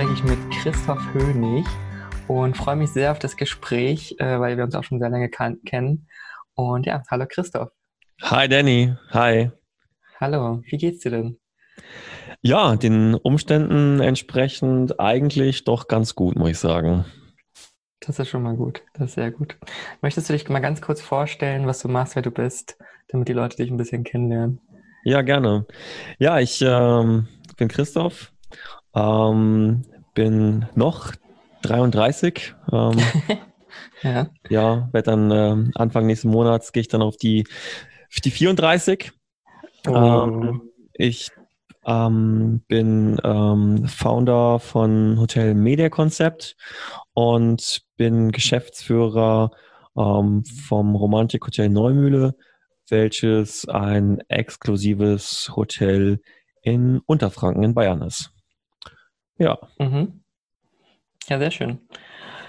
spreche ich mit Christoph Hönig und freue mich sehr auf das Gespräch, äh, weil wir uns auch schon sehr lange kennen. Und ja, hallo Christoph. Hi Danny, hi. Hallo, wie geht's dir denn? Ja, den Umständen entsprechend eigentlich doch ganz gut, muss ich sagen. Das ist schon mal gut. Das ist sehr gut. Möchtest du dich mal ganz kurz vorstellen, was du machst, wer du bist, damit die Leute dich ein bisschen kennenlernen? Ja, gerne. Ja, ich ähm, bin Christoph, ähm, bin noch 33. Ähm, ja, ja werde dann äh, Anfang nächsten Monats gehe ich dann auf die, auf die 34. Oh. Ähm, ich ähm, bin ähm, Founder von Hotel Media Concept und bin Geschäftsführer ähm, vom Romantik Hotel Neumühle welches ein exklusives Hotel in Unterfranken in Bayern ist. Ja. Mhm. Ja, sehr schön.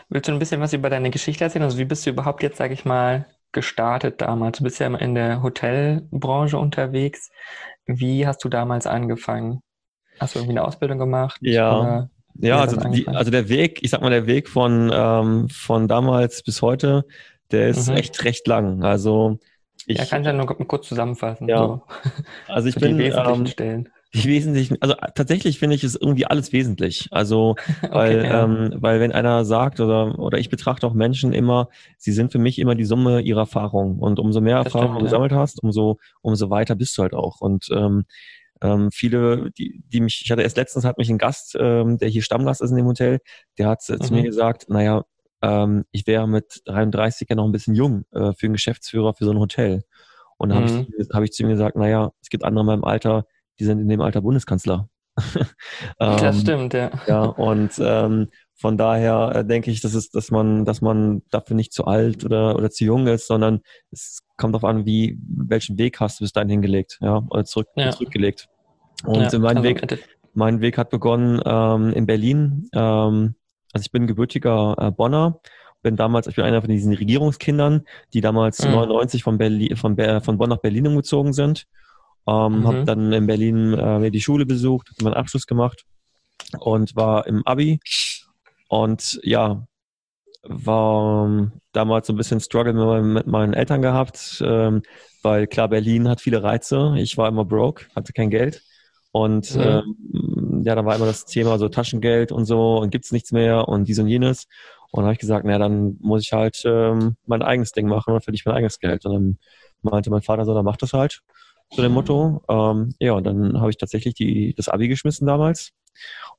Willst du ein bisschen was über deine Geschichte erzählen? Also wie bist du überhaupt jetzt, sage ich mal, gestartet damals? Du bist ja in der Hotelbranche unterwegs. Wie hast du damals angefangen? Hast du irgendwie eine Ausbildung gemacht? Ja. Ja, also, die, also der Weg, ich sag mal, der Weg von, ähm, von damals bis heute, der ist mhm. echt recht lang. Also ich, ja, kann ich ja nur kurz zusammenfassen. Ja. So. Also ich bin ähm, Stellen. Die wesentlichen, also tatsächlich finde ich es irgendwie alles wesentlich. Also weil, okay, ja. ähm, weil wenn einer sagt oder oder ich betrachte auch Menschen immer, sie sind für mich immer die Summe ihrer Erfahrung und umso mehr das Erfahrung stimmt, du gesammelt hast, umso umso weiter bist du halt auch und ähm, ähm, viele, die, die mich, ich hatte erst letztens hat mich ein Gast, ähm, der hier Stammgast ist in dem Hotel, der hat äh, mhm. zu mir gesagt, naja, ähm, ich wäre mit 33 ja noch ein bisschen jung äh, für einen Geschäftsführer für so ein Hotel. Und da mhm. habe ich, hab ich zu ihm gesagt, naja, es gibt andere in meinem Alter, die sind in dem Alter Bundeskanzler. ähm, das stimmt, ja. Ja, und ähm, von daher äh, denke ich, dass es, dass man, dass man dafür nicht zu alt oder, oder zu jung ist, sondern es kommt darauf an, wie, welchen Weg hast du bis dahin hingelegt, ja, oder zurück, ja. zurückgelegt. Und ja, mein Weg, mein Weg hat begonnen ähm, in Berlin. Ähm, also ich bin gebürtiger äh, Bonner, bin damals, ich bin einer von diesen Regierungskindern, die damals mhm. 99 von, Berlin, von, von Bonn nach Berlin umgezogen sind. Ähm, mhm. Habe dann in Berlin äh, die Schule besucht, meinen Abschluss gemacht und war im Abi. Und ja, war ähm, damals so ein bisschen Struggle mit, mit meinen Eltern gehabt, ähm, weil klar, Berlin hat viele Reize. Ich war immer broke, hatte kein Geld. Und mhm. ähm, ja, da war immer das Thema so Taschengeld und so und gibt's nichts mehr und dies und jenes. Und dann habe ich gesagt, naja, dann muss ich halt ähm, mein eigenes Ding machen und verdiene ich mein eigenes Geld. Und dann meinte mein Vater so, dann mach das halt, zu dem Motto. Ähm, ja, und dann habe ich tatsächlich die, das Abi geschmissen damals.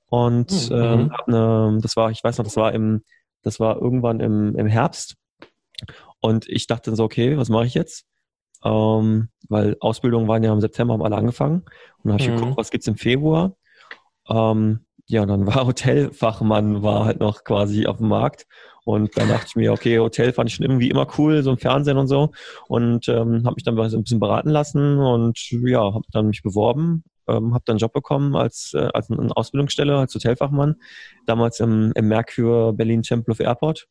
Und mhm. ähm, hab ne, das war, ich weiß noch, das war im, das war irgendwann im, im Herbst. Und ich dachte dann so, okay, was mache ich jetzt? ähm, weil Ausbildungen waren ja im September, haben alle angefangen. Und dann habe ich mhm. geguckt, was gibt's im Februar. Ähm, ja, und dann war Hotelfachmann, war halt noch quasi auf dem Markt. Und dann dachte ich mir, okay, Hotel fand ich schon irgendwie immer cool, so im Fernsehen und so. Und ähm, habe mich dann ein bisschen beraten lassen und ja, habe dann mich beworben, ähm, habe dann einen Job bekommen als, äh, als eine Ausbildungsstelle, als Hotelfachmann, damals im, im Mercure Berlin Tempelhof Airport.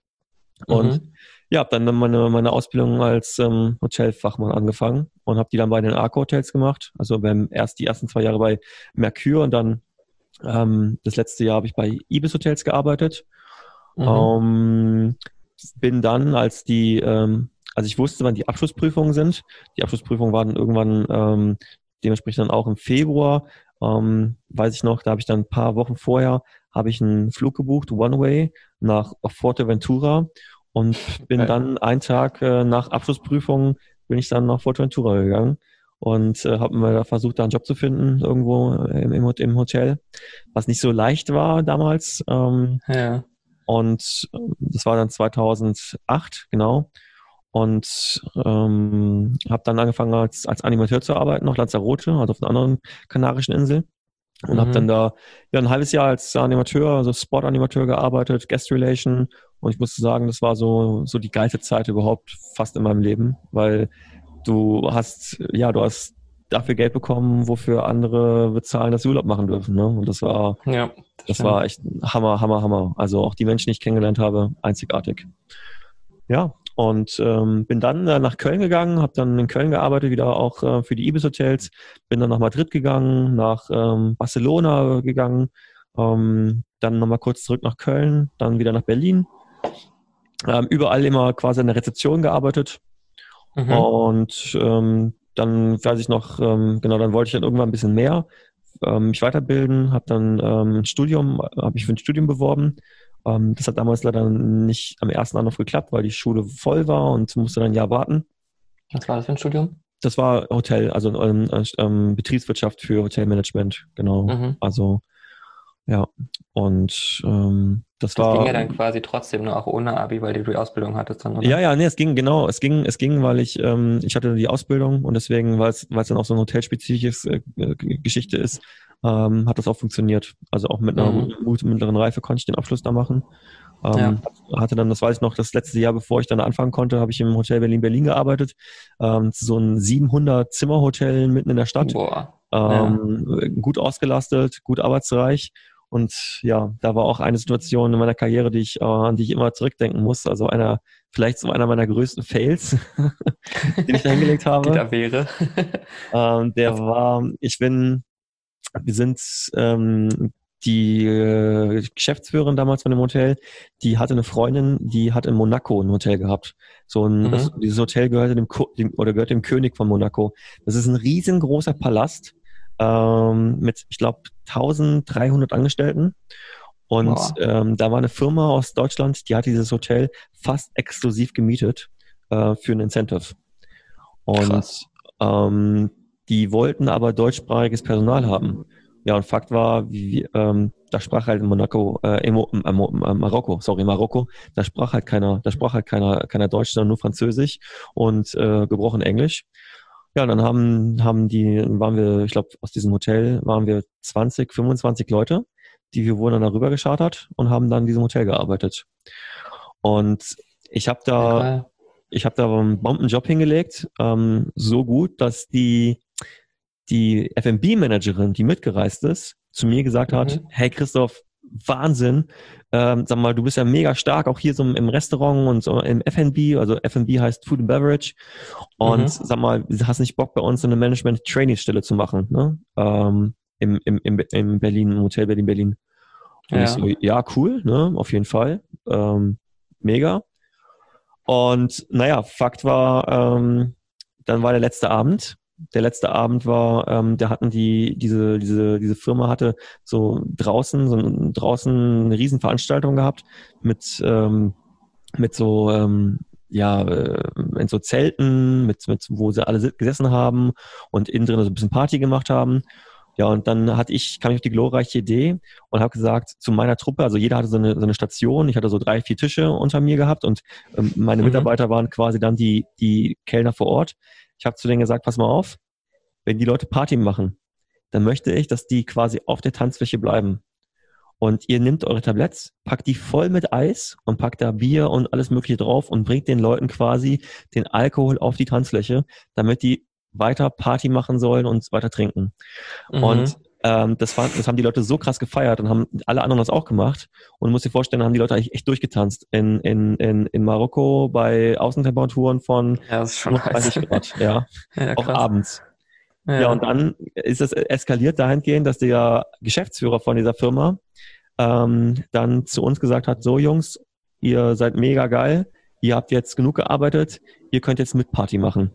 Und mhm ja, habe dann meine, meine Ausbildung als ähm, Hotelfachmann angefangen und habe die dann bei den Arco Hotels gemacht. Also beim erst die ersten zwei Jahre bei Mercure und dann ähm, das letzte Jahr habe ich bei Ibis Hotels gearbeitet. Mhm. Ähm, bin dann, als die, ähm, also ich wusste, wann die Abschlussprüfungen sind. Die Abschlussprüfungen waren irgendwann ähm, dementsprechend dann auch im Februar. Ähm, weiß ich noch, da habe ich dann ein paar Wochen vorher habe ich einen Flug gebucht, One Way nach Forteventura und bin okay. dann einen Tag äh, nach Abschlussprüfung bin ich dann nach Fortventura gegangen und äh, habe mir da versucht, da einen Job zu finden irgendwo im, im, im Hotel, was nicht so leicht war damals. Ähm, ja. Und äh, das war dann 2008, genau. Und ähm, habe dann angefangen als, als Animateur zu arbeiten auf Lanzarote, also auf einer anderen kanarischen Insel. Und mhm. habe dann da ja, ein halbes Jahr als Animateur, also Sport-Animateur gearbeitet, Guest Relation und ich muss sagen, das war so, so die geilste Zeit überhaupt fast in meinem Leben, weil du hast, ja, du hast dafür Geld bekommen, wofür andere bezahlen, dass sie Urlaub machen dürfen. Ne? Und das war, ja, das, das war echt Hammer, Hammer, Hammer. Also auch die Menschen, die ich kennengelernt habe, einzigartig. Ja, und ähm, bin dann äh, nach Köln gegangen, habe dann in Köln gearbeitet, wieder auch äh, für die Ibis Hotels, bin dann nach Madrid gegangen, nach ähm, Barcelona gegangen, ähm, dann nochmal kurz zurück nach Köln, dann wieder nach Berlin. Ähm, überall immer quasi in der Rezeption gearbeitet. Mhm. Und ähm, dann weiß ich noch, ähm, genau, dann wollte ich dann irgendwann ein bisschen mehr ähm, mich weiterbilden, habe dann ähm, ein Studium, habe ich für ein Studium beworben. Ähm, das hat damals leider nicht am ersten Anlauf geklappt, weil die Schule voll war und musste dann ein Jahr warten. Was war das für ein Studium? Das war Hotel, also ähm, ähm, Betriebswirtschaft für Hotelmanagement, genau. Mhm. Also ja, und ähm, das, das war. Das ging ja dann quasi trotzdem nur auch ohne Abi, weil du die Ausbildung hattest dann, oder? Ja, ja, nee, es ging, genau, es ging, es ging, weil ich, ähm, ich hatte die Ausbildung und deswegen, weil es, weil es dann auch so eine hotelspezifische äh, Geschichte ist, ähm, hat das auch funktioniert. Also auch mit einer mhm. guten mittleren Reife konnte ich den Abschluss da machen. Ähm, ja. Hatte dann, das weiß ich noch, das letzte Jahr, bevor ich dann anfangen konnte, habe ich im Hotel Berlin Berlin gearbeitet. Ähm, so ein 700 Zimmerhotel mitten in der Stadt. Boah. Ähm, ja. Gut ausgelastet, gut arbeitsreich. Und ja, da war auch eine Situation in meiner Karriere, die ich, äh, an die ich immer zurückdenken muss. Also einer, vielleicht so einer meiner größten Fails, den ich da hingelegt habe. Die da wäre. ähm, der war, ich bin, wir sind ähm, die äh, Geschäftsführerin damals von dem Hotel, die hatte eine Freundin, die hat in Monaco ein Hotel gehabt. So ein, mhm. das, dieses Hotel gehörte dem, dem oder gehört dem König von Monaco. Das ist ein riesengroßer Palast ähm, mit, ich glaube, 1300 Angestellten. Und ähm, da war eine Firma aus Deutschland, die hat dieses Hotel fast exklusiv gemietet äh, für ein Incentive. Und ähm, die wollten aber deutschsprachiges Personal haben. Ja, und Fakt war, wie, ähm, da sprach halt in Monaco, äh, in, in, in, Marokko, sorry, Marokko, da sprach halt keiner, da sprach halt keiner, keiner Deutsch, sondern nur Französisch und äh, gebrochen Englisch. Ja, dann haben, haben die, waren wir, ich glaube, aus diesem Hotel waren wir 20, 25 Leute, die wir wurden dann darüber geschartert und haben dann in diesem Hotel gearbeitet. Und ich habe da, okay. ich habe da einen Bombenjob hingelegt, ähm, so gut, dass die, die F&B-Managerin, die mitgereist ist, zu mir gesagt mhm. hat, hey Christoph, Wahnsinn. Ähm, sag mal, du bist ja mega stark, auch hier so im Restaurant und so im F&B, also F&B heißt Food and Beverage. Und mhm. sag mal, hast nicht Bock bei uns so eine Management-Training-Stelle zu machen, ne? Ähm, im, im, im, im Berlin, im Hotel Berlin, Berlin. Und ja. ich so, ja, cool, ne? Auf jeden Fall. Ähm, mega. Und naja, Fakt war, ähm, dann war der letzte Abend der letzte Abend war, ähm, da hatten die, diese, diese, diese Firma hatte so draußen, so draußen eine Riesenveranstaltung gehabt mit, ähm, mit so, ähm, ja, äh, in so Zelten, mit, mit, wo sie alle gesessen haben und innen drin so ein bisschen Party gemacht haben. Ja, und dann hatte ich, kam ich auf die glorreiche Idee und habe gesagt zu meiner Truppe, also jeder hatte so eine, so eine Station, ich hatte so drei, vier Tische unter mir gehabt und ähm, meine mhm. Mitarbeiter waren quasi dann die, die Kellner vor Ort. Ich habe zu denen gesagt, pass mal auf, wenn die Leute Party machen, dann möchte ich, dass die quasi auf der Tanzfläche bleiben. Und ihr nehmt eure Tabletts, packt die voll mit Eis und packt da Bier und alles Mögliche drauf und bringt den Leuten quasi den Alkohol auf die Tanzfläche, damit die weiter Party machen sollen und weiter trinken. Mhm. Und ähm, das, war, das haben die Leute so krass gefeiert und haben alle anderen das auch gemacht. Und du musst dir vorstellen, haben die Leute eigentlich echt durchgetanzt in, in, in, in Marokko bei Außentemperaturen von ja, das ist schon 30 Grad. Ja, ja auch abends. Ja. ja, und dann ist es eskaliert dahingehend, dass der Geschäftsführer von dieser Firma ähm, dann zu uns gesagt hat, so Jungs, ihr seid mega geil, ihr habt jetzt genug gearbeitet, ihr könnt jetzt mit Party machen.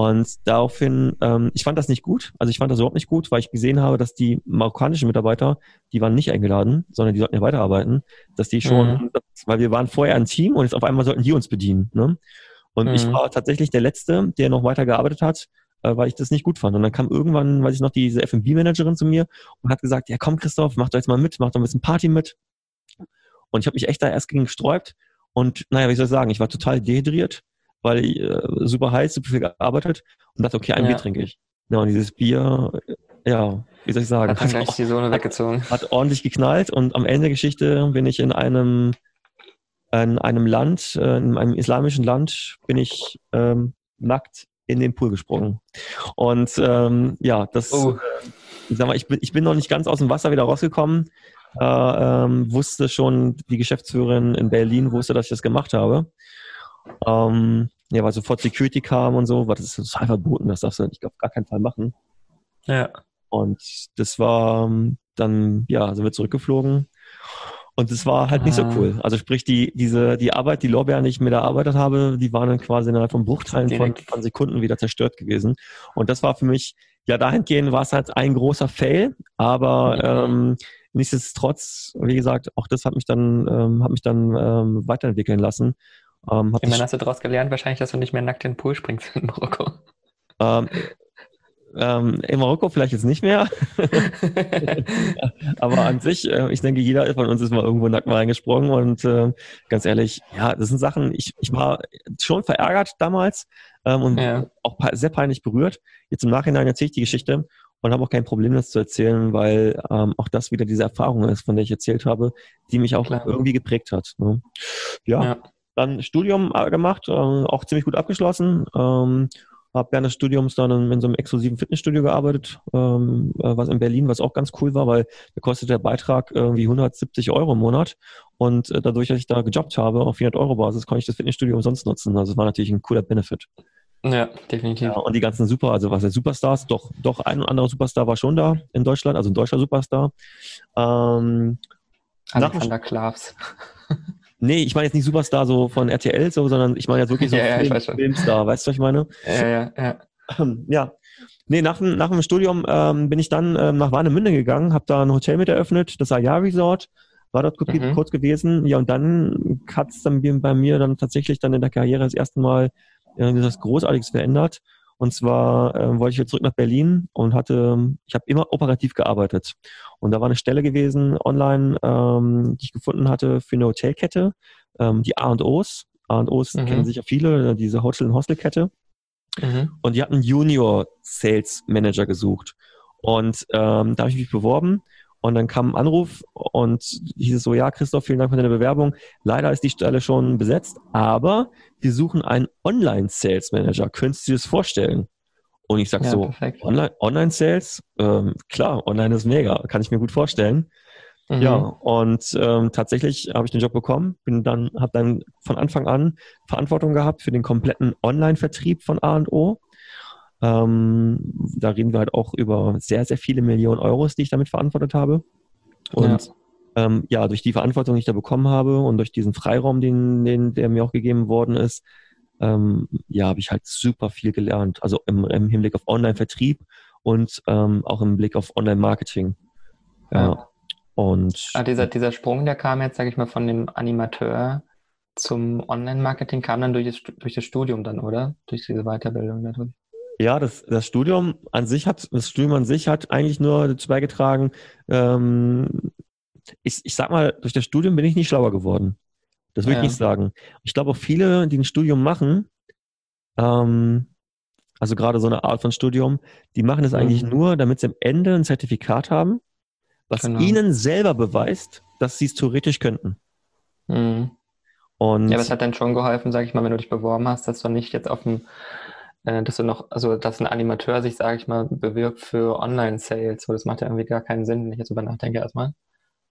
Und daraufhin, ähm, ich fand das nicht gut, also ich fand das überhaupt nicht gut, weil ich gesehen habe, dass die marokkanischen Mitarbeiter, die waren nicht eingeladen, sondern die sollten ja weiterarbeiten, dass die schon, mhm. weil wir waren vorher ein Team und jetzt auf einmal sollten die uns bedienen. Ne? Und mhm. ich war tatsächlich der Letzte, der noch weiter gearbeitet hat, äh, weil ich das nicht gut fand. Und dann kam irgendwann, weiß ich noch, diese F&B-Managerin zu mir und hat gesagt, ja komm Christoph, mach doch jetzt mal mit, mach doch ein bisschen Party mit. Und ich habe mich echt da erst gegen gesträubt. Und naja, wie soll ich sagen, ich war total dehydriert, weil ich, äh, super heiß, super viel gearbeitet und dachte, okay, ein ja. Bier trinke ich. Ja, und dieses Bier, äh, ja, wie soll ich sagen, hat, hat, die Sohne weggezogen. hat ordentlich geknallt und am Ende der Geschichte bin ich in einem in einem Land, äh, in einem islamischen Land, bin ich ähm, nackt in den Pool gesprungen. Und ähm, ja, das, oh. ich sag mal, ich bin, ich bin noch nicht ganz aus dem Wasser wieder rausgekommen. Äh, ähm, wusste schon, die Geschäftsführerin in Berlin wusste, dass ich das gemacht habe. Ähm, ja, weil sofort Security kam und so, weil das ist total verboten, das darfst du nicht auf gar keinen Fall machen. Ja. Und das war ähm, dann, ja, sind wir zurückgeflogen. Und das war halt nicht so ah. cool. Also sprich, die, diese, die Arbeit, die Lorbeeren, die ich mir da erarbeitet habe, die waren dann quasi innerhalb von Bruchteilen von, von Sekunden wieder zerstört gewesen. Und das war für mich, ja, dahingehend war es halt ein großer Fail, aber ähm, nichtsdestotrotz, wie gesagt, auch das hat mich dann, ähm, hat mich dann ähm, weiterentwickeln lassen. Ähm, ich meine, hast du daraus gelernt, wahrscheinlich, dass du nicht mehr nackt in den Pool springst in Marokko? Ähm, ähm, in Marokko vielleicht jetzt nicht mehr. Aber an sich, äh, ich denke, jeder von uns ist mal irgendwo nackt mal reingesprungen und äh, ganz ehrlich, ja, das sind Sachen, ich, ich war schon verärgert damals ähm, und ja. auch sehr peinlich berührt. Jetzt im Nachhinein erzähle ich die Geschichte und habe auch kein Problem, das zu erzählen, weil ähm, auch das wieder diese Erfahrung ist, von der ich erzählt habe, die mich auch Klar. irgendwie geprägt hat. Ne? Ja. ja. Dann Studium äh, gemacht, äh, auch ziemlich gut abgeschlossen. Ähm, habe während des Studiums dann in, so einem exklusiven Fitnessstudio gearbeitet, ähm, äh, was in Berlin, was auch ganz cool war, weil da kostet der Beitrag irgendwie 170 Euro im Monat. Und äh, dadurch, dass ich da gejobbt habe, auf 400 Euro Basis, konnte ich das Fitnessstudio umsonst nutzen. Also es war natürlich ein cooler Benefit. Ja, definitiv. Ja, und die ganzen Super, also was der Superstars, doch, doch ein und anderer Superstar war schon da in Deutschland, also ein deutscher Superstar. Ähm, Alexander Klavs. Nee, ich meine jetzt nicht Superstar so von RTL, so, sondern ich meine jetzt wirklich so ja, Film, ja, Filmstar, weißt du, was ich meine? Ja, ja, ja. Ja. Nee, nach, nach dem Studium ähm, bin ich dann ähm, nach Warnemünde gegangen, habe da ein Hotel mit eröffnet, das Aya Resort, war dort mhm. kurz gewesen. Ja, und dann hat es dann bei mir dann tatsächlich dann in der Karriere das erste Mal äh, das Großartiges verändert. Und zwar äh, wollte ich wieder zurück nach Berlin und hatte, ich habe immer operativ gearbeitet. Und da war eine Stelle gewesen online, ähm, die ich gefunden hatte für eine Hotelkette, ähm, die A&O's. A&O's mhm. kennen sicher viele, diese Hotel- und Hostelkette. Mhm. Und die hatten Junior Sales Manager gesucht. Und ähm, da habe ich mich beworben und dann kam ein Anruf und hieß es so, ja, Christoph, vielen Dank für deine Bewerbung. Leider ist die Stelle schon besetzt, aber wir suchen einen Online-Sales Manager. Könntest du dir das vorstellen? Und ich sag ja, so, Online-Sales, ähm, klar, online ist mega, kann ich mir gut vorstellen. Mhm. Ja, und ähm, tatsächlich habe ich den Job bekommen, bin dann, habe dann von Anfang an Verantwortung gehabt für den kompletten Online-Vertrieb von A&O ähm, da reden wir halt auch über sehr, sehr viele Millionen Euros, die ich damit verantwortet habe. Und ja. Ähm, ja, durch die Verantwortung, die ich da bekommen habe und durch diesen Freiraum, den, den der mir auch gegeben worden ist, ähm, ja, habe ich halt super viel gelernt. Also im, im Hinblick auf Online-Vertrieb und ähm, auch im Blick auf Online-Marketing. Ja. ja. Und ah, dieser, dieser Sprung, der kam jetzt, sage ich mal, von dem Animateur zum Online-Marketing, kam dann durch das, durch das Studium dann, oder? Durch diese Weiterbildung dadurch. Ja, das, das Studium an sich hat, das Studium an sich hat eigentlich nur dazu beigetragen, ähm, ich, ich sag mal, durch das Studium bin ich nicht schlauer geworden. Das will ja. ich nicht sagen. Ich glaube auch viele, die ein Studium machen, ähm, also gerade so eine Art von Studium, die machen es eigentlich mhm. nur, damit sie am Ende ein Zertifikat haben, was genau. ihnen selber beweist, dass sie es theoretisch könnten. Mhm. Und ja, aber es hat dann schon geholfen, sag ich mal, wenn du dich beworben hast, dass du nicht jetzt auf dem äh, dass du noch, also dass ein Animateur sich, sage ich mal, bewirbt für Online-Sales. So, das macht ja irgendwie gar keinen Sinn, wenn ich jetzt drüber nachdenke erstmal.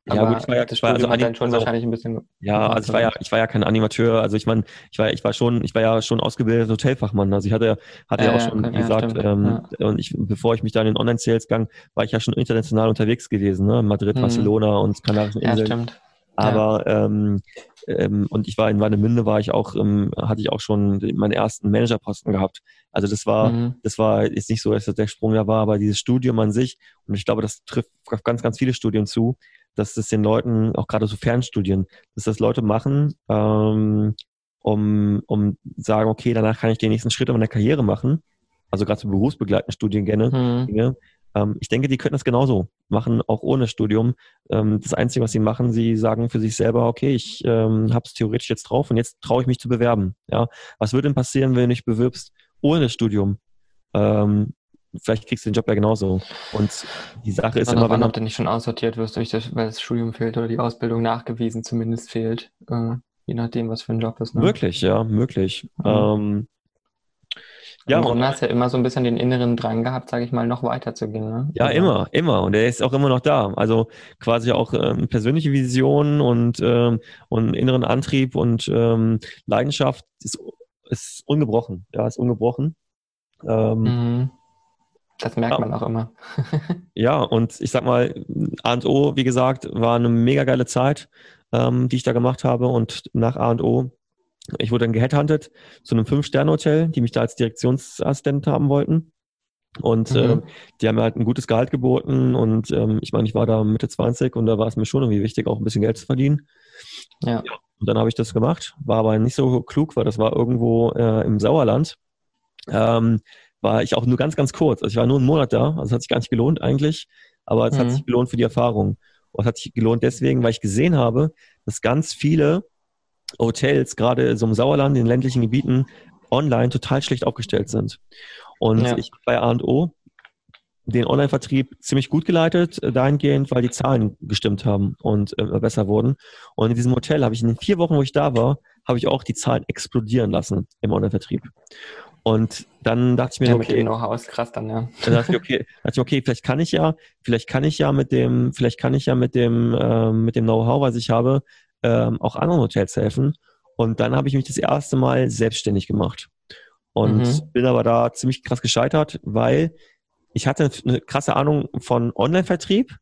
Aber ja, gut, ich war ja, das war, also dann schon wahrscheinlich ein bisschen. Ja, also ich war ja, ich war ja kein Animateur. Also ich meine, ich war, ich war schon, ich war ja schon ausgebildeter Hotelfachmann. Also ich hatte, hatte ja, ja auch schon okay, gesagt, ja, ähm, und ich, bevor ich mich da in den Online-Sales gang, war ich ja schon international unterwegs gewesen, ne? Madrid, mhm. Barcelona und Kanarischen Inseln. Ja, stimmt. Aber ähm, ähm, und ich war in Warnemünde, war ich auch, ähm, hatte ich auch schon meinen ersten Managerposten gehabt. Also das war, mhm. das war jetzt nicht so, dass das der Sprung da war, aber dieses Studium an sich, und ich glaube, das trifft auf ganz, ganz viele Studien zu, dass das den Leuten, auch gerade so Fernstudien, dass das Leute machen, ähm, um, um sagen, okay, danach kann ich den nächsten Schritt in meiner Karriere machen. Also gerade so berufsbegleitende Studiengänge, mhm. Ähm, ich denke, die könnten das genauso machen, auch ohne Studium. Ähm, das Einzige, was sie machen, sie sagen für sich selber, okay, ich ähm, habe es theoretisch jetzt drauf und jetzt traue ich mich zu bewerben. Ja, was würde denn passieren, wenn du dich bewirbst ohne Studium? Ähm, vielleicht kriegst du den Job ja genauso. Und die Sache ist immer, wenn ob du nicht schon aussortiert wirst, durch das, weil das Studium fehlt oder die Ausbildung nachgewiesen zumindest fehlt, äh, je nachdem, was für ein Job ist. Ne? Möglich, ja, möglich. Mhm. Ähm, Ja, Grunde hast ja immer so ein bisschen den inneren Drang gehabt, sage ich mal, noch weiterzugehen. Ne? Ja, also. immer, immer. Und er ist auch immer noch da. Also quasi auch ähm, persönliche Vision und, ähm, und inneren Antrieb und ähm, Leidenschaft ist, ist ungebrochen. Ja, ist ungebrochen. Ähm, mhm. Das merkt ja. man auch immer. ja, und ich sag mal, A und O, wie gesagt, war eine mega geile Zeit, ähm, die ich da gemacht habe. Und nach A und O ich wurde dann geheadhuntet zu einem Fünf-Sterne-Hotel, die mich da als Direktionsassistent haben wollten. Und mhm. äh, die haben mir halt ein gutes Gehalt geboten und ähm, ich meine, ich war da Mitte 20 und da war es mir schon irgendwie wichtig, auch ein bisschen Geld zu verdienen. Ja. ja und dann habe ich das gemacht, war aber nicht so klug, weil das war irgendwo äh, im Sauerland. Ähm, war ich auch nur ganz, ganz kurz. Also ich war nur einen Monat da, also es hat sich gar nicht gelohnt eigentlich, aber es mhm. hat sich gelohnt für die Erfahrung. Und es hat sich gelohnt deswegen, weil ich gesehen habe, dass ganz viele Hotels, gerade so im Sauerland, in ländlichen Gebieten, online total schlecht aufgestellt sind. Und ja. ich bei A&O den Online-Vertrieb ziemlich gut geleitet, äh, dahingehend, weil die Zahlen gestimmt haben und äh, besser wurden. Und in diesem Hotel habe ich in den vier Wochen, wo ich da war, habe ich auch die Zahlen explodieren lassen im Online-Vertrieb. Und dann dachte ich mir, ja, okay, mit ist krass dann, ja. Dann dachte ich, okay, dachte ich, okay, vielleicht kann ich ja, vielleicht kann ich ja mit dem, vielleicht kann ich ja mit dem, äh, mit dem Know-how, was ich habe, ähm, auch anderen Hotels helfen. Und dann habe ich mich das erste Mal selbstständig gemacht. Und mhm. bin aber da ziemlich krass gescheitert, weil ich hatte eine krasse Ahnung von Online-Vertrieb,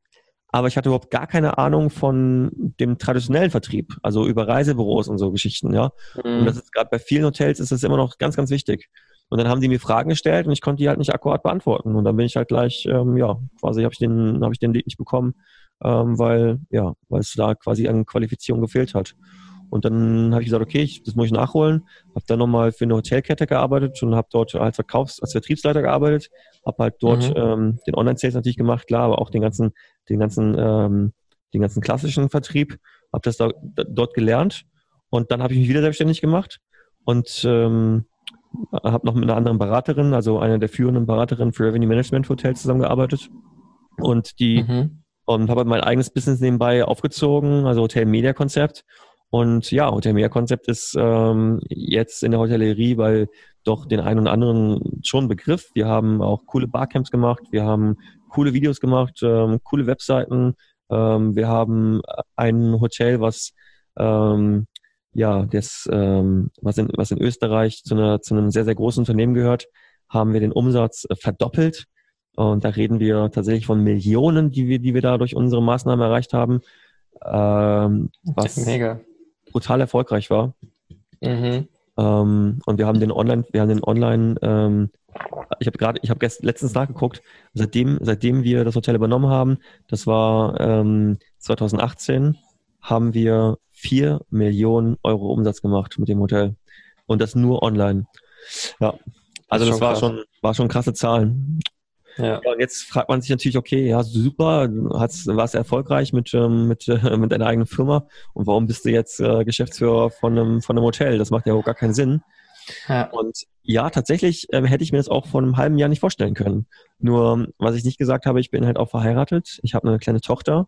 aber ich hatte überhaupt gar keine Ahnung von dem traditionellen Vertrieb, also über Reisebüros und so Geschichten, ja. Mhm. Und das ist gerade bei vielen Hotels ist das immer noch ganz, ganz wichtig. Und dann haben die mir Fragen gestellt und ich konnte die halt nicht akkurat beantworten. Und dann bin ich halt gleich, ähm, ja, quasi habe ich den, habe ich den Lied nicht bekommen ähm, weil ja, weil es da quasi an Qualifizierung gefehlt hat. Und dann habe ich gesagt, okay, ich, das muss ich nachholen. Habe dann nochmal für eine Hotelkette gearbeitet und habe dort als Verkaufs-, als Vertriebsleiter gearbeitet. Habe halt dort mhm. ähm, den Online-Sales natürlich gemacht, klar, aber auch den ganzen, den ganzen, ähm, den ganzen klassischen Vertrieb. Habe das da, da, dort gelernt und dann habe ich mich wieder selbstständig gemacht und ähm, habe noch mit einer anderen Beraterin, also einer der führenden Beraterinnen für Revenue Management Hotels zusammengearbeitet. Und die mhm und habe mein eigenes Business nebenbei aufgezogen, also Hotel Media Konzept. Und ja, Hotel Media Konzept ist ähm, jetzt in der Hotellerie, weil doch den einen oder anderen schon Begriff. Wir haben auch coole Barcamps gemacht, wir haben coole Videos gemacht, ähm, coole Webseiten. Ähm, wir haben ein Hotel, was ähm, ja, das, ähm, was, in, was in Österreich zu, einer, zu einem sehr, sehr großen Unternehmen gehört, haben wir den Umsatz äh, verdoppelt und da reden wir tatsächlich von Millionen, die wir, die wir da durch unsere Maßnahmen erreicht haben, ähm, was Mega. brutal erfolgreich war. Mhm. Ähm, und wir haben den Online, wir haben den Online, ähm, ich habe gerade, ich habe letztens nachgeguckt, seitdem, seitdem wir das Hotel übernommen haben, das war ähm, 2018, haben wir vier Millionen Euro Umsatz gemacht mit dem Hotel. Und das nur online. Ja. Also das, das war krass. schon, war schon krasse Zahlen. Ja. Und jetzt fragt man sich natürlich, okay, ja, super, hast, warst erfolgreich mit, ähm, mit, äh, mit deiner eigenen Firma und warum bist du jetzt äh, Geschäftsführer von einem, von einem Hotel? Das macht ja auch gar keinen Sinn. Ja. Und ja, tatsächlich ähm, hätte ich mir das auch vor einem halben Jahr nicht vorstellen können. Nur, was ich nicht gesagt habe, ich bin halt auch verheiratet, ich habe eine kleine Tochter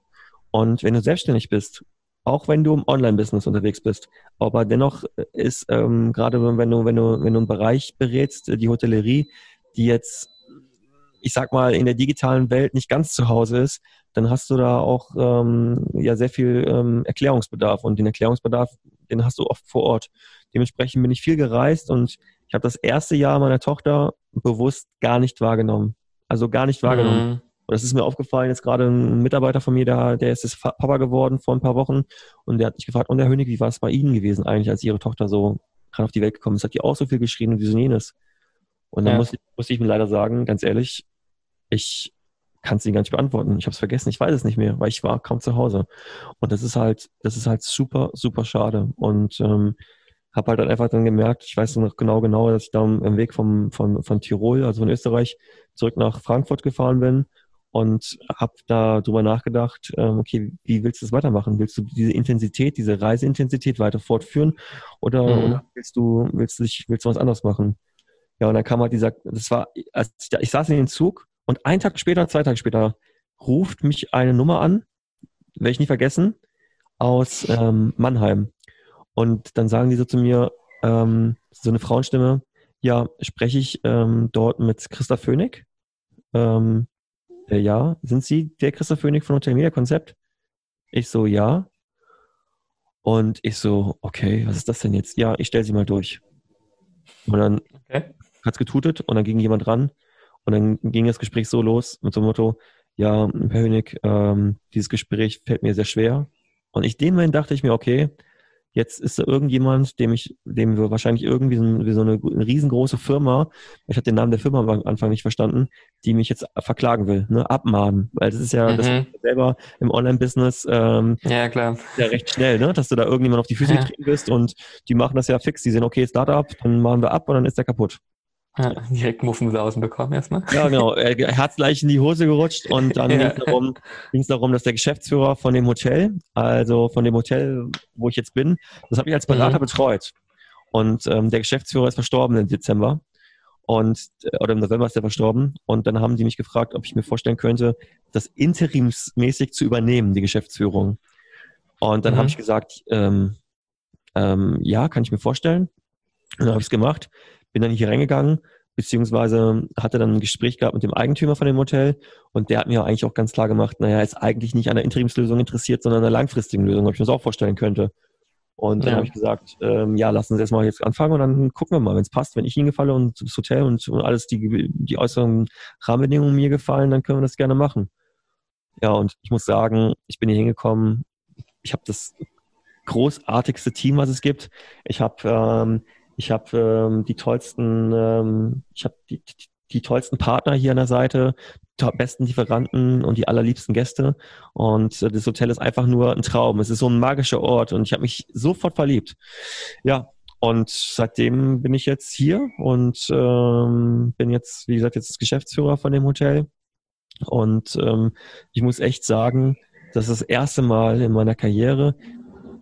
und wenn du selbstständig bist, auch wenn du im Online-Business unterwegs bist, aber dennoch ist ähm, gerade wenn du wenn du wenn du einen Bereich berätst, die Hotellerie, die jetzt ich sag mal, in der digitalen Welt nicht ganz zu Hause ist, dann hast du da auch ähm, ja sehr viel ähm, Erklärungsbedarf und den Erklärungsbedarf, den hast du oft vor Ort. Dementsprechend bin ich viel gereist und ich habe das erste Jahr meiner Tochter bewusst gar nicht wahrgenommen. Also gar nicht wahrgenommen. Mhm. Und das ist mir aufgefallen, jetzt gerade ein Mitarbeiter von mir, der, der ist jetzt Papa geworden vor ein paar Wochen und der hat mich gefragt, und Herr Hönig, wie war es bei Ihnen gewesen eigentlich, als Ihre Tochter so gerade auf die Welt gekommen ist? Hat die auch so viel geschrien und wie so jenes? Und dann ja. muss, ich, muss ich mir leider sagen, ganz ehrlich, ich kann es Ihnen gar nicht beantworten. Ich habe es vergessen, ich weiß es nicht mehr, weil ich war kaum zu Hause. Und das ist halt, das ist halt super, super schade. Und ähm, habe halt dann einfach dann gemerkt, ich weiß noch genau genau, dass ich da im Weg vom, von, von Tirol, also von Österreich, zurück nach Frankfurt gefahren bin und habe da drüber nachgedacht, ähm, okay, wie willst du das weitermachen? Willst du diese Intensität, diese Reiseintensität weiter fortführen oder, mhm. oder willst du, willst du dich, willst du was anderes machen? Ja, und dann kam halt dieser, das war, als ich, ich saß in den Zug und einen Tag später, zwei Tage später, ruft mich eine Nummer an, werde ich nie vergessen, aus ähm, Mannheim. Und dann sagen die so zu mir, ähm, so eine Frauenstimme, ja, spreche ich ähm, dort mit Christa Fönig? Ähm, äh, ja, sind Sie der Christa Fönig von Hotel Media Konzept? Ich so, ja. Und ich so, okay, was ist das denn jetzt? Ja, ich stelle sie mal durch. Und dann okay. hat es getutet und dann ging jemand ran und dann ging das Gespräch so los mit so einem Motto, ja, Herr Hönig, ähm, dieses Gespräch fällt mir sehr schwer. Und ich den Moment dachte ich mir, okay, Jetzt ist da irgendjemand, dem ich, dem wir wahrscheinlich irgendwie so, wie so eine, eine, riesengroße Firma, ich habe den Namen der Firma am Anfang nicht verstanden, die mich jetzt verklagen will, ne, abmahnen. Weil das ist ja, mhm. das ist selber im Online-Business ähm, ja, klar. ja recht schnell, ne? Dass du da irgendjemand auf die Füße ja. getreten bist und die machen das ja fix. Die sehen, okay, Startup, dann machen wir ab und dann ist der kaputt. Ja, direkt Muffensausen bekommen erstmal. Ja, genau. Er hat gleich in die Hose gerutscht und dann ja. ging es darum, darum, dass der Geschäftsführer von dem Hotel, also von dem Hotel, wo ich jetzt bin, das habe ich als Berater mhm. betreut. Und ähm, der Geschäftsführer ist verstorben im Dezember. Und, äh, oder im November ist er verstorben. Und dann haben die mich gefragt, ob ich mir vorstellen könnte, das interimsmäßig zu übernehmen, die Geschäftsführung. Und dann mhm. habe ich gesagt, ähm, ähm, ja, kann ich mir vorstellen. Und dann habe ich es gemacht bin dann hier reingegangen, beziehungsweise hatte dann ein Gespräch gehabt mit dem Eigentümer von dem Hotel und der hat mir eigentlich auch ganz klar gemacht, naja, ist eigentlich nicht an der Interimslösung interessiert, sondern an einer langfristigen Lösung, ob ich mir das auch vorstellen könnte. Und dann ja. habe ich gesagt, ähm, ja, lassen Sie erstmal jetzt anfangen und dann gucken wir mal, wenn es passt, wenn ich Ihnen gefalle und das Hotel und, und alles, die, die äußeren Rahmenbedingungen mir gefallen, dann können wir das gerne machen. Ja, und ich muss sagen, ich bin hier hingekommen, ich habe das großartigste Team, was es gibt. Ich habe ähm, ich habe ähm, die tollsten, ähm, ich habe die, die, die tollsten Partner hier an der Seite, besten Lieferanten und die allerliebsten Gäste. Und äh, das Hotel ist einfach nur ein Traum. Es ist so ein magischer Ort und ich habe mich sofort verliebt. Ja, und seitdem bin ich jetzt hier und ähm, bin jetzt, wie gesagt, jetzt Geschäftsführer von dem Hotel. Und ähm, ich muss echt sagen, das ist das erste Mal in meiner Karriere,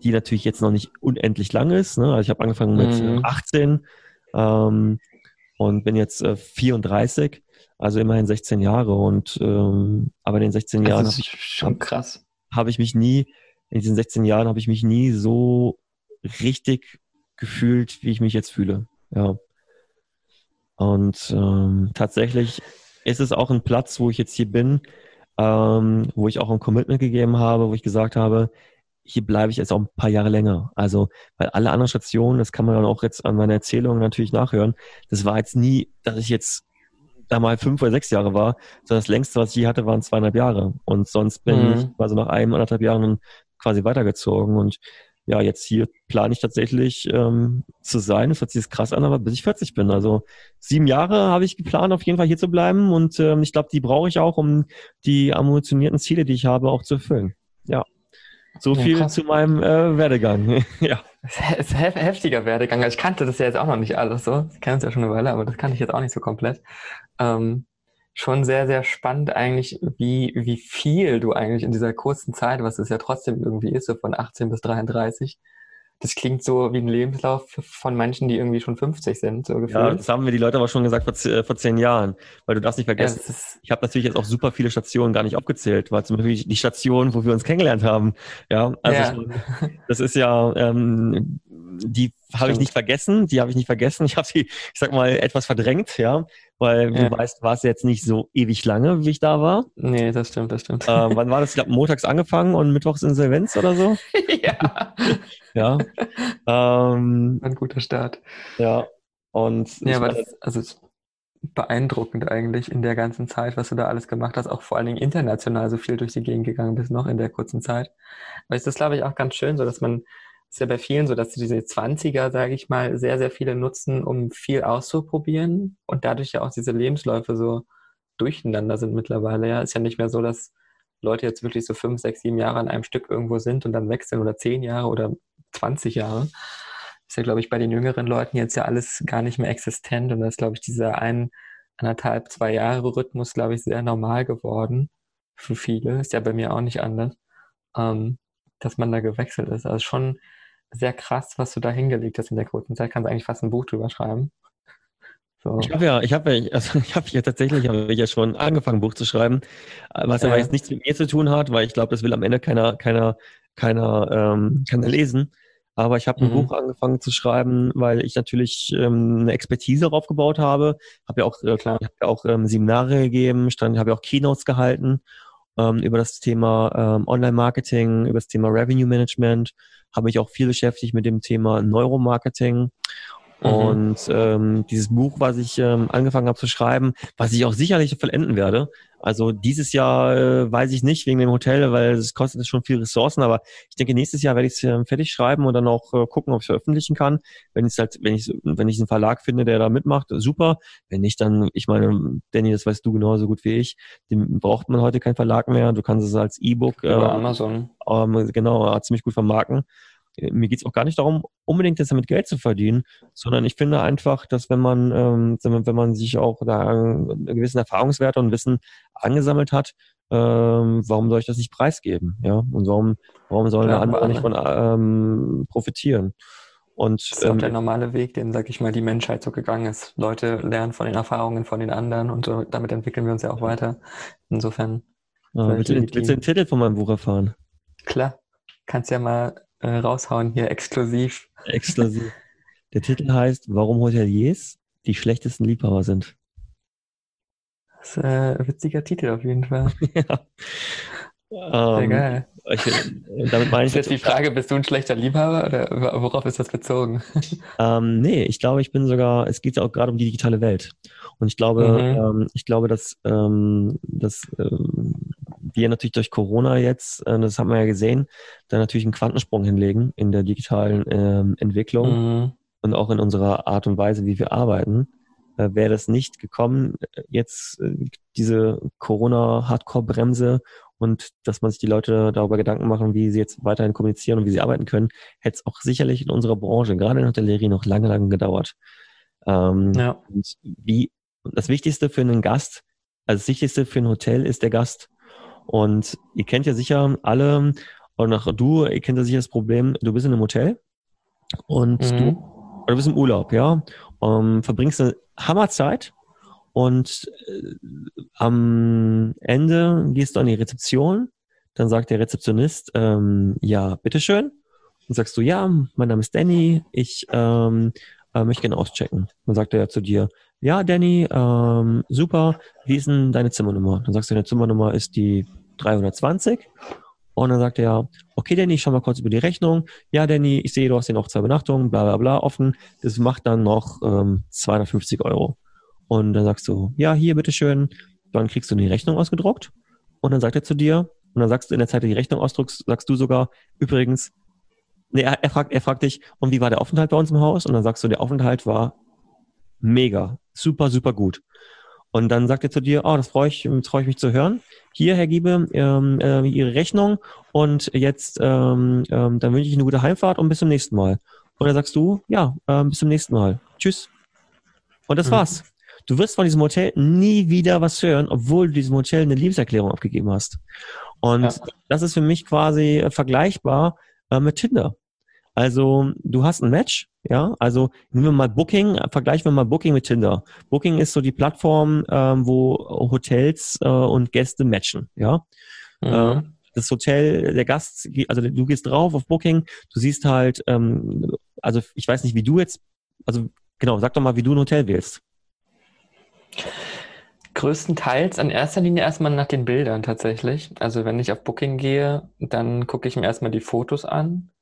die natürlich jetzt noch nicht unendlich lang ist. Ne? Also ich habe angefangen mit mhm. 18 ähm, und bin jetzt äh, 34, also immerhin 16 Jahre. Und ähm, aber in den 16 Jahren habe ich krass. Habe ich mich nie in diesen 16 Jahren habe ich mich nie so richtig gefühlt, wie ich mich jetzt fühle. Ja. Und ähm, tatsächlich ist es auch ein Platz, wo ich jetzt hier bin, ähm, wo ich auch ein Commitment gegeben habe, wo ich gesagt habe, hier bleibe ich jetzt auch ein paar Jahre länger. Also, weil alle anderen Stationen, das kann man dann auch jetzt an meiner Erzählung natürlich nachhören, das war jetzt nie, dass ich jetzt da mal fünf oder sechs Jahre war, sondern das längste, was ich je hatte, waren zweieinhalb Jahre. Und sonst bin mhm. ich also nach einem, anderthalb Jahren quasi weitergezogen. Und ja, jetzt hier plane ich tatsächlich ähm, zu sein. Das hört sich krass an, aber bis ich 40 bin. Also sieben Jahre habe ich geplant, auf jeden Fall hier zu bleiben. Und ähm, ich glaube, die brauche ich auch, um die ammunitionierten Ziele, die ich habe, auch zu erfüllen. Ja. So ja, viel krass. zu meinem äh, Werdegang. ja. Es ist ein heftiger Werdegang. Ich kannte das ja jetzt auch noch nicht alles so. Ich kenne es ja schon eine Weile, aber das kannte ich jetzt auch nicht so komplett. Ähm, schon sehr, sehr spannend eigentlich, wie, wie viel du eigentlich in dieser kurzen Zeit, was es ja trotzdem irgendwie ist, so von 18 bis 33, das klingt so wie ein Lebenslauf von Menschen, die irgendwie schon 50 sind, so gefühlt. Ja, das haben mir die Leute aber schon gesagt vor, äh, vor zehn Jahren, weil du darfst nicht vergessen, ja, ich habe natürlich jetzt auch super viele Stationen gar nicht aufgezählt, weil zum Beispiel die Station, wo wir uns kennengelernt haben, ja, also ja. das ist ja, ähm, die habe ich nicht vergessen, die habe ich nicht vergessen, ich habe sie, ich sag mal, etwas verdrängt, ja, weil ja. du weißt, war es jetzt nicht so ewig lange, wie ich da war. Nee, das stimmt, das stimmt. Ähm, wann war das? Ich glaube, montags angefangen und mittwochs Insolvenz oder so? ja. ja. Ähm, Ein guter Start. Ja. Und ja, aber das, also beeindruckend eigentlich in der ganzen Zeit, was du da alles gemacht hast, auch vor allen Dingen international so viel durch die Gegend gegangen bist, noch in der kurzen Zeit. Weil ist das, glaube ich, auch ganz schön, so dass man ist ja bei vielen so, dass diese 20er, sage ich mal, sehr, sehr viele nutzen, um viel auszuprobieren und dadurch ja auch diese Lebensläufe so durcheinander sind mittlerweile. Ja, ist ja nicht mehr so, dass Leute jetzt wirklich so fünf, sechs, sieben Jahre an einem Stück irgendwo sind und dann wechseln oder zehn Jahre oder 20 Jahre. Ist ja, glaube ich, bei den jüngeren Leuten jetzt ja alles gar nicht mehr existent und da ist, glaube ich, dieser ein, anderthalb, zwei Jahre Rhythmus, glaube ich, sehr normal geworden für viele. Ist ja bei mir auch nicht anders, ähm, dass man da gewechselt ist. Also schon sehr krass, was du da hingelegt hast in der kurzen Zeit. Kannst eigentlich fast ein Buch drüber schreiben. So. Ich habe ja, ich habe ja, also ich habe ja tatsächlich, habe ich ja schon angefangen, ein Buch zu schreiben, was aber jetzt nichts mit mir zu tun hat, weil ich glaube, das will am Ende keiner, keiner, keiner, ähm, keiner lesen. aber ich habe ein mhm. Buch angefangen zu schreiben, weil ich natürlich ähm, eine Expertise darauf gebaut habe. Habe ja auch, äh, Klar. hab ja auch ähm, Seminare gegeben, stand, habe ja auch Keynotes gehalten ähm, über das Thema ähm, Online-Marketing, über das Thema Revenue Management, habe mich auch viel beschäftigt mit dem Thema Neuromarketing Mhm. Und ähm, dieses Buch, was ich ähm, angefangen habe zu schreiben, was ich auch sicherlich vollenden werde. Also dieses Jahr äh, weiß ich nicht wegen dem Hotel, weil es kostet schon viel Ressourcen, aber ich denke, nächstes Jahr werde ich es äh, fertig schreiben und dann auch äh, gucken, ob ich veröffentlichen kann. Wenn ich halt, wenn ich, wenn ich einen Verlag finde, der da mitmacht, super. Wenn nicht, dann, ich meine, Danny, das weißt du genauso gut wie ich, den braucht man heute keinen Verlag mehr. Du kannst es als E-Book äh, Amazon. Ähm, genau, ziemlich gut vermarkten mir geht es auch gar nicht darum, unbedingt jetzt damit Geld zu verdienen, sondern ich finde einfach, dass wenn man, ähm, wenn man sich auch da einen gewissen Erfahrungswerte und Wissen angesammelt hat, ähm, warum soll ich das nicht preisgeben? Ja, und warum, warum sollen ja, andere nicht von ähm, profitieren? Und, das ist ähm, auch der normale Weg, den, sag ich mal, die Menschheit so gegangen ist. Leute lernen von den Erfahrungen von den anderen und so, damit entwickeln wir uns ja auch weiter. Insofern. Ja, willst, du, willst du den Titel von meinem Buch erfahren? Klar. Kannst ja mal äh, raushauen hier, exklusiv. Exklusiv. Der Titel heißt, warum Hoteliers die schlechtesten Liebhaber sind. Das ist äh, ein witziger Titel auf jeden Fall. ja. Sehr ähm, geil. Ich, äh, damit meine ich ist jetzt die Frage, bist du ein schlechter Liebhaber oder worauf ist das bezogen? Ähm, nee, ich glaube, ich bin sogar, es geht ja auch gerade um die digitale Welt. Und ich glaube, mhm. ähm, ich glaube, dass, ähm, dass ähm, wir natürlich durch Corona jetzt, äh, das haben wir ja gesehen, da natürlich einen Quantensprung hinlegen in der digitalen ähm, Entwicklung mhm. und auch in unserer Art und Weise, wie wir arbeiten. Äh, Wäre das nicht gekommen, äh, jetzt äh, diese Corona-Hardcore-Bremse und dass man sich die Leute darüber Gedanken machen, wie sie jetzt weiterhin kommunizieren und wie sie arbeiten können, hätte es auch sicherlich in unserer Branche, gerade in der Hotellerie, noch lange, lange gedauert. Ähm, ja. Und wie, das Wichtigste für einen Gast, also das Wichtigste für ein Hotel ist der Gast. Und ihr kennt ja sicher alle, und auch du, ihr kennt ja sicher das Problem, du bist in einem Hotel und mhm. du, du bist im Urlaub, ja, um, ähm, verbringst eine Hammerzeit und äh, am Ende gehst du an die Rezeption, dann sagt der Rezeptionist, ähm, ja, bitteschön. Und sagst du, ja, mein Name ist Danny, ich ähm, äh, möchte gerne auschecken. Dann sagt er zu dir, ja, Danny, ähm, super, wie ist denn deine Zimmernummer? Dann sagst du, deine Zimmernummer ist die 320. Und dann sagt er, okay, Danny, ich schau mal kurz über die Rechnung. Ja, Danny, ich sehe, du hast hier noch zwei Übernachtungen, bla bla bla offen. Das macht dann noch ähm, 250 Euro. Und dann sagst du, ja, hier, bitteschön. Dann kriegst du die Rechnung ausgedruckt. Und dann sagt er zu dir, und dann sagst du in der Zeit, die Rechnung ausdruckst, sagst du sogar, übrigens, nee, er, er, fragt, er fragt dich, und wie war der Aufenthalt bei uns im Haus? Und dann sagst du, der Aufenthalt war mega, super, super gut. Und dann sagt er zu dir, oh, das freue ich, freue ich mich zu hören. Hier, Herr Giebe, ähm, äh, Ihre Rechnung und jetzt, ähm, ähm, dann wünsche ich eine gute Heimfahrt und bis zum nächsten Mal. Und dann sagst du, ja, ähm, bis zum nächsten Mal. Tschüss. Und das mhm. war's. Du wirst von diesem Hotel nie wieder was hören, obwohl du diesem Hotel eine Liebeserklärung abgegeben hast. Und ja. das ist für mich quasi vergleichbar äh, mit Tinder. Also du hast ein Match, ja, also nehmen wir mal Booking, vergleichen wir mal Booking mit Tinder. Booking ist so die Plattform, ähm, wo Hotels äh, und Gäste matchen, ja. Mhm. Äh, das Hotel, der Gast, also du gehst drauf auf Booking, du siehst halt, ähm, also ich weiß nicht, wie du jetzt, also genau, sag doch mal, wie du ein Hotel wählst. Größtenteils in erster Linie erstmal nach den Bildern tatsächlich. Also wenn ich auf Booking gehe, dann gucke ich mir erstmal die Fotos an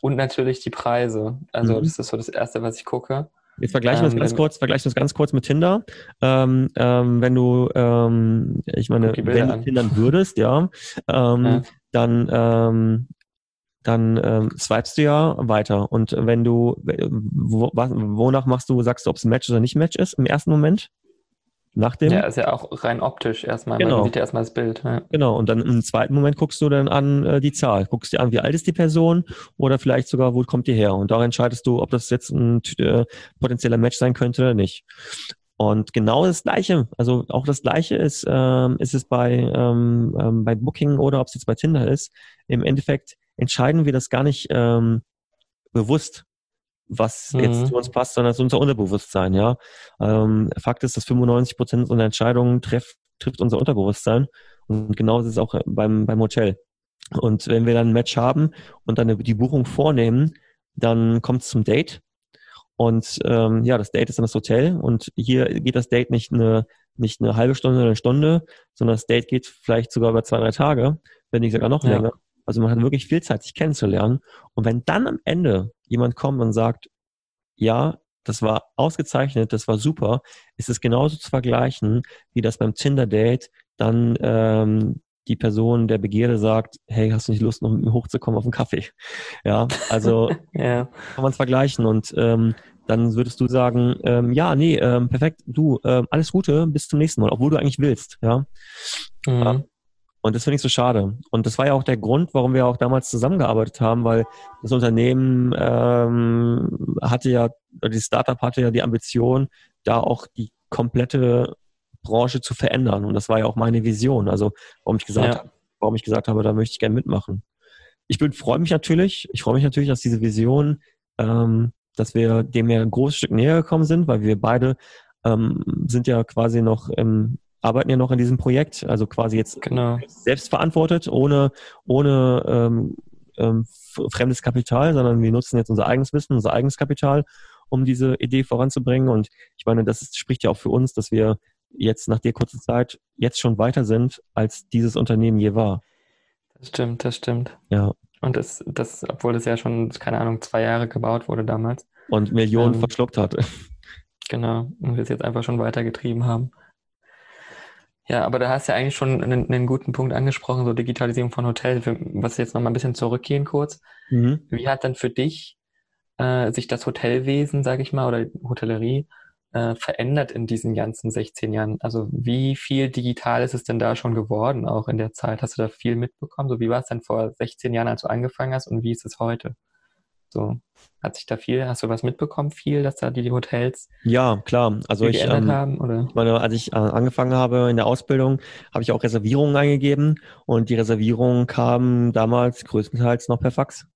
und natürlich die Preise. Also mhm. das ist so das Erste, was ich gucke. Jetzt vergleichen wir es ähm, ganz kurz, vergleichen wir es ganz kurz mit Tinder. Ähm, ähm, wenn du, ähm, ich meine, wenn du Tindern würdest, ja, ähm, ja. dann, dann ähm, swipest du ja weiter. Und wenn du, wo, wonach machst du, sagst du, ob es ein Match oder nicht Match ist im ersten Moment? Nach dem? Ja, ist ja auch rein optisch erstmal. Genau. Man sieht ja erstmal das Bild. Ja. Genau. Und dann im zweiten Moment guckst du dann an äh, die Zahl. Guckst dir an, wie alt ist die Person oder vielleicht sogar, wo kommt die her? Und da entscheidest du, ob das jetzt ein äh, potenzieller Match sein könnte oder nicht. Und genau das Gleiche, also auch das Gleiche ist, ähm, ist es bei, ähm, ähm, bei Booking oder ob es jetzt bei Tinder ist. Im Endeffekt entscheiden wir das gar nicht ähm, bewusst was mhm. jetzt zu uns passt, sondern es ist unser Unterbewusstsein, ja. Ähm, Fakt ist, dass 95 Prozent unserer Entscheidungen treff, trifft unser Unterbewusstsein. Und genau das ist auch beim, beim Hotel. Und wenn wir dann ein Match haben und dann die Buchung vornehmen, dann kommt es zum Date und ähm, ja, das Date ist dann das Hotel und hier geht das Date nicht eine, nicht eine halbe Stunde oder eine Stunde, sondern das Date geht vielleicht sogar über zwei, drei Tage, wenn nicht sogar noch ja. länger. Also man hat wirklich viel Zeit, sich kennenzulernen. Und wenn dann am Ende jemand kommt und sagt, ja, das war ausgezeichnet, das war super, ist es genauso zu vergleichen, wie das beim Tinder-Date dann ähm, die Person der Begierde sagt, hey, hast du nicht Lust, noch mit mir hochzukommen auf einen Kaffee? Ja, also ja. kann man es vergleichen und ähm, dann würdest du sagen, ähm, ja, nee, ähm, perfekt, du, ähm, alles Gute, bis zum nächsten Mal, obwohl du eigentlich willst, ja. Mhm. Und das finde ich so schade. Und das war ja auch der Grund, warum wir auch damals zusammengearbeitet haben, weil das Unternehmen ähm, hatte ja, die Startup hatte ja die Ambition, da auch die komplette Branche zu verändern. Und das war ja auch meine Vision. Also warum ich gesagt, ja. warum ich gesagt habe, da möchte ich gerne mitmachen. Ich freue mich natürlich, ich freue mich natürlich, dass diese Vision, ähm, dass wir dem ja ein großes Stück näher gekommen sind, weil wir beide ähm, sind ja quasi noch im, arbeiten ja noch in diesem Projekt, also quasi jetzt genau. selbst verantwortet, ohne, ohne ähm, ähm, fremdes Kapital, sondern wir nutzen jetzt unser eigenes Wissen, unser eigenes Kapital, um diese Idee voranzubringen. Und ich meine, das ist, spricht ja auch für uns, dass wir jetzt nach der kurzen Zeit jetzt schon weiter sind, als dieses Unternehmen je war. Das stimmt, das stimmt. Ja. Und das, das, obwohl das ja schon, keine Ahnung, zwei Jahre gebaut wurde damals. Und Millionen ähm, verschluckt hatte. Genau. Und wir es jetzt einfach schon weitergetrieben haben. Ja, aber da hast du ja eigentlich schon einen, einen, guten Punkt angesprochen, so Digitalisierung von Hotels. Was jetzt noch mal ein bisschen zurückgehen kurz. Mhm. Wie hat dann für dich äh, sich das Hotelwesen, sage ich mal, oder Hotellerie äh, verändert in diesen ganzen 16 Jahren? Also wie viel digital ist es denn da schon geworden, auch in der Zeit? Hast du da viel mitbekommen? So wie war es denn vor 16 Jahren, als du angefangen hast und wie ist es heute? So, hat sich da viel, hast du was mitbekommen, viel, dass da die Hotels ja klar, also ich, ähm, haben, oder? Meine, als ich äh, angefangen habe in der Ausbildung, habe ich auch Reservierungen eingegeben und die Reservierungen kamen damals größtenteils noch per Fax.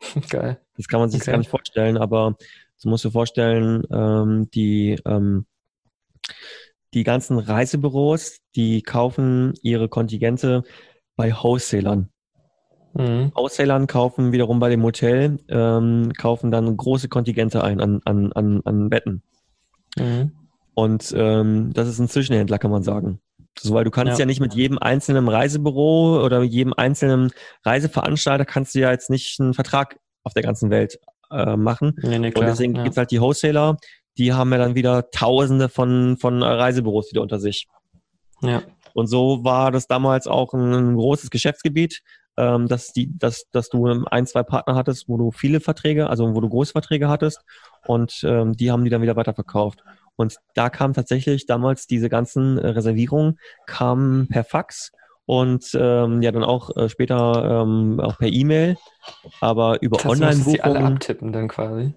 Geil. Das kann man sich okay. gar nicht vorstellen, aber du musst dir vorstellen, ähm, die ähm, die ganzen Reisebüros, die kaufen ihre Kontingente bei Wholesalern. Mhm. Wholesalern kaufen wiederum bei dem Hotel, ähm, kaufen dann große Kontingente ein an, an, an, an Betten. Mhm. Und ähm, das ist ein Zwischenhändler, kann man sagen. So, weil du kannst ja. ja nicht mit jedem einzelnen Reisebüro oder jedem einzelnen Reiseveranstalter kannst du ja jetzt nicht einen Vertrag auf der ganzen Welt äh, machen. Nee, nee, klar, Und deswegen ja. gibt es halt die Wholesaler, die haben ja dann wieder tausende von, von Reisebüros wieder unter sich. Ja. Und so war das damals auch ein, ein großes Geschäftsgebiet ähm, dass, die, dass, dass du ein, zwei Partner hattest, wo du viele Verträge, also wo du Großverträge hattest und ähm, die haben die dann wieder weiterverkauft. Und da kam tatsächlich damals diese ganzen Reservierungen kamen per Fax und ähm, ja dann auch äh, später ähm, auch per E-Mail, aber über Online-Buchungen. alle abtippen dann quasi.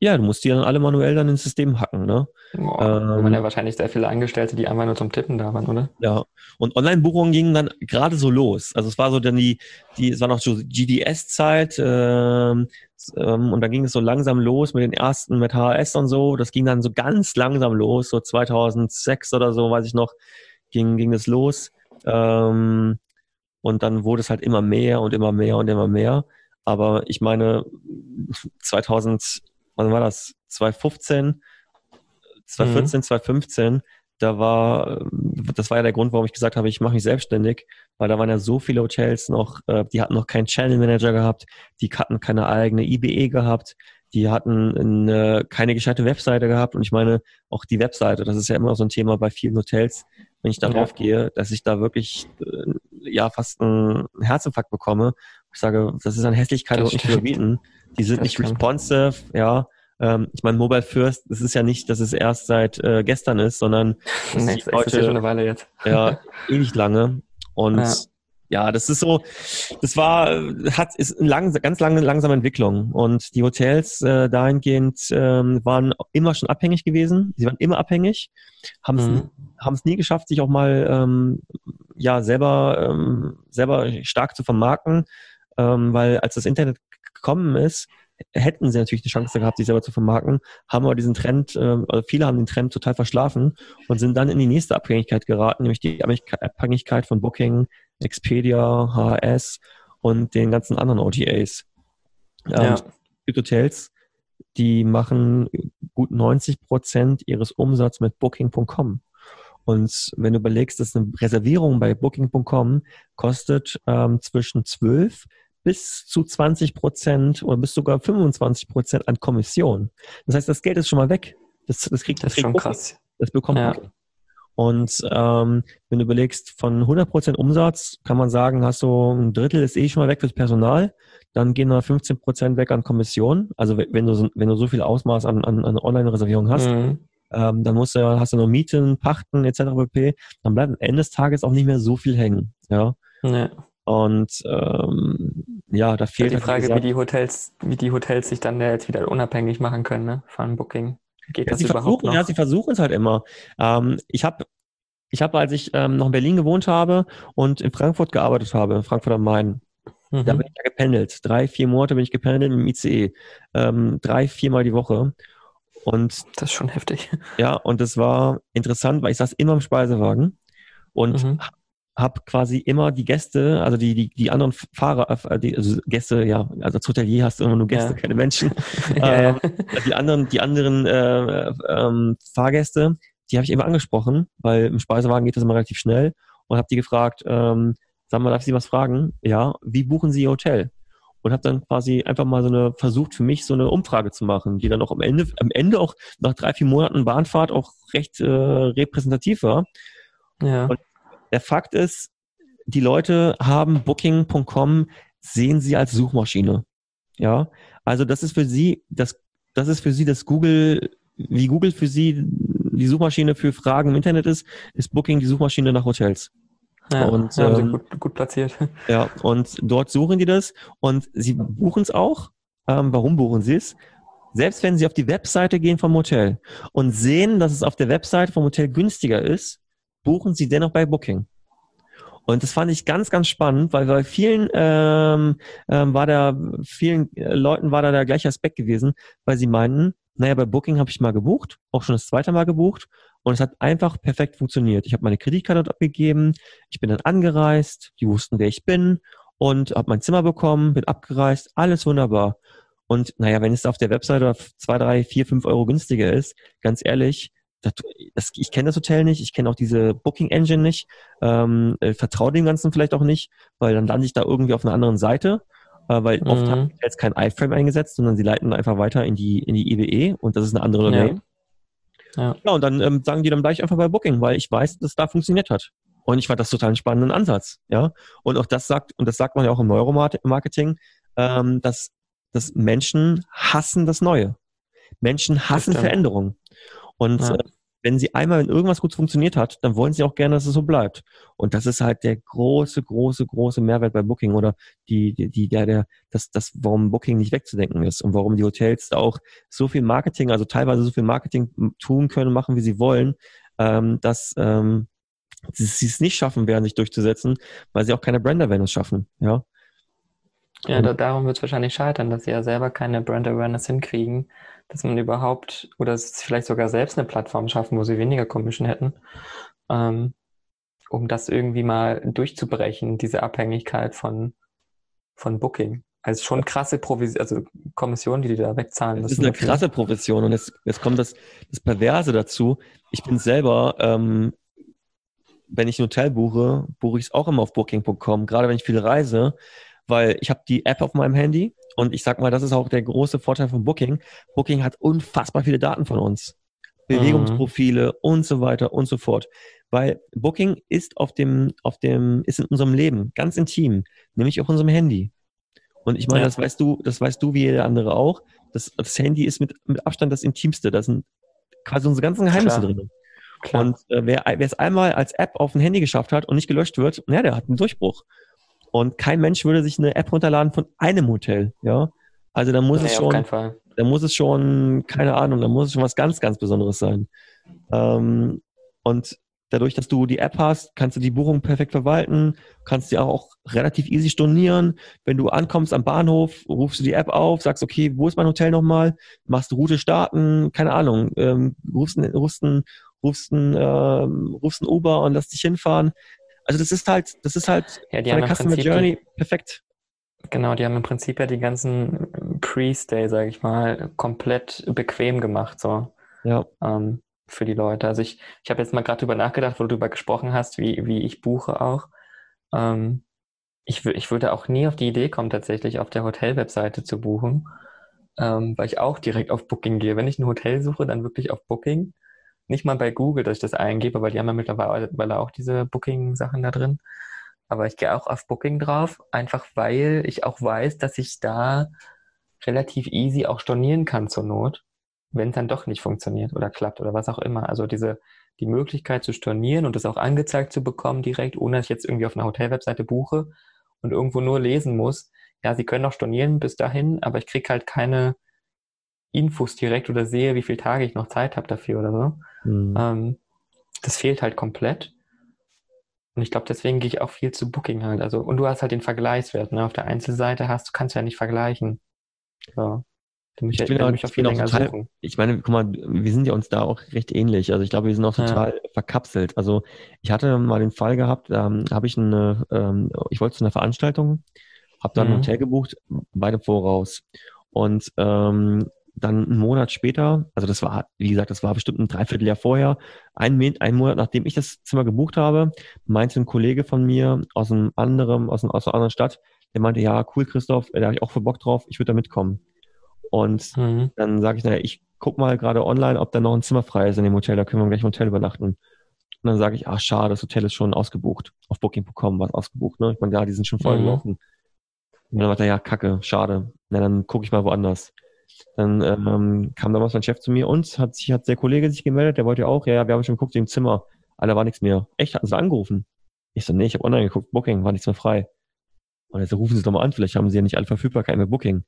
Ja, du musst die dann alle manuell dann ins System hacken, ne? Boah, ähm, man ja wahrscheinlich sehr viele Angestellte, die einfach nur zum Tippen da waren, oder? Ja. Und Online-Buchungen gingen dann gerade so los. Also es war so dann die, die, es war noch so GDS-Zeit, ähm, ähm, und dann ging es so langsam los mit den ersten, mit HRS und so. Das ging dann so ganz langsam los, so 2006 oder so, weiß ich noch, ging, ging es los. Ähm, und dann wurde es halt immer mehr und immer mehr und immer mehr. Aber ich meine, 2000, wann war das? 2015, 2014, mhm. 2015, da war, das war ja der Grund, warum ich gesagt habe, ich mache mich selbstständig, weil da waren ja so viele Hotels noch, äh, die hatten noch keinen Channel Manager gehabt, die hatten keine eigene IBE gehabt, die hatten eine, keine gescheite Webseite gehabt und ich meine, auch die Webseite, das ist ja immer so ein Thema bei vielen Hotels, wenn ich darauf ja. gehe, dass ich da wirklich äh, ja fast einen Herzinfarkt bekomme. Ich sage, das ist an Hässlichkeit das nicht zu überbieten. Die sind das nicht responsive, ja. Ähm, ich meine, Mobile First, das ist ja nicht, dass es erst seit äh, gestern ist, sondern nee, ist heute, schon eine Weile jetzt. Ja, ewig lange. Und ja. ja. das ist so, das war, hat, ist eine lang, ganz lange, langsame Entwicklung. Und die Hotels äh, dahingehend ähm, waren immer schon abhängig gewesen. Sie waren immer abhängig, haben es mhm. haben es nie geschafft, sich auch mal ähm, ja selber ähm, selber stark zu vermarkten, ähm, weil als das Internet gekommen ist, hätten sie natürlich die Chance gehabt, sich selber zu vermarkten, haben aber diesen Trend, äh, viele haben den Trend total verschlafen und sind dann in die nächste Abhängigkeit geraten, nämlich die Abhängigkeit von Booking, Expedia, HRS und den ganzen anderen OTAs. Ähm, ja. gibt Hotels, die machen gut 90 Prozent ihres Umsatzes mit Booking.com. Und wenn du überlegst, dass eine Reservierung bei Booking.com kostet ähm, zwischen 12 bis zu 20 Prozent oder bis sogar 25 Prozent an Kommission. Das heißt, das Geld ist schon mal weg. Das, das kriegt das, das schon krass. Das bekommt ja. Und ähm, wenn du überlegst, von 100 Prozent Umsatz kann man sagen, hast du ein Drittel ist eh schon mal weg fürs Personal, dann gehen da 15 Prozent weg an Kommission. Also wenn du wenn du so viel Ausmaß an, an, an Online-Reservierungen hast, mhm. ähm, dann musst du, hast du noch Mieten, Pachten etc. pp. Dann bleibt am Ende des Tages auch nicht mehr so viel hängen. Ja. Nee. Und ähm, ja, da fehlt ja, die Frage, gesagt, wie die Hotels, wie die Hotels sich dann jetzt wieder unabhängig machen können ne, von Booking. Geht ja, das überhaupt versuchen, noch? Ja, sie versuchen es halt immer. Ähm, ich habe, ich hab, als ich ähm, noch in Berlin gewohnt habe und in Frankfurt gearbeitet habe, in Frankfurt am Main, mhm. da bin ich ja gependelt. Drei, vier Monate bin ich gependelt dem ICE. Ähm, drei, viermal die Woche. Und das ist schon heftig. Ja, und das war interessant, weil ich saß immer im Speisewagen und mhm habe quasi immer die Gäste, also die, die, die anderen Fahrer, äh, die, also Gäste, ja, also als Hotelier hast du immer nur Gäste, ja. keine Menschen. ja, ähm, die anderen, die anderen äh, ähm, Fahrgäste, die habe ich immer angesprochen, weil im Speisewagen geht das immer relativ schnell und habe die gefragt, ähm, sag mal, darf ich Sie was fragen? Ja, wie buchen Sie Ihr Hotel? Und habe dann quasi einfach mal so eine versucht für mich so eine Umfrage zu machen, die dann auch am Ende, am Ende auch nach drei, vier Monaten Bahnfahrt auch recht äh, repräsentativ war. Ja. Und der Fakt ist, die Leute haben Booking.com, sehen sie als Suchmaschine. Ja, also das ist für sie, das, das ist für sie das Google, wie Google für sie die Suchmaschine für Fragen im Internet ist, ist Booking die Suchmaschine nach Hotels. Ja, und, ja, ähm, gut, gut platziert. Ja, und dort suchen die das und sie buchen es auch. Ähm, warum buchen sie es? Selbst wenn sie auf die Webseite gehen vom Hotel und sehen, dass es auf der Webseite vom Hotel günstiger ist, buchen sie dennoch bei Booking. Und das fand ich ganz, ganz spannend, weil bei vielen ähm, ähm, war da, vielen äh, Leuten war da der gleiche Aspekt gewesen, weil sie meinten, naja, bei Booking habe ich mal gebucht, auch schon das zweite Mal gebucht und es hat einfach perfekt funktioniert. Ich habe meine Kreditkarte dort abgegeben, ich bin dann angereist, die wussten, wer ich bin und habe mein Zimmer bekommen, bin abgereist, alles wunderbar. Und naja, wenn es auf der Webseite zwei, drei, vier, fünf Euro günstiger ist, ganz ehrlich, das, das, ich kenne das Hotel nicht, ich kenne auch diese Booking Engine nicht, ähm, äh, vertraue dem Ganzen vielleicht auch nicht, weil dann lande ich da irgendwie auf einer anderen Seite, äh, weil mhm. oft haben jetzt kein iFrame eingesetzt, sondern sie leiten einfach weiter in die in die IWE und das ist eine andere Domain. Ja. ja. ja, und dann ähm, sagen die dann gleich einfach bei Booking, weil ich weiß, dass da funktioniert hat. Und ich fand das total einen spannenden Ansatz, ja. Und auch das sagt, und das sagt man ja auch im Neuromarketing, ähm, dass, dass Menschen hassen das Neue. Menschen hassen Veränderungen. Und ja. äh, wenn sie einmal, wenn irgendwas gut funktioniert hat, dann wollen sie auch gerne, dass es so bleibt. Und das ist halt der große, große, große Mehrwert bei Booking oder die, die, die der, der, das, das, warum Booking nicht wegzudenken ist und warum die Hotels auch so viel Marketing, also teilweise so viel Marketing tun können, machen, wie sie wollen, ähm, dass ähm, sie es nicht schaffen werden, sich durchzusetzen, weil sie auch keine Brand Awareness schaffen, ja. Ja, da, darum wird es wahrscheinlich scheitern, dass sie ja selber keine Brand Awareness hinkriegen, dass man überhaupt oder vielleicht sogar selbst eine Plattform schaffen, wo sie weniger Commission hätten, ähm, um das irgendwie mal durchzubrechen, diese Abhängigkeit von, von Booking. Also schon krasse Provision, also Kommission, die die da wegzahlen müssen. Das ist eine krasse Provision und jetzt, jetzt kommt das, das Perverse dazu. Ich bin selber, ähm, wenn ich ein Hotel buche, buche ich es auch immer auf Booking.com, gerade wenn ich viel reise weil ich habe die App auf meinem Handy und ich sag mal, das ist auch der große Vorteil von Booking. Booking hat unfassbar viele Daten von uns. Bewegungsprofile mhm. und so weiter und so fort. Weil Booking ist auf dem, auf dem, ist in unserem Leben ganz intim, nämlich auf unserem Handy. Und ich meine, ja. das weißt du, das weißt du wie jeder andere auch. Das, das Handy ist mit, mit Abstand das Intimste. Da sind quasi unsere ganzen Geheimnisse Klar. drin. Klar. Und äh, wer, es einmal als App auf ein Handy geschafft hat und nicht gelöscht wird, ja, der hat einen Durchbruch. Und kein Mensch würde sich eine App runterladen von einem Hotel, ja. Also da muss nee, es schon, da muss es schon, keine Ahnung, da muss es schon was ganz, ganz Besonderes sein. Ähm, und dadurch, dass du die App hast, kannst du die Buchung perfekt verwalten, kannst die auch relativ easy stornieren. Wenn du ankommst am Bahnhof, rufst du die App auf, sagst, okay, wo ist mein Hotel nochmal? Machst du Route starten, keine Ahnung, ähm, rufst ein, rufst rufst ein, ähm, rufst ein Uber und lass dich hinfahren. Also das ist halt, das ist halt ja, die haben Customer Prinzip Journey perfekt. Genau, die haben im Prinzip ja die ganzen Pre-Stay, sage ich mal, komplett bequem gemacht, so. Ja. Ähm, für die Leute. Also ich, ich habe jetzt mal gerade drüber nachgedacht, wo du darüber gesprochen hast, wie, wie ich buche auch. Ähm, ich, ich würde auch nie auf die Idee kommen, tatsächlich auf der Hotel-Webseite zu buchen, ähm, weil ich auch direkt auf Booking gehe. Wenn ich ein Hotel suche, dann wirklich auf Booking. Nicht mal bei Google, dass ich das eingebe, weil die haben ja mittlerweile auch diese Booking-Sachen da drin. Aber ich gehe auch auf Booking drauf, einfach weil ich auch weiß, dass ich da relativ easy auch stornieren kann zur Not, wenn es dann doch nicht funktioniert oder klappt oder was auch immer. Also diese, die Möglichkeit zu stornieren und das auch angezeigt zu bekommen direkt, ohne dass ich jetzt irgendwie auf einer Hotelwebseite buche und irgendwo nur lesen muss. Ja, Sie können auch stornieren bis dahin, aber ich kriege halt keine Infos direkt oder sehe, wie viele Tage ich noch Zeit habe dafür oder so. Mhm. Ähm, das fehlt halt komplett. Und ich glaube, deswegen gehe ich auch viel zu Booking halt. Also, und du hast halt den Vergleichswert, ne? Auf der Einzelseite hast du, kannst du ja nicht vergleichen. Ja. Du musst ich, ja, mich auch viel länger total, suchen. Ich meine, guck mal, wir sind ja uns da auch recht ähnlich. Also ich glaube, wir sind auch total ja. verkapselt. Also ich hatte mal den Fall gehabt, da ähm, habe ich eine, ähm, ich wollte zu einer Veranstaltung, habe dann mhm. ein Hotel gebucht, beide voraus. Und ähm, dann einen Monat später, also das war, wie gesagt, das war bestimmt ein Dreivierteljahr vorher, ein, ein Monat nachdem ich das Zimmer gebucht habe, meinte ein Kollege von mir aus einem anderen, aus, einem, aus einer anderen Stadt, der meinte, ja, cool, Christoph, da habe ich auch voll Bock drauf, ich würde da mitkommen. Und mhm. dann sage ich, naja, ich guck mal gerade online, ob da noch ein Zimmer frei ist in dem Hotel, da können wir gleich im Hotel übernachten. Und dann sage ich, ach schade, das Hotel ist schon ausgebucht. Auf Booking.com war es ausgebucht. Ne? Ich meine, ja, die sind schon voll mhm. gelaufen. Und dann sagt er, ja, kacke, schade. Na, dann gucke ich mal woanders. Dann ähm, kam damals mein Chef zu mir und hat sich hat der Kollege sich gemeldet, der wollte ja auch, ja, ja, wir haben schon geguckt im Zimmer, Alter, war nichts mehr. Echt, hatten sie angerufen? Ich so, nee, ich habe online geguckt, Booking, war nichts mehr frei. Und jetzt so, rufen Sie doch mal an, vielleicht haben Sie ja nicht alle Verfügbarkeit mit Booking.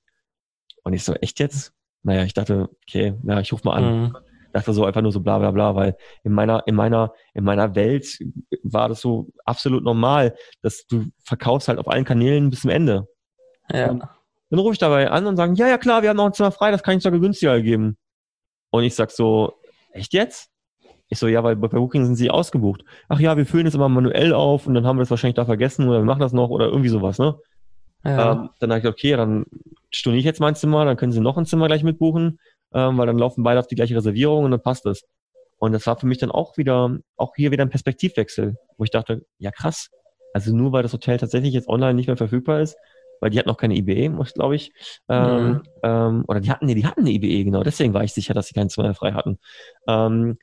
Und ich so, echt jetzt? Naja, ich dachte, okay, na, ich rufe mal an. Mhm. Dachte so einfach nur so bla bla bla, weil in meiner, in meiner, in meiner Welt war das so absolut normal, dass du verkaufst halt auf allen Kanälen bis zum Ende. Ja. Und dann rufe ich dabei an und sagen, ja, ja klar, wir haben noch ein Zimmer frei, das kann ich sogar günstiger geben. Und ich sag so, echt jetzt? Ich so, ja, weil bei Booking sind sie ausgebucht. Ach ja, wir füllen das immer manuell auf und dann haben wir das wahrscheinlich da vergessen oder wir machen das noch oder irgendwie sowas, ne? Ja. Ähm, dann habe ich okay, dann storniere ich jetzt mein Zimmer, dann können sie noch ein Zimmer gleich mitbuchen, ähm, weil dann laufen beide auf die gleiche Reservierung und dann passt es. Und das war für mich dann auch wieder, auch hier wieder ein Perspektivwechsel, wo ich dachte, ja krass, also nur weil das Hotel tatsächlich jetzt online nicht mehr verfügbar ist, weil die hatten noch keine IBE, glaube ich. Ähm, mhm. ähm, oder die hatten, nee, die hatten eine IBE, genau. Deswegen war ich sicher, dass sie keinen Zimmer frei hatten. Ähm,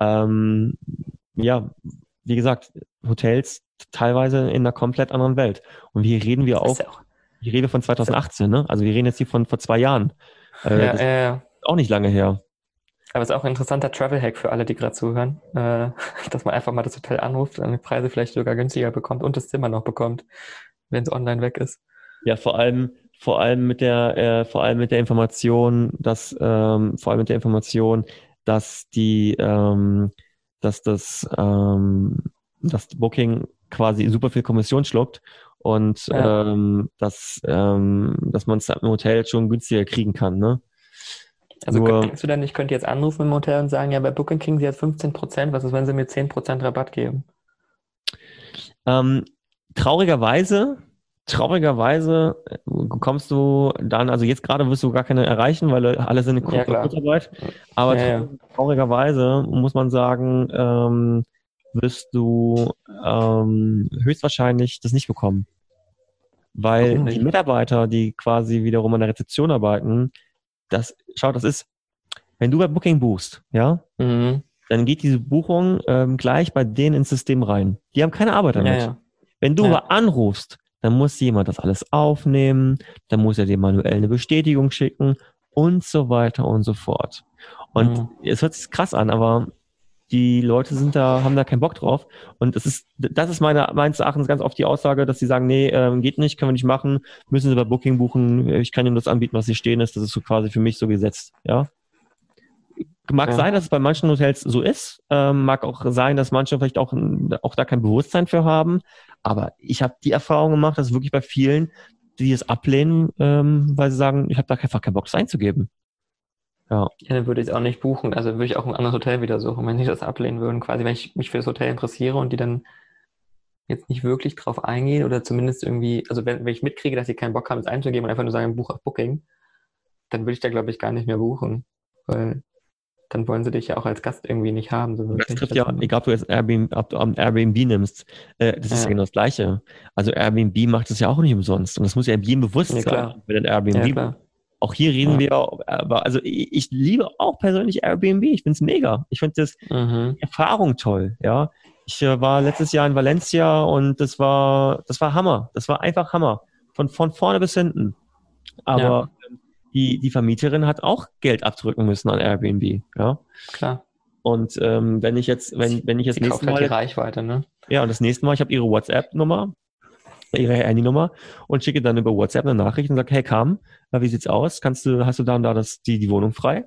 ähm, ja, wie gesagt, Hotels teilweise in einer komplett anderen Welt. Und hier reden wir auch, auch ich rede von 2018, ne? Also wir reden jetzt hier von vor zwei Jahren. Äh, ja, ja, ja. Auch nicht lange her. Aber es ist auch ein interessanter Travel-Hack für alle, die gerade zuhören, äh, dass man einfach mal das Hotel anruft, dann die Preise vielleicht sogar günstiger bekommt und das Zimmer noch bekommt, wenn es online weg ist. Ja, vor allem, vor allem mit der, äh, vor allem mit der Information, dass, ähm, vor allem mit der Information, dass die, ähm, dass das, ähm, dass Booking quasi super viel Kommission schluckt und ja. ähm, dass, ähm, dass man es im Hotel schon günstiger kriegen kann, ne? Also Nur, denkst du dann, ich könnte jetzt anrufen im Hotel und sagen, ja, bei Booking kriegen sie jetzt 15 Prozent, was ist, wenn sie mir 10 Prozent Rabatt geben? Ähm, traurigerweise traurigerweise äh, kommst du dann, also jetzt gerade wirst du gar keine erreichen, weil alle sind in ja, Kurzarbeit. Aber ja, ja. traurigerweise muss man sagen, ähm, wirst du ähm, höchstwahrscheinlich das nicht bekommen. Weil nicht? die Mitarbeiter, die quasi wiederum an der Rezeption arbeiten, das, schau, das ist, wenn du bei Booking buchst, ja, mhm. dann geht diese Buchung ähm, gleich bei denen ins System rein. Die haben keine Arbeit damit. Wenn du aber anrufst, dann muss jemand das alles aufnehmen, dann muss er dir manuell eine Bestätigung schicken und so weiter und so fort. Und mhm. es hört sich krass an, aber die Leute sind da, haben da keinen Bock drauf. Und das ist, das ist meine, meines Erachtens ganz oft die Aussage, dass sie sagen, nee, äh, geht nicht, können wir nicht machen, müssen sie bei Booking buchen, ich kann ihnen das anbieten, was sie stehen ist, das ist so quasi für mich so gesetzt, ja. Mag ja. sein, dass es bei manchen Hotels so ist. Ähm, mag auch sein, dass manche vielleicht auch, auch da kein Bewusstsein für haben. Aber ich habe die Erfahrung gemacht, dass wirklich bei vielen, die es ablehnen, ähm, weil sie sagen, ich habe da einfach keinen Bock, das einzugeben. Ja. ja, dann würde ich es auch nicht buchen. Also würde ich auch ein anderes Hotel wieder suchen, wenn sie das ablehnen würden. Quasi, wenn ich mich für das Hotel interessiere und die dann jetzt nicht wirklich drauf eingehen oder zumindest irgendwie, also wenn, wenn ich mitkriege, dass sie keinen Bock haben, es einzugeben und einfach nur sagen, Buch auf Booking, dann würde ich da, glaube ich, gar nicht mehr buchen. Weil dann wollen sie dich ja auch als Gast irgendwie nicht haben. So das trifft ja, egal ob du jetzt Airbnb, ob du Airbnb nimmst, äh, das ist ja. genau das Gleiche. Also Airbnb macht das ja auch nicht umsonst. Und das muss ja jedem bewusst ja, sein, wenn ein Airbnb ja, auch hier reden ja. wir, aber also ich, ich, liebe auch persönlich Airbnb. Ich finde es mega. Ich finde das mhm. Erfahrung toll. Ja, ich äh, war letztes Jahr in Valencia und das war, das war Hammer. Das war einfach Hammer. Von, von vorne bis hinten. Aber ja. Die, die Vermieterin hat auch Geld abdrücken müssen an Airbnb. Ja, klar. Und ähm, wenn ich jetzt, wenn, wenn ich jetzt nächstes halt Mal. die Reichweite, ne? Ja, und das nächste Mal, ich habe ihre WhatsApp-Nummer, ihre Handynummer und schicke dann über WhatsApp eine Nachricht und sage, hey Kam, wie sieht's aus? Kannst du, hast du da und da das, die, die Wohnung frei?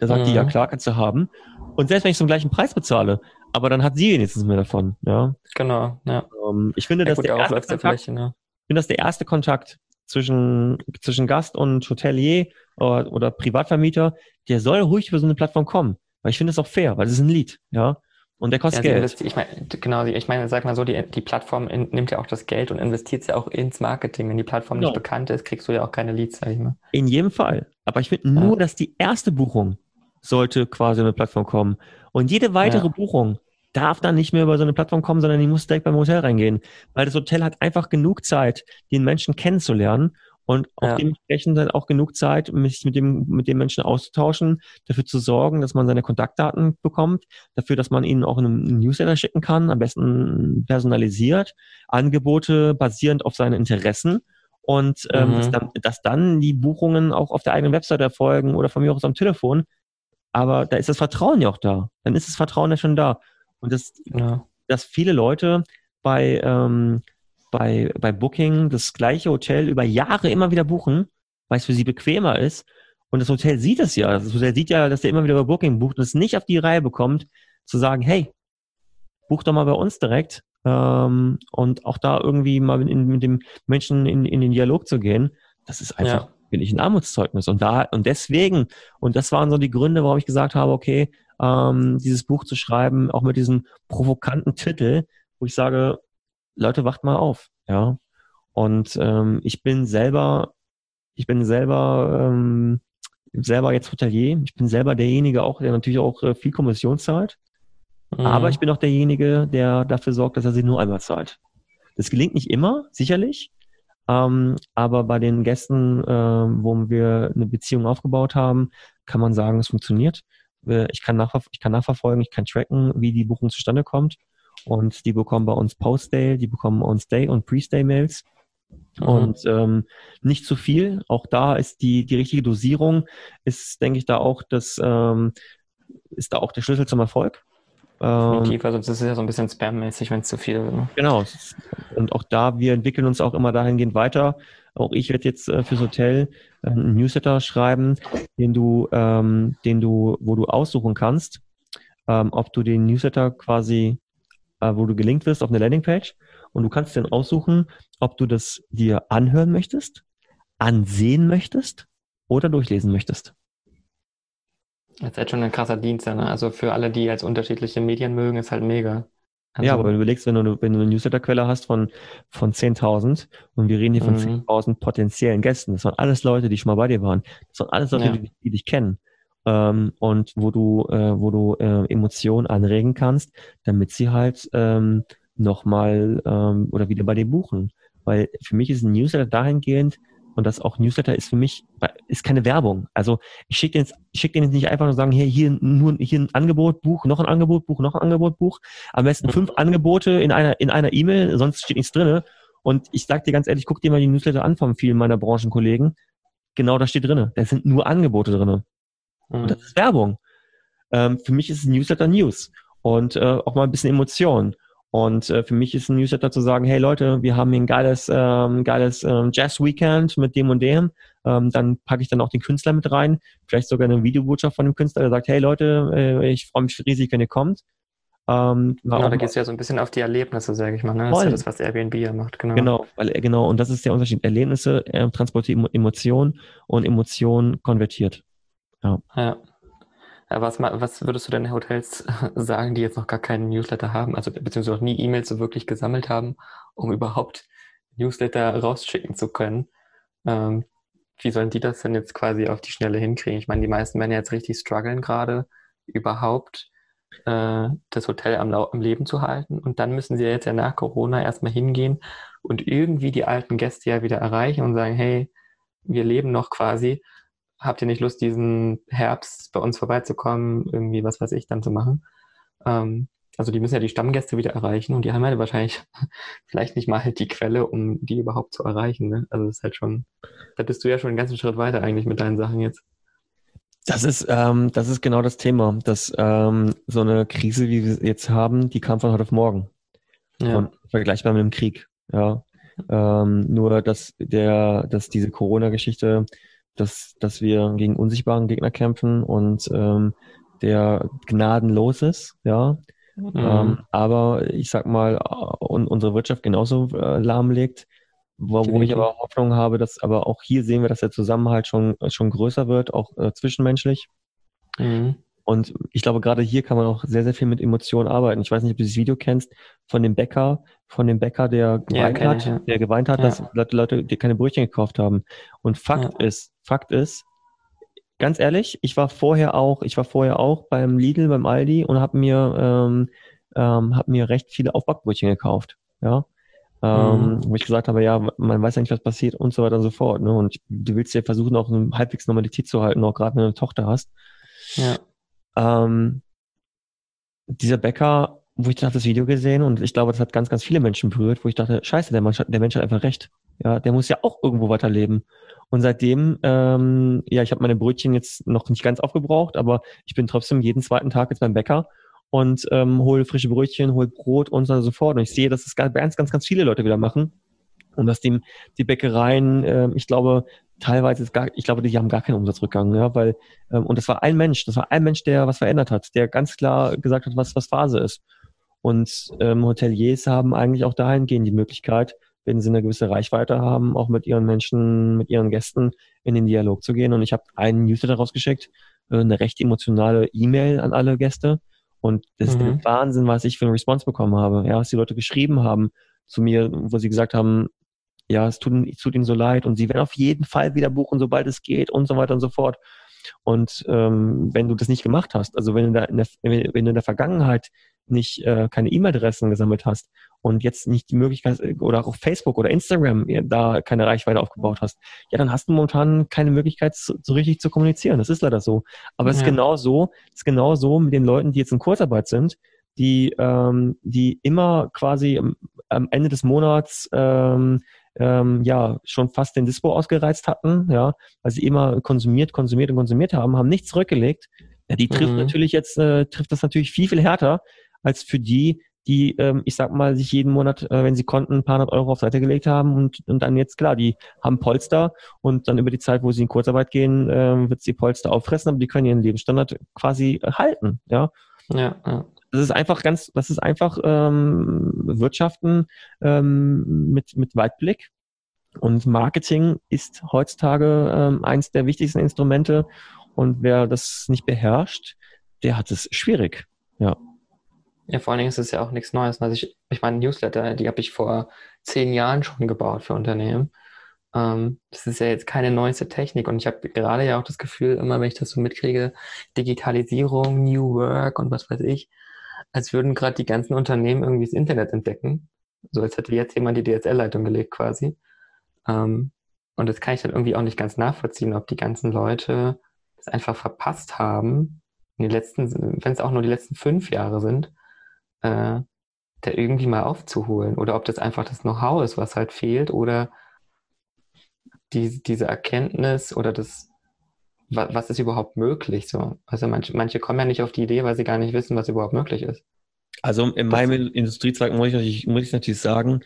Da sagt mhm. die, ja mhm. klar, kannst du haben. Und selbst wenn ich zum gleichen Preis bezahle, aber dann hat sie wenigstens mehr davon. Ja. Genau, ja. Ähm, ich finde, ja, dass gut, der erste Kontakt, Fläche, ne? ich finde, dass der erste Kontakt zwischen, zwischen Gast und Hotelier oder, oder Privatvermieter, der soll ruhig über so eine Plattform kommen. Weil ich finde es auch fair, weil es ist ein Lied, ja. Und der kostet ja, Geld. Ich meine, genau, ich meine, sag mal so, die, die Plattform in, nimmt ja auch das Geld und investiert ja auch ins Marketing. Wenn die Plattform genau. nicht bekannt ist, kriegst du ja auch keine Leads, sag ich mal. In jedem Fall. Aber ich finde ja. nur, dass die erste Buchung sollte quasi über eine Plattform kommen. Und jede weitere ja. Buchung darf dann nicht mehr über so eine Plattform kommen, sondern die muss direkt beim Hotel reingehen. Weil das Hotel hat einfach genug Zeit, den Menschen kennenzulernen und auch ja. dementsprechend dann auch genug Zeit, sich mit dem, mit dem Menschen auszutauschen, dafür zu sorgen, dass man seine Kontaktdaten bekommt, dafür, dass man ihnen auch einen Newsletter schicken kann, am besten personalisiert, Angebote basierend auf seine Interessen und ähm, mhm. dass, dann, dass dann die Buchungen auch auf der eigenen Website erfolgen oder von mir aus am Telefon. Aber da ist das Vertrauen ja auch da. Dann ist das Vertrauen ja schon da. Und das, ja. dass viele Leute bei, ähm, bei, bei Booking das gleiche Hotel über Jahre immer wieder buchen, weil es für sie bequemer ist. Und das Hotel sieht es ja. Das Hotel sieht ja, dass der immer wieder über Booking bucht und es nicht auf die Reihe bekommt, zu sagen, hey, buch doch mal bei uns direkt ähm, und auch da irgendwie mal in, mit dem Menschen in, in den Dialog zu gehen. Das ist einfach, ja. Finde ich, ein Armutszeugnis. Und da, und deswegen, und das waren so die Gründe, warum ich gesagt habe, okay, ähm, dieses Buch zu schreiben, auch mit diesem provokanten Titel, wo ich sage, Leute, wacht mal auf, ja. Und ähm, ich bin selber, ich bin selber, ähm, selber jetzt Hotelier. Ich bin selber derjenige auch, der natürlich auch äh, viel Kommission zahlt. Mhm. Aber ich bin auch derjenige, der dafür sorgt, dass er sie nur einmal zahlt. Das gelingt nicht immer, sicherlich. Ähm, aber bei den Gästen, äh, wo wir eine Beziehung aufgebaut haben, kann man sagen, es funktioniert. Ich kann, nachver ich kann nachverfolgen, ich kann tracken, wie die Buchung zustande kommt. Und die bekommen bei uns Post-Day, die bekommen bei uns Day- und Pre-Stay-Mails. Mhm. Und ähm, nicht zu viel. Auch da ist die, die richtige Dosierung, ist, denke ich, da auch das, ähm, ist da auch der Schlüssel zum Erfolg. Definitiv, also das ist ja so ein bisschen spammäßig, wenn es zu viel wird. Ne? Genau. Und auch da, wir entwickeln uns auch immer dahingehend weiter. Auch ich werde jetzt äh, fürs Hotel äh, einen Newsletter schreiben, den du, ähm, den du, wo du aussuchen kannst, ähm, ob du den Newsletter quasi äh, wo du gelinkt wirst auf eine Landingpage und du kannst dann aussuchen, ob du das dir anhören möchtest, ansehen möchtest oder durchlesen möchtest. Das ist halt schon ein krasser Dienst, ne? Also für alle, die als unterschiedliche Medien mögen, ist halt mega. Also, ja, aber wenn du überlegst, wenn du, wenn du eine Newsletterquelle hast von, von 10.000 und wir reden hier von mhm. 10.000 potenziellen Gästen, das waren alles Leute, die schon mal bei dir waren. Das waren alles Leute, ja. die, die dich kennen ähm, und wo du, äh, wo du äh, Emotionen anregen kannst, damit sie halt ähm, nochmal ähm, oder wieder bei dir buchen. Weil für mich ist ein Newsletter dahingehend, und das auch Newsletter ist für mich, ist keine Werbung. Also ich schicke den, ich schick den jetzt nicht einfach nur sagen, hier, hier nur hier ein Angebot, Buch, noch ein Angebot, Buch, noch ein Angebot, Buch. Am besten fünf Angebote in einer, in einer E-Mail, sonst steht nichts drinne. Und ich sag dir ganz ehrlich, guck dir mal die Newsletter an von vielen meiner Branchenkollegen. Genau da steht drinne. Da sind nur Angebote drinne. Mhm. Und das ist Werbung. Ähm, für mich ist Newsletter News und äh, auch mal ein bisschen Emotion. Und äh, für mich ist ein Newsletter zu sagen, hey Leute, wir haben hier ein geiles, ähm, geiles ähm, Jazz-Weekend mit dem und dem. Ähm, dann packe ich dann auch den Künstler mit rein, vielleicht sogar eine Videobotschaft von dem Künstler, der sagt, hey Leute, äh, ich freue mich riesig, wenn ihr kommt. Ähm, genau, da geht es ja so ein bisschen auf die Erlebnisse, sage ich mal. Ne? Das ist ja das, was Airbnb ja macht, genau. Genau, weil, äh, genau, und das ist der Unterschied. Erlebnisse äh, transportieren Emotionen und Emotionen konvertiert. Ja. ja. Was, was würdest du denn Hotels sagen, die jetzt noch gar keinen Newsletter haben, also beziehungsweise noch nie E-Mails so wirklich gesammelt haben, um überhaupt Newsletter rausschicken zu können? Ähm, wie sollen die das denn jetzt quasi auf die Schnelle hinkriegen? Ich meine, die meisten werden jetzt richtig strugglen gerade, überhaupt äh, das Hotel am, am, Leben zu halten. Und dann müssen sie jetzt ja nach Corona erstmal hingehen und irgendwie die alten Gäste ja wieder erreichen und sagen, hey, wir leben noch quasi. Habt ihr nicht Lust, diesen Herbst bei uns vorbeizukommen, irgendwie was weiß ich dann zu machen? Ähm, also die müssen ja die Stammgäste wieder erreichen und die haben ja wahrscheinlich vielleicht nicht mal halt die Quelle, um die überhaupt zu erreichen. Ne? Also das ist halt schon, da bist du ja schon einen ganzen Schritt weiter eigentlich mit deinen Sachen jetzt. Das ist, ähm, das ist genau das Thema, dass ähm, so eine Krise, wie wir jetzt haben, die kam von heute auf morgen. Ja. Und vergleichbar mit einem Krieg. Ja. Ähm, nur, dass der, dass diese Corona-Geschichte, dass, dass wir gegen unsichtbaren Gegner kämpfen und ähm, der gnadenlos ist, ja. Mhm. Ähm, aber ich sag mal, und unsere Wirtschaft genauso äh, lahmlegt, wo, wo ich aber Hoffnung habe, dass aber auch hier sehen wir, dass der Zusammenhalt schon, schon größer wird, auch äh, zwischenmenschlich. Mhm. Und ich glaube, gerade hier kann man auch sehr, sehr viel mit Emotionen arbeiten. Ich weiß nicht, ob du dieses Video kennst von dem Bäcker, von dem Bäcker, der geweint ja, hat, ich, ja. der geweint hat, ja. dass Leute, die keine Brötchen gekauft haben. Und Fakt ist, Fakt ist, ganz ehrlich, ich war vorher auch, ich war vorher auch beim Lidl, beim Aldi und habe mir, ähm, ähm, hab mir recht viele Aufbackbrötchen gekauft. Ja. Ähm, mhm. Wo ich gesagt habe, ja, man weiß ja nicht, was passiert und so weiter und so fort. Ne? Und du willst ja versuchen, auch eine halbwegs Normalität zu halten, auch gerade wenn du eine Tochter hast. Ja. Ähm, dieser Bäcker, wo ich dachte, das Video gesehen und ich glaube, das hat ganz, ganz viele Menschen berührt, wo ich dachte, scheiße, der Mensch, der Mensch hat einfach recht. Ja, der muss ja auch irgendwo weiterleben. Und seitdem, ähm, ja, ich habe meine Brötchen jetzt noch nicht ganz aufgebraucht, aber ich bin trotzdem jeden zweiten Tag jetzt beim Bäcker und ähm, hole frische Brötchen, hole Brot und so, und so fort. Und ich sehe, dass es das ganz, ganz, ganz viele Leute wieder machen. Und dass die, die Bäckereien, äh, ich glaube, teilweise ist gar, ich glaube, die haben gar keinen Umsatzrückgang, ja, weil, ähm, und das war ein Mensch, das war ein Mensch, der was verändert hat, der ganz klar gesagt hat, was, was Phase ist. Und ähm, Hoteliers haben eigentlich auch dahingehend die Möglichkeit, wenn sie eine gewisse Reichweite haben, auch mit ihren Menschen, mit ihren Gästen in den Dialog zu gehen. Und ich habe einen Newsletter rausgeschickt, äh, eine recht emotionale E-Mail an alle Gäste. Und das mhm. ist Wahnsinn, was ich für eine Response bekommen habe. Ja, was die Leute geschrieben haben zu mir, wo sie gesagt haben, ja, es tut, es tut ihnen so leid und sie werden auf jeden Fall wieder buchen, sobald es geht und so weiter und so fort. Und ähm, wenn du das nicht gemacht hast, also wenn du, da in der, wenn du in der Vergangenheit nicht äh, keine E-Mail-Adressen gesammelt hast und jetzt nicht die Möglichkeit oder auch auf Facebook oder Instagram da keine Reichweite aufgebaut hast, ja, dann hast du momentan keine Möglichkeit, so, so richtig zu kommunizieren. Das ist leider so. Aber ja. es ist genau so, es ist genau so mit den Leuten, die jetzt in Kurzarbeit sind, die, ähm, die immer quasi am, am Ende des Monats ähm, ähm, ja schon fast den Dispo ausgereizt hatten, ja, weil sie immer konsumiert, konsumiert und konsumiert haben, haben nichts zurückgelegt. Ja, die trifft mhm. natürlich jetzt, äh, trifft das natürlich viel, viel härter, als für die, die, ähm, ich sag mal, sich jeden Monat, äh, wenn sie konnten, ein paar hundert Euro auf Seite gelegt haben und, und dann jetzt, klar, die haben Polster und dann über die Zeit, wo sie in Kurzarbeit gehen, äh, wird sie Polster auffressen, aber die können ihren Lebensstandard quasi halten, ja. Ja, ja. Das ist einfach ganz, das ist einfach ähm, Wirtschaften ähm, mit, mit Weitblick. Und Marketing ist heutzutage ähm, eins der wichtigsten Instrumente. Und wer das nicht beherrscht, der hat es schwierig. Ja. Ja, vor allen Dingen ist es ja auch nichts Neues. Also ich, ich meine, Newsletter, die habe ich vor zehn Jahren schon gebaut für Unternehmen. Ähm, das ist ja jetzt keine neueste Technik und ich habe gerade ja auch das Gefühl, immer wenn ich das so mitkriege, Digitalisierung, New Work und was weiß ich, als würden gerade die ganzen Unternehmen irgendwie das Internet entdecken. So als hätte jetzt jemand die DSL-Leitung gelegt quasi. Ähm, und das kann ich dann irgendwie auch nicht ganz nachvollziehen, ob die ganzen Leute das einfach verpasst haben, in den letzten, wenn es auch nur die letzten fünf Jahre sind, äh, da irgendwie mal aufzuholen oder ob das einfach das Know-how ist, was halt fehlt oder die, diese Erkenntnis oder das, was, was ist überhaupt möglich so. Also manche, manche kommen ja nicht auf die Idee, weil sie gar nicht wissen, was überhaupt möglich ist. Also in das, meinem Industriezweig muss ich natürlich, muss ich natürlich sagen,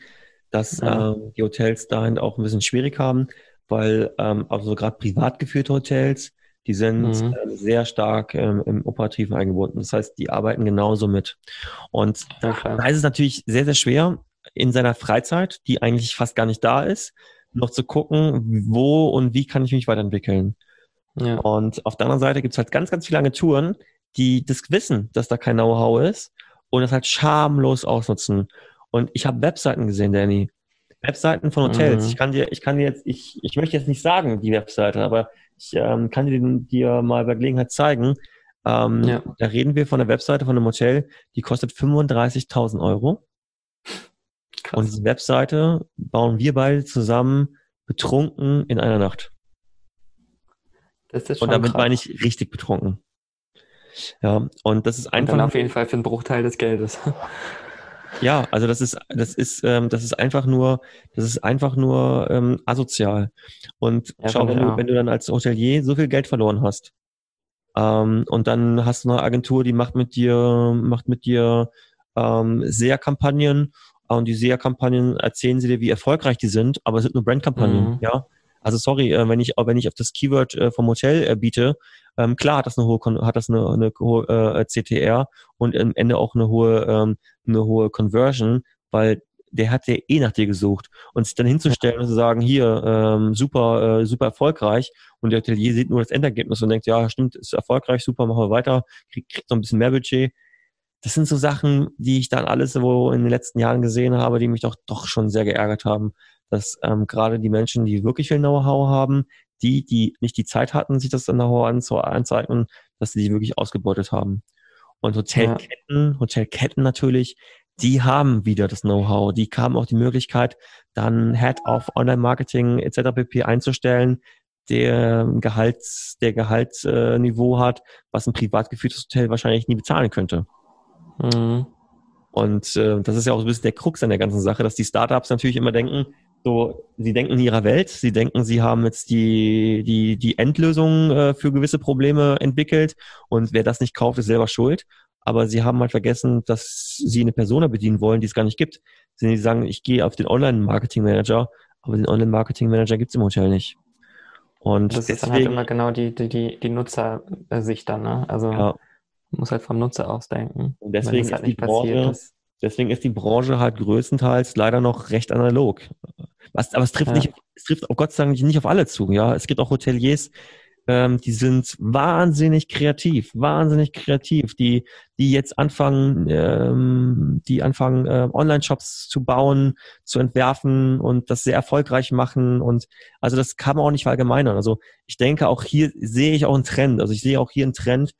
dass ja. ähm, die Hotels dahin auch ein bisschen schwierig haben, weil ähm, also gerade privat geführte Hotels, die sind mhm. äh, sehr stark ähm, im Operativen eingebunden. Das heißt, die arbeiten genauso mit. Und ja, da ist es natürlich sehr, sehr schwer, in seiner Freizeit, die eigentlich fast gar nicht da ist, noch zu gucken, wo und wie kann ich mich weiterentwickeln. Ja. Und auf der anderen Seite gibt es halt ganz, ganz viele Agenturen, die das wissen, dass da kein Know-how ist und das halt schamlos ausnutzen. Und ich habe Webseiten gesehen, Danny. Webseiten von Hotels. Mhm. Ich kann dir, ich kann dir jetzt, ich, ich möchte jetzt nicht sagen, die Webseite, aber ich ähm, kann dir, dir mal bei Gelegenheit zeigen. Ähm, ja. Da reden wir von der Webseite von einem Hotel, die kostet 35.000 Euro. Krass. Und diese Webseite bauen wir beide zusammen betrunken in einer Nacht. Das ist schon und damit krass. meine ich richtig betrunken. Ja, und das ist einfach. Und dann auf jeden Fall für einen Bruchteil des Geldes. Ja, also das ist, das ist, ähm, das ist einfach nur, das ist einfach nur ähm, asozial. Und ja, schau, wenn du, wenn du dann als Hotelier so viel Geld verloren hast, ähm, und dann hast du eine Agentur, die macht mit dir, macht mit dir ähm, SEA-Kampagnen und die SEA-Kampagnen erzählen sie dir, wie erfolgreich die sind, aber es sind nur Brand-Kampagnen, mhm. ja. Also sorry, äh, wenn ich, wenn ich auf das Keyword äh, vom Hotel äh, biete, ähm, klar hat das eine hohe, hat das eine, eine hohe äh, CTR und am Ende auch eine hohe, ähm, eine hohe Conversion, weil der hat ja eh nach dir gesucht. Und sich dann hinzustellen und zu sagen, hier, ähm, super, äh, super erfolgreich und der Hotelier sieht nur das Endergebnis und denkt, ja, stimmt, ist erfolgreich, super, machen wir weiter, kriegt, kriegt noch ein bisschen mehr Budget. Das sind so Sachen, die ich dann alles so in den letzten Jahren gesehen habe, die mich doch, doch schon sehr geärgert haben dass ähm, gerade die Menschen, die wirklich viel Know-how haben, die, die nicht die Zeit hatten, sich das Know-how anzueignen, dass sie die wirklich ausgebeutet haben. Und Hotelketten, ja. Hotelketten natürlich, die haben wieder das Know-how, die haben auch die Möglichkeit, dann Head of Online-Marketing etc. pp. einzustellen, der Gehalts, der Gehaltsniveau äh, hat, was ein privat geführtes Hotel wahrscheinlich nie bezahlen könnte. Mhm. Und äh, das ist ja auch ein bisschen der Krux an der ganzen Sache, dass die Startups natürlich immer denken, so, sie denken in ihrer Welt, sie denken, sie haben jetzt die, die, die Endlösung äh, für gewisse Probleme entwickelt und wer das nicht kauft, ist selber schuld. Aber sie haben halt vergessen, dass sie eine Persona bedienen wollen, die es gar nicht gibt. Sie sagen, ich gehe auf den Online-Marketing-Manager, aber den Online-Marketing-Manager gibt es im Hotel nicht. Und das deswegen, ist dann halt immer genau die, die, die, die Nutzersicht dann, ne? Also ja. man muss halt vom Nutzer ausdenken. Und deswegen halt ist die Branche, deswegen ist die Branche halt größtenteils leider noch recht analog. Was, aber es trifft ja. nicht, es trifft auch Gott sei Dank nicht auf alle zu. Ja, es gibt auch Hoteliers, ähm, die sind wahnsinnig kreativ, wahnsinnig kreativ, die, die jetzt anfangen, ähm, die anfangen, äh, Online-Shops zu bauen, zu entwerfen und das sehr erfolgreich machen. Und also das kann man auch nicht verallgemeinern. Also ich denke, auch hier sehe ich auch einen Trend. Also ich sehe auch hier einen Trend,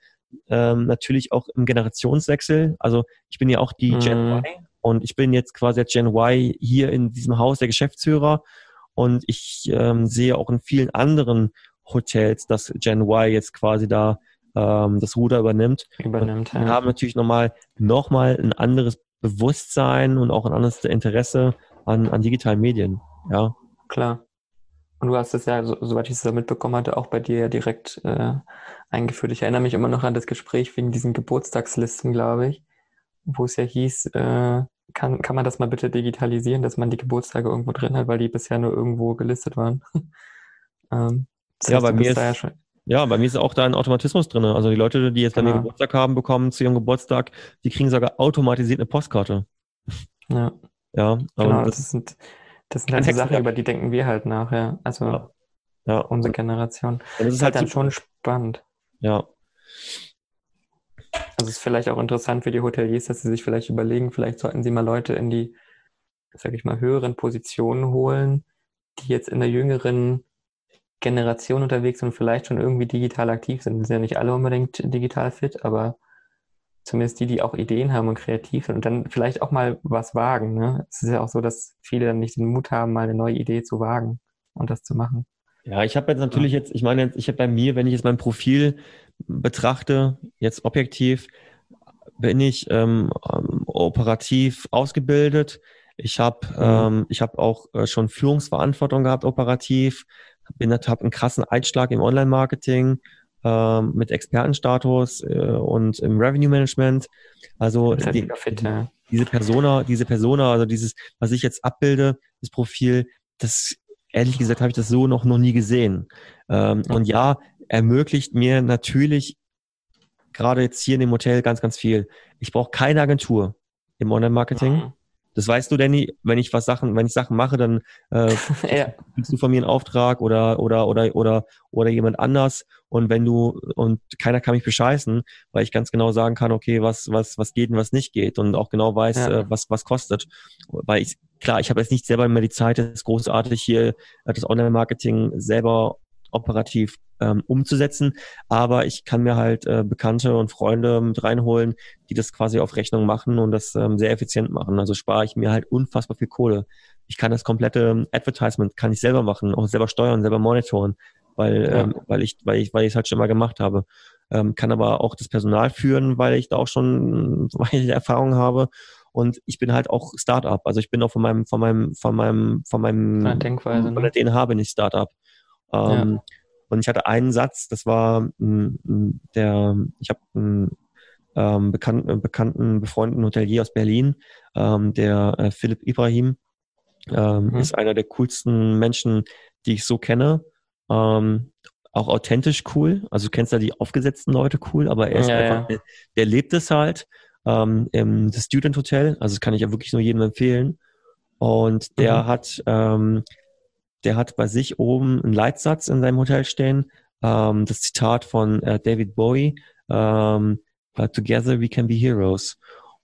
ähm, natürlich auch im Generationswechsel. Also ich bin ja auch die mhm. Gen Y und ich bin jetzt quasi als Gen Y hier in diesem Haus der Geschäftsführer und ich ähm, sehe auch in vielen anderen Hotels, dass Gen Y jetzt quasi da ähm, das Ruder übernimmt. Übernimmt, ja. Wir haben natürlich nochmal noch mal ein anderes Bewusstsein und auch ein anderes Interesse an, an digitalen Medien. Ja. Klar. Und du hast es ja, so, soweit ich es mitbekommen hatte, auch bei dir ja direkt äh, eingeführt. Ich erinnere mich immer noch an das Gespräch wegen diesen Geburtstagslisten, glaube ich, wo es ja hieß, äh, kann, kann man das mal bitte digitalisieren, dass man die Geburtstage irgendwo drin hat, weil die bisher nur irgendwo gelistet waren. ähm, ja, bei mir ist, ja, ja, bei mir ist auch da ein Automatismus drin. Also die Leute, die jetzt genau. bei mir Geburtstag haben, bekommen zu ihrem Geburtstag, die kriegen sogar automatisiert eine Postkarte. Ja. Ja, aber genau, das, das sind, das sind halt die Sachen, über die denken wir halt nach, ja. Also ja. ja. unsere Generation. das ist halt, halt dann schon spannend. Ja. Also es ist vielleicht auch interessant für die Hoteliers, dass sie sich vielleicht überlegen, vielleicht sollten sie mal Leute in die, sag ich mal, höheren Positionen holen, die jetzt in der jüngeren Generation unterwegs sind und vielleicht schon irgendwie digital aktiv sind. Das sind ja nicht alle unbedingt digital fit, aber zumindest die, die auch Ideen haben und kreativ sind und dann vielleicht auch mal was wagen. Ne? Es ist ja auch so, dass viele dann nicht den Mut haben, mal eine neue Idee zu wagen und das zu machen. Ja, ich habe jetzt natürlich jetzt, ich meine, ich habe bei mir, wenn ich jetzt mein Profil betrachte, jetzt objektiv, bin ich ähm, ähm operativ ausgebildet. Ich habe mhm. ähm, ich habe auch äh, schon Führungsverantwortung gehabt operativ. Bin habe einen krassen Einschlag im Online-Marketing ähm, mit Expertenstatus äh, und im Revenue Management. Also die, fit, ja. diese Persona, diese Persona, also dieses, was ich jetzt abbilde, das Profil, das ehrlich gesagt habe ich das so noch noch nie gesehen. Ähm, okay. Und ja, ermöglicht mir natürlich gerade jetzt hier in dem Hotel ganz, ganz viel. Ich brauche keine Agentur im Online-Marketing. Mhm. Das weißt du, Danny, wenn ich was Sachen, wenn ich Sachen mache, dann äh, ja. kriegst du von mir einen Auftrag oder oder oder oder oder jemand anders. Und wenn du und keiner kann mich bescheißen, weil ich ganz genau sagen kann, okay, was was was geht und was nicht geht und auch genau weiß, ja. äh, was was kostet. Weil ich klar, ich habe jetzt nicht selber mehr die Zeit, das ist großartig hier äh, das Online-Marketing selber operativ ähm, umzusetzen. Aber ich kann mir halt äh, Bekannte und Freunde mit reinholen, die das quasi auf Rechnung machen und das ähm, sehr effizient machen. Also spare ich mir halt unfassbar viel Kohle. Ich kann das komplette Advertisement kann ich selber machen, auch selber steuern, selber monitoren, weil, ja. ähm, weil ich, weil ich, weil ich es halt schon mal gemacht habe. Ähm, kann aber auch das Personal führen, weil ich da auch schon, ich Erfahrung habe. Und ich bin halt auch Startup. Also ich bin auch von meinem, von meinem, von meinem, von meinem, von der ne? DNH bin ich Startup. Ähm, ja. Und ich hatte einen Satz, das war der, ich habe einen ähm, bekannten, äh, bekannten, befreundeten Hotelier aus Berlin, ähm, der äh, Philipp Ibrahim, ähm, mhm. ist einer der coolsten Menschen, die ich so kenne. Ähm, auch authentisch cool. Also du kennst ja die aufgesetzten Leute cool, aber er ist ja, einfach, ja. Der, der, lebt es halt. Ähm, im das Student Hotel, also das kann ich ja wirklich nur jedem empfehlen. Und der mhm. hat ähm, der hat bei sich oben einen Leitsatz in seinem Hotel stehen, ähm, das Zitat von äh, David Bowie, ähm, uh, Together we can be heroes.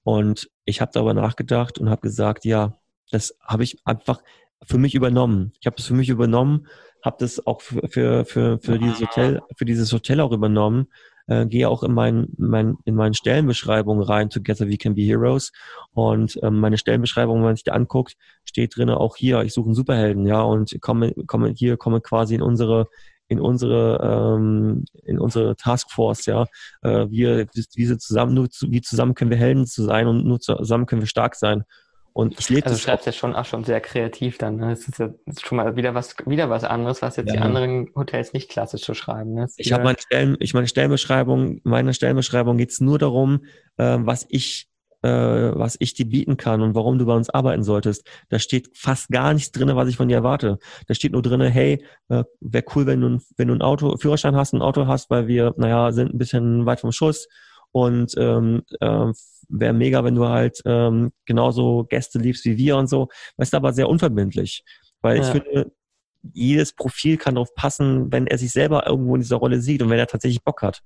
Und ich habe darüber nachgedacht und habe gesagt, ja, das habe ich einfach für mich übernommen. Ich habe das für mich übernommen, habe das auch für, für, für, für dieses Hotel, für dieses Hotel auch übernommen äh, gehe auch in, mein, mein, in meine Stellenbeschreibung rein, Together We Can Be Heroes. Und ähm, meine Stellenbeschreibung, wenn man sich die anguckt, steht drin auch hier, ich suche einen Superhelden, ja, und komme, komme hier, komme quasi in unsere in unsere ähm, in unsere Taskforce, ja. Äh, wir, wir zusammen, nur zu, wie zusammen können wir Helden zu sein und nur zusammen können wir stark sein. Und ich lebe also du schreibst ja schon auch schon sehr kreativ dann. Ne? Das ist ja schon mal wieder was, wieder was anderes, was jetzt ja. die anderen Hotels nicht klassisch so schreiben. Ne? Ich habe meine Stellen, ich meine Stellenbeschreibung, meine Stellenbeschreibung geht es nur darum, äh, was ich äh, was ich dir bieten kann und warum du bei uns arbeiten solltest. Da steht fast gar nichts drin, was ich von dir erwarte. Da steht nur drin, hey, äh, wäre cool, wenn du, wenn du ein Auto, Führerschein hast, ein Auto hast, weil wir, naja, sind ein bisschen weit vom Schuss und ähm, äh, wäre mega, wenn du halt ähm, genauso Gäste liebst wie wir und so. Das ist aber sehr unverbindlich, weil ja. ich finde, jedes Profil kann darauf passen, wenn er sich selber irgendwo in dieser Rolle sieht und wenn er tatsächlich Bock hat.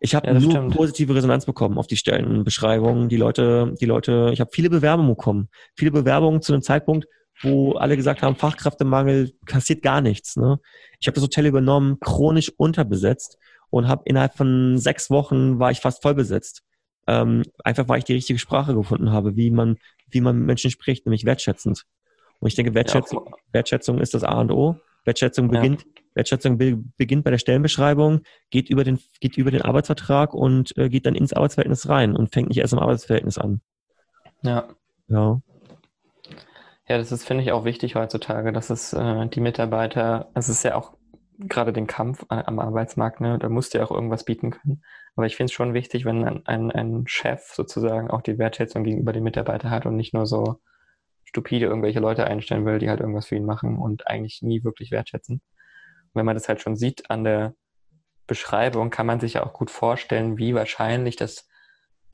Ich habe ja, nur stimmt. positive Resonanz bekommen auf die Stellenbeschreibungen. Die Leute, die Leute, ich habe viele Bewerbungen bekommen. Viele Bewerbungen zu einem Zeitpunkt, wo alle gesagt haben, Fachkräftemangel kassiert gar nichts. Ne? Ich habe das Hotel übernommen, chronisch unterbesetzt und habe innerhalb von sechs Wochen war ich fast voll besetzt. Ähm, einfach weil ich die richtige Sprache gefunden habe, wie man, wie man mit Menschen spricht, nämlich wertschätzend. Und ich denke, Wertschätzung, ja, Wertschätzung ist das A und O. Wertschätzung beginnt, ja. Wertschätzung be beginnt bei der Stellenbeschreibung, geht über den, geht über den Arbeitsvertrag und äh, geht dann ins Arbeitsverhältnis rein und fängt nicht erst im Arbeitsverhältnis an. Ja. Ja. Ja, das ist, finde ich, auch wichtig heutzutage, dass es äh, die Mitarbeiter, es ist ja auch gerade den Kampf am Arbeitsmarkt, ne, da musst du ja auch irgendwas bieten können. Aber ich finde es schon wichtig, wenn ein, ein, ein Chef sozusagen auch die Wertschätzung gegenüber den Mitarbeitern hat und nicht nur so stupide irgendwelche Leute einstellen will, die halt irgendwas für ihn machen und eigentlich nie wirklich wertschätzen. Und wenn man das halt schon sieht an der Beschreibung, kann man sich ja auch gut vorstellen, wie wahrscheinlich das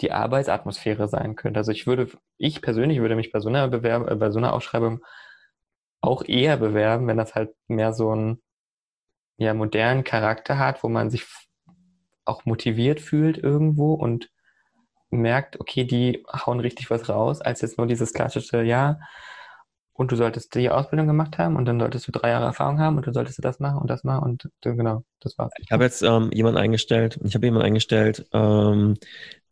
die Arbeitsatmosphäre sein könnte. Also ich würde, ich persönlich würde mich bei so einer Bewerb äh, bei so einer Ausschreibung auch eher bewerben, wenn das halt mehr so ein ja, modernen Charakter hat, wo man sich auch motiviert fühlt irgendwo und merkt, okay, die hauen richtig was raus, als jetzt nur dieses klassische, ja, und du solltest die Ausbildung gemacht haben und dann solltest du drei Jahre Erfahrung haben und du solltest du das machen und das machen und genau, das war's. Ich habe jetzt ähm, jemanden eingestellt, ich habe jemanden eingestellt, ähm,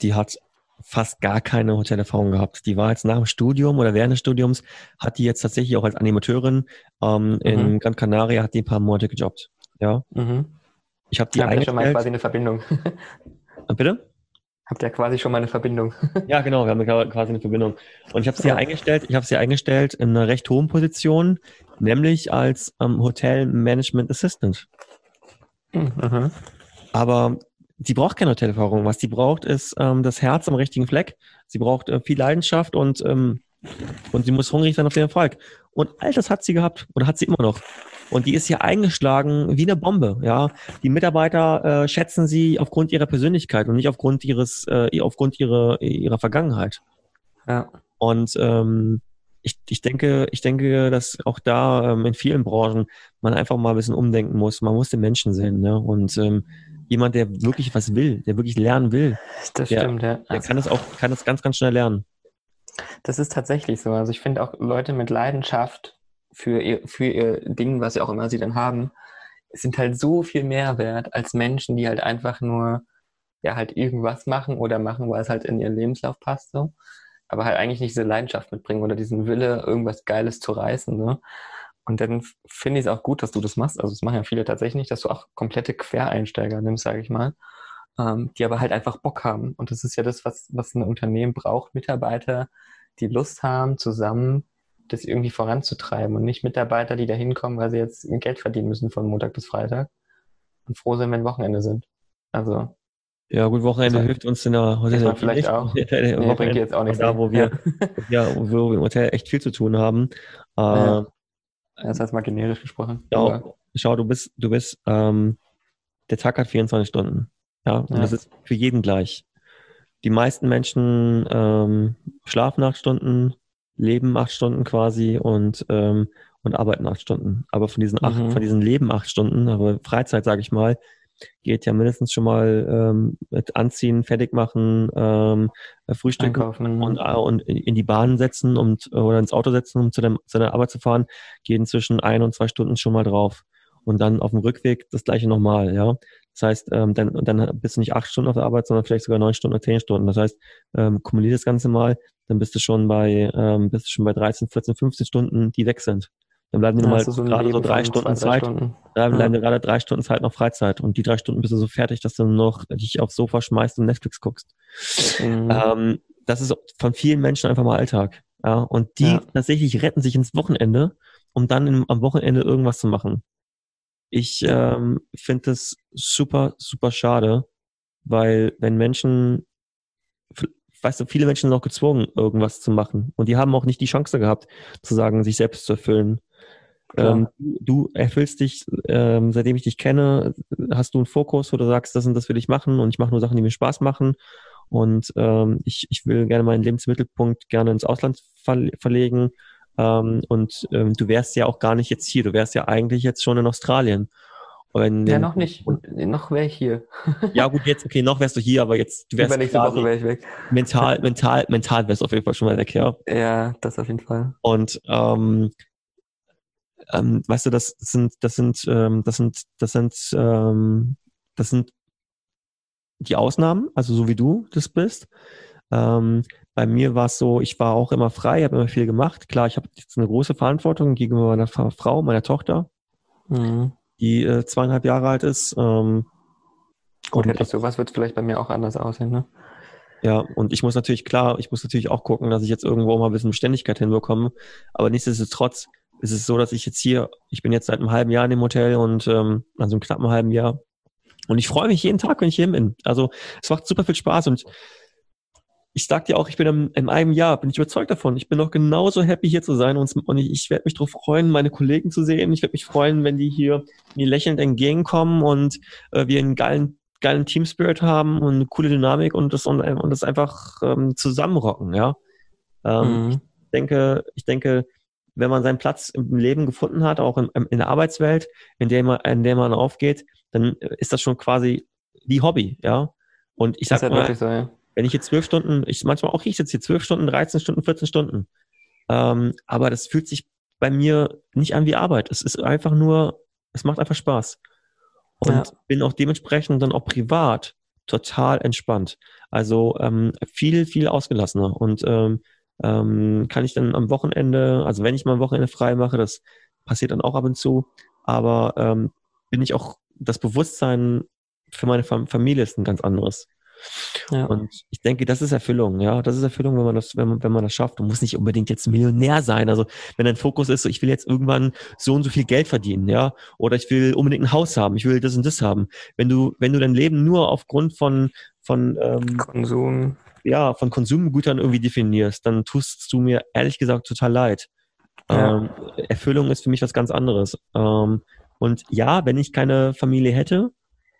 die hat fast gar keine Hotelerfahrung gehabt. Die war jetzt nach dem Studium oder während des Studiums, hat die jetzt tatsächlich auch als Animateurin ähm, mhm. in Gran Canaria, hat die ein paar Monate gejobbt. Ja. Mhm. Ich habe die Habt ihr schon mal quasi eine Verbindung. Bitte? Habt ihr quasi schon mal eine Verbindung? ja, genau, wir haben quasi eine Verbindung. Und ich habe sie ja. eingestellt, ich habe sie eingestellt in einer recht hohen Position, nämlich als ähm, Hotel Management Assistant. Mhm. Aber sie braucht keine Hotelerfahrung. Was sie braucht, ist ähm, das Herz am richtigen Fleck. Sie braucht äh, viel Leidenschaft und, ähm, und sie muss hungrig sein auf den Erfolg. Und all das hat sie gehabt oder hat sie immer noch. Und die ist hier eingeschlagen wie eine Bombe. Ja, die Mitarbeiter äh, schätzen sie aufgrund ihrer Persönlichkeit und nicht aufgrund ihres, äh, aufgrund ihrer ihrer Vergangenheit. Ja. Und ähm, ich, ich denke, ich denke, dass auch da ähm, in vielen Branchen man einfach mal ein bisschen umdenken muss. Man muss den Menschen sehen, ne? Und ähm, jemand, der wirklich was will, der wirklich lernen will, das der, stimmt, ja. der kann das auch, kann das ganz, ganz schnell lernen. Das ist tatsächlich so. Also ich finde auch Leute mit Leidenschaft für ihr, für ihr Ding, was sie auch immer sie dann haben, sind halt so viel mehr wert als Menschen, die halt einfach nur ja halt irgendwas machen oder machen, weil es halt in ihren Lebenslauf passt so, aber halt eigentlich nicht diese Leidenschaft mitbringen oder diesen Wille, irgendwas Geiles zu reißen. Ne? Und dann finde ich es auch gut, dass du das machst. Also das machen ja viele tatsächlich nicht, dass du auch komplette Quereinsteiger nimmst, sage ich mal, ähm, die aber halt einfach Bock haben. Und das ist ja das, was, was ein Unternehmen braucht, Mitarbeiter, die Lust haben, zusammen das irgendwie voranzutreiben und nicht Mitarbeiter, die da hinkommen, weil sie jetzt Geld verdienen müssen von Montag bis Freitag und froh sind, wenn Wochenende sind. Also. Ja, gut, Wochenende hilft uns in der Hotel. vielleicht nicht. auch. nee, bringt jetzt auch nicht. Da, wo wir, ja. ja, wo wir im Hotel echt viel zu tun haben. Ja. Äh, das heißt mal generisch gesprochen. Ja, schau, du bist, du bist, ähm, der Tag hat 24 Stunden. Ja, und ja. das ist für jeden gleich. Die meisten Menschen ähm, schlafen acht Stunden, leben acht Stunden quasi und, ähm, und arbeiten acht Stunden. Aber von diesen acht, mhm. von diesen Leben acht Stunden, aber Freizeit, sage ich mal, geht ja mindestens schon mal ähm, mit Anziehen, fertig machen, ähm, Frühstücken Einkaufen. und, äh, und in die Bahn setzen und, oder ins Auto setzen, um zu, dem, zu der Arbeit zu fahren, gehen zwischen ein und zwei Stunden schon mal drauf. Und dann auf dem Rückweg das gleiche nochmal, ja. Das heißt, ähm, dann, dann bist du nicht acht Stunden auf der Arbeit, sondern vielleicht sogar neun Stunden oder zehn Stunden. Das heißt, ähm, kumulier das Ganze mal, dann bist du schon bei, ähm, bist du schon bei 13, 14, 15 Stunden, die weg sind. Dann bleiben dir mal so gerade so drei Stunden zwei, Zeit. Stunden. Dann bleiben dir gerade drei Stunden Zeit noch Freizeit. Und die drei Stunden bist du so fertig, dass du noch dich aufs Sofa schmeißt und Netflix guckst. Mhm. Ähm, das ist von vielen Menschen einfach mal Alltag. Ja, und die ja. tatsächlich retten sich ins Wochenende, um dann im, am Wochenende irgendwas zu machen. Ich ähm, finde das super, super schade, weil wenn Menschen, weißt du, viele Menschen sind auch gezwungen, irgendwas zu machen. Und die haben auch nicht die Chance gehabt, zu sagen, sich selbst zu erfüllen. Ähm, du, erfüllst dich, ähm, seitdem ich dich kenne, hast du einen Fokus, wo du sagst, das und das will ich machen und ich mache nur Sachen, die mir Spaß machen. Und ähm, ich, ich will gerne meinen Lebensmittelpunkt gerne ins Ausland ver verlegen ähm, und ähm, du wärst ja auch gar nicht jetzt hier, du wärst ja eigentlich jetzt schon in Australien. Und, ja, noch nicht. noch wäre ich hier. ja, gut, jetzt, okay, noch wärst du hier, aber jetzt, du wärst Übernächste Woche wäre ich weg. Mental, mental, mental wärst du auf jeden Fall schon mal weg, ja. Ja, das auf jeden Fall. Und ähm, ähm, weißt du, das sind, das sind, ähm, das sind, das sind, ähm, das sind die Ausnahmen, also so wie du das bist. Ähm, bei mir war es so, ich war auch immer frei, habe immer viel gemacht. Klar, ich habe jetzt eine große Verantwortung gegenüber meiner Frau, meiner Tochter, mhm. die äh, zweieinhalb Jahre alt ist. Ähm, Gut, hätte ich sowas, wird es vielleicht bei mir auch anders aussehen, ne? Ja, und ich muss natürlich, klar, ich muss natürlich auch gucken, dass ich jetzt irgendwo mal ein bisschen Beständigkeit hinbekomme. Aber nichtsdestotrotz ist es so, dass ich jetzt hier, ich bin jetzt seit einem halben Jahr in dem Hotel und ähm, also einem knappen halben Jahr. Und ich freue mich jeden Tag, wenn ich hier bin. Also es macht super viel Spaß und ich sag dir auch, ich bin im, in einem Jahr, bin ich überzeugt davon. Ich bin noch genauso happy hier zu sein und, und ich, ich werde mich darauf freuen, meine Kollegen zu sehen. Ich werde mich freuen, wenn die hier mir lächelnd entgegenkommen und äh, wir einen geilen, geilen Team Spirit haben und eine coole Dynamik und das, und, und das einfach ähm, zusammenrocken, ja. Ähm, mhm. Ich denke, ich denke, wenn man seinen Platz im Leben gefunden hat, auch in, in der Arbeitswelt, in der man, in der man aufgeht, dann ist das schon quasi die Hobby, ja. Und ich sag mal, so, ja. Wenn ich jetzt zwölf Stunden, ich manchmal auch, ich sitze hier zwölf Stunden, 13 Stunden, 14 Stunden. Ähm, aber das fühlt sich bei mir nicht an wie Arbeit. Es ist einfach nur, es macht einfach Spaß. Und ja. bin auch dementsprechend dann auch privat total entspannt. Also ähm, viel, viel ausgelassener. Und ähm, ähm, kann ich dann am Wochenende, also wenn ich mal am Wochenende frei mache, das passiert dann auch ab und zu, aber ähm, bin ich auch, das Bewusstsein für meine Familie ist ein ganz anderes. Ja. Und ich denke, das ist Erfüllung, ja. Das ist Erfüllung, wenn man das, wenn man, wenn man das schafft. Du musst nicht unbedingt jetzt Millionär sein. Also wenn dein Fokus ist, so, ich will jetzt irgendwann so und so viel Geld verdienen, ja, oder ich will unbedingt ein Haus haben, ich will das und das haben. Wenn du, wenn du dein Leben nur aufgrund von, von ähm, Konsum, ja, von Konsumgütern irgendwie definierst, dann tust du mir ehrlich gesagt total leid. Ja. Ähm, Erfüllung ist für mich was ganz anderes. Ähm, und ja, wenn ich keine Familie hätte,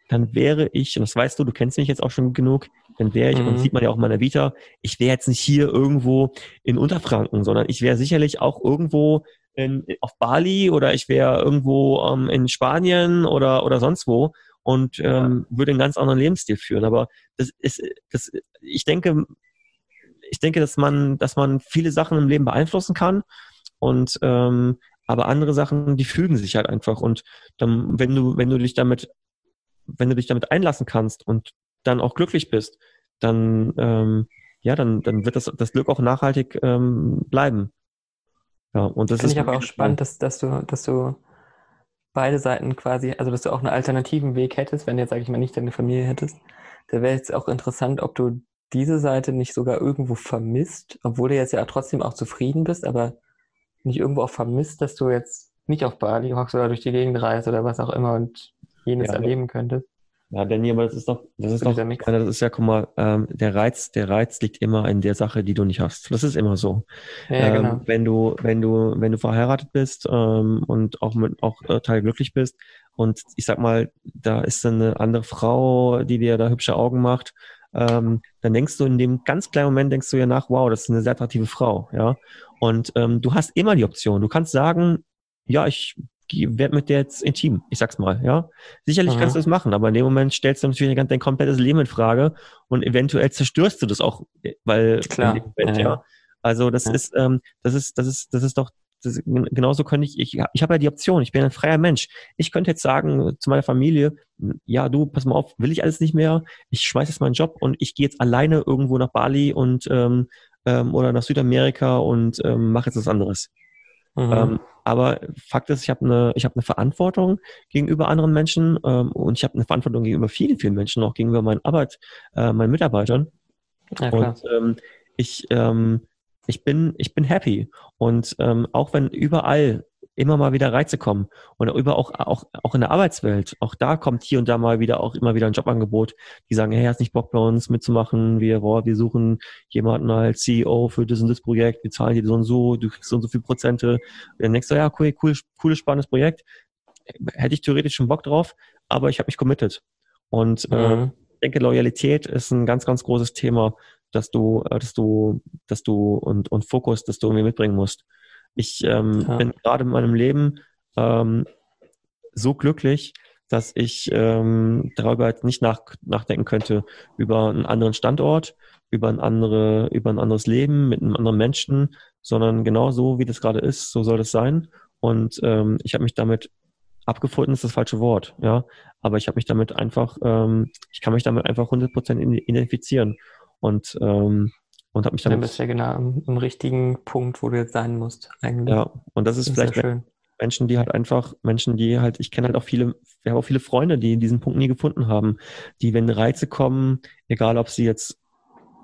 dann wäre ich, und das weißt du, du kennst mich jetzt auch schon genug, dann wäre ich, mhm. und sieht man ja auch in meiner Vita, ich wäre jetzt nicht hier irgendwo in Unterfranken, sondern ich wäre sicherlich auch irgendwo in, auf Bali oder ich wäre irgendwo ähm, in Spanien oder, oder sonst wo und ähm, würde einen ganz anderen Lebensstil führen. Aber das ist, das, ich denke, ich denke, dass man, dass man viele Sachen im Leben beeinflussen kann und ähm, aber andere Sachen, die fügen sich halt einfach. Und dann, wenn du, wenn du dich damit, wenn du dich damit einlassen kannst und dann auch glücklich bist, dann, ähm, ja, dann, dann wird das, das Glück auch nachhaltig ähm, bleiben. Ja, und das Finde ich aber auch spannend, dass, dass du, dass du beide Seiten quasi, also dass du auch einen alternativen Weg hättest, wenn du jetzt, sage ich mal, nicht deine Familie hättest. Da wäre jetzt auch interessant, ob du diese Seite nicht sogar irgendwo vermisst, obwohl du jetzt ja trotzdem auch zufrieden bist, aber nicht irgendwo auch vermisst, dass du jetzt nicht auf Bali hockst oder durch die Gegend reist oder was auch immer und jenes ja, erleben könntest. Ja, Danny, aber das ist doch, das ist doch, das ist ja, guck mal, ähm, der Reiz, der Reiz liegt immer in der Sache, die du nicht hast. Das ist immer so. Ja, ähm, genau. Wenn du, wenn du, wenn du verheiratet bist ähm, und auch mit, auch äh, teilglücklich bist und ich sag mal, da ist eine andere Frau, die dir da hübsche Augen macht, ähm, dann denkst du in dem ganz kleinen Moment denkst du ja nach, wow, das ist eine sehr attraktive Frau, ja. Und ähm, du hast immer die Option. Du kannst sagen, ja, ich werde mit der jetzt intim, ich sag's mal, ja. Sicherlich Aha. kannst du das machen, aber in dem Moment stellst du natürlich dein komplettes Leben in Frage und eventuell zerstörst du das auch, weil Klar. Moment, ja, ja. Also das ja. ist, ähm, das ist, das ist, das ist doch das, genauso könnte ich, ich, ich habe ja die Option, ich bin ein freier Mensch. Ich könnte jetzt sagen zu meiner Familie, ja, du, pass mal auf, will ich alles nicht mehr, ich schmeiß jetzt meinen Job und ich gehe jetzt alleine irgendwo nach Bali und ähm, ähm, oder nach Südamerika und ähm, mache jetzt was anderes. Mhm. Ähm, aber Fakt ist, ich habe eine, ich habe eine Verantwortung gegenüber anderen Menschen ähm, und ich habe eine Verantwortung gegenüber vielen, vielen Menschen, auch gegenüber meinen Arbeit, äh, meinen Mitarbeitern. Ja, und ähm, ich, ähm, ich bin, ich bin happy. Und ähm, auch wenn überall immer mal wieder Reize kommen und über auch, auch, auch in der Arbeitswelt, auch da kommt hier und da mal wieder auch immer wieder ein Jobangebot, die sagen, hey, hast nicht Bock bei uns mitzumachen, wir, boah, wir suchen jemanden als CEO für das und das Projekt, wir zahlen dir so und so, du kriegst so und so viel Prozente. Und dann denkst du, ja, cool, cool, cooles, spannendes Projekt, hätte ich theoretisch schon Bock drauf, aber ich habe mich committed. Und äh, mhm. äh, ich denke, Loyalität ist ein ganz, ganz großes Thema, dass du, äh, dass du, dass du und, und Fokus, dass du irgendwie mitbringen musst. Ich ähm, ja. bin gerade in meinem Leben ähm, so glücklich, dass ich ähm, darüber nicht nach, nachdenken könnte über einen anderen Standort, über ein andere, über ein anderes Leben mit einem anderen Menschen, sondern genau so, wie das gerade ist, so soll das sein. Und ähm, ich habe mich damit abgefunden, ist das falsche Wort, ja. Aber ich habe mich damit einfach, ähm, ich kann mich damit einfach 100% identifizieren. Und ähm, und habe mich. Dann bist du ja genau am, am, richtigen Punkt, wo du jetzt sein musst, eigentlich. Ja, und das ist das vielleicht ist Menschen, die halt einfach, Menschen, die halt, ich kenne halt auch viele, wir haben auch viele Freunde, die diesen Punkt nie gefunden haben, die, wenn Reize kommen, egal ob sie jetzt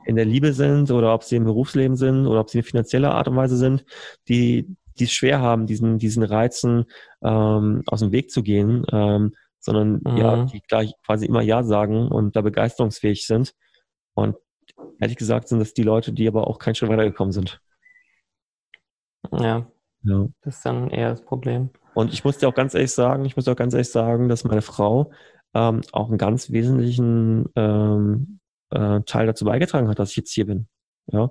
in der Liebe sind oder ob sie im Berufsleben sind oder ob sie in finanzieller Art und Weise sind, die, die es schwer haben, diesen, diesen Reizen ähm, aus dem Weg zu gehen, ähm, sondern mhm. ja, die gleich quasi immer Ja sagen und da begeisterungsfähig sind. Und ehrlich gesagt sind das die Leute, die aber auch keinen Schritt weitergekommen sind. Ja. ja. Das ist dann eher das Problem. Und ich muss dir auch ganz ehrlich sagen, ich muss auch ganz ehrlich sagen, dass meine Frau ähm, auch einen ganz wesentlichen ähm, äh, Teil dazu beigetragen hat, dass ich jetzt hier bin. Ja.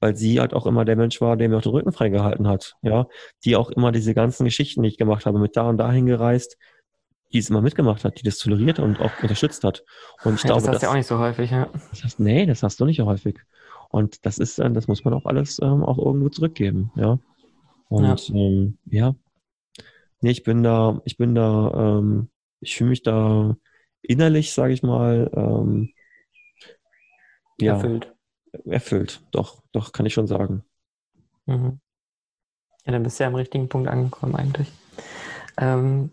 Weil sie halt auch immer der Mensch war, der mir auch den Rücken freigehalten hat. Ja. Die auch immer diese ganzen Geschichten, die ich gemacht habe, mit da und dahin gereist, die es immer mitgemacht hat, die das toleriert und auch unterstützt hat. Und ich ja, glaube, das hast du ja auch nicht so häufig, ja. Das heißt, nee, das hast du nicht so häufig. Und das ist, äh, das muss man auch alles ähm, auch irgendwo zurückgeben, ja. Und ja. Ähm, ja, nee, ich bin da, ich bin da, ähm, ich fühle mich da innerlich, sage ich mal, ähm, ja, erfüllt. Erfüllt, doch, doch, kann ich schon sagen. Mhm. Ja, dann bist du ja am richtigen Punkt angekommen eigentlich. Ähm,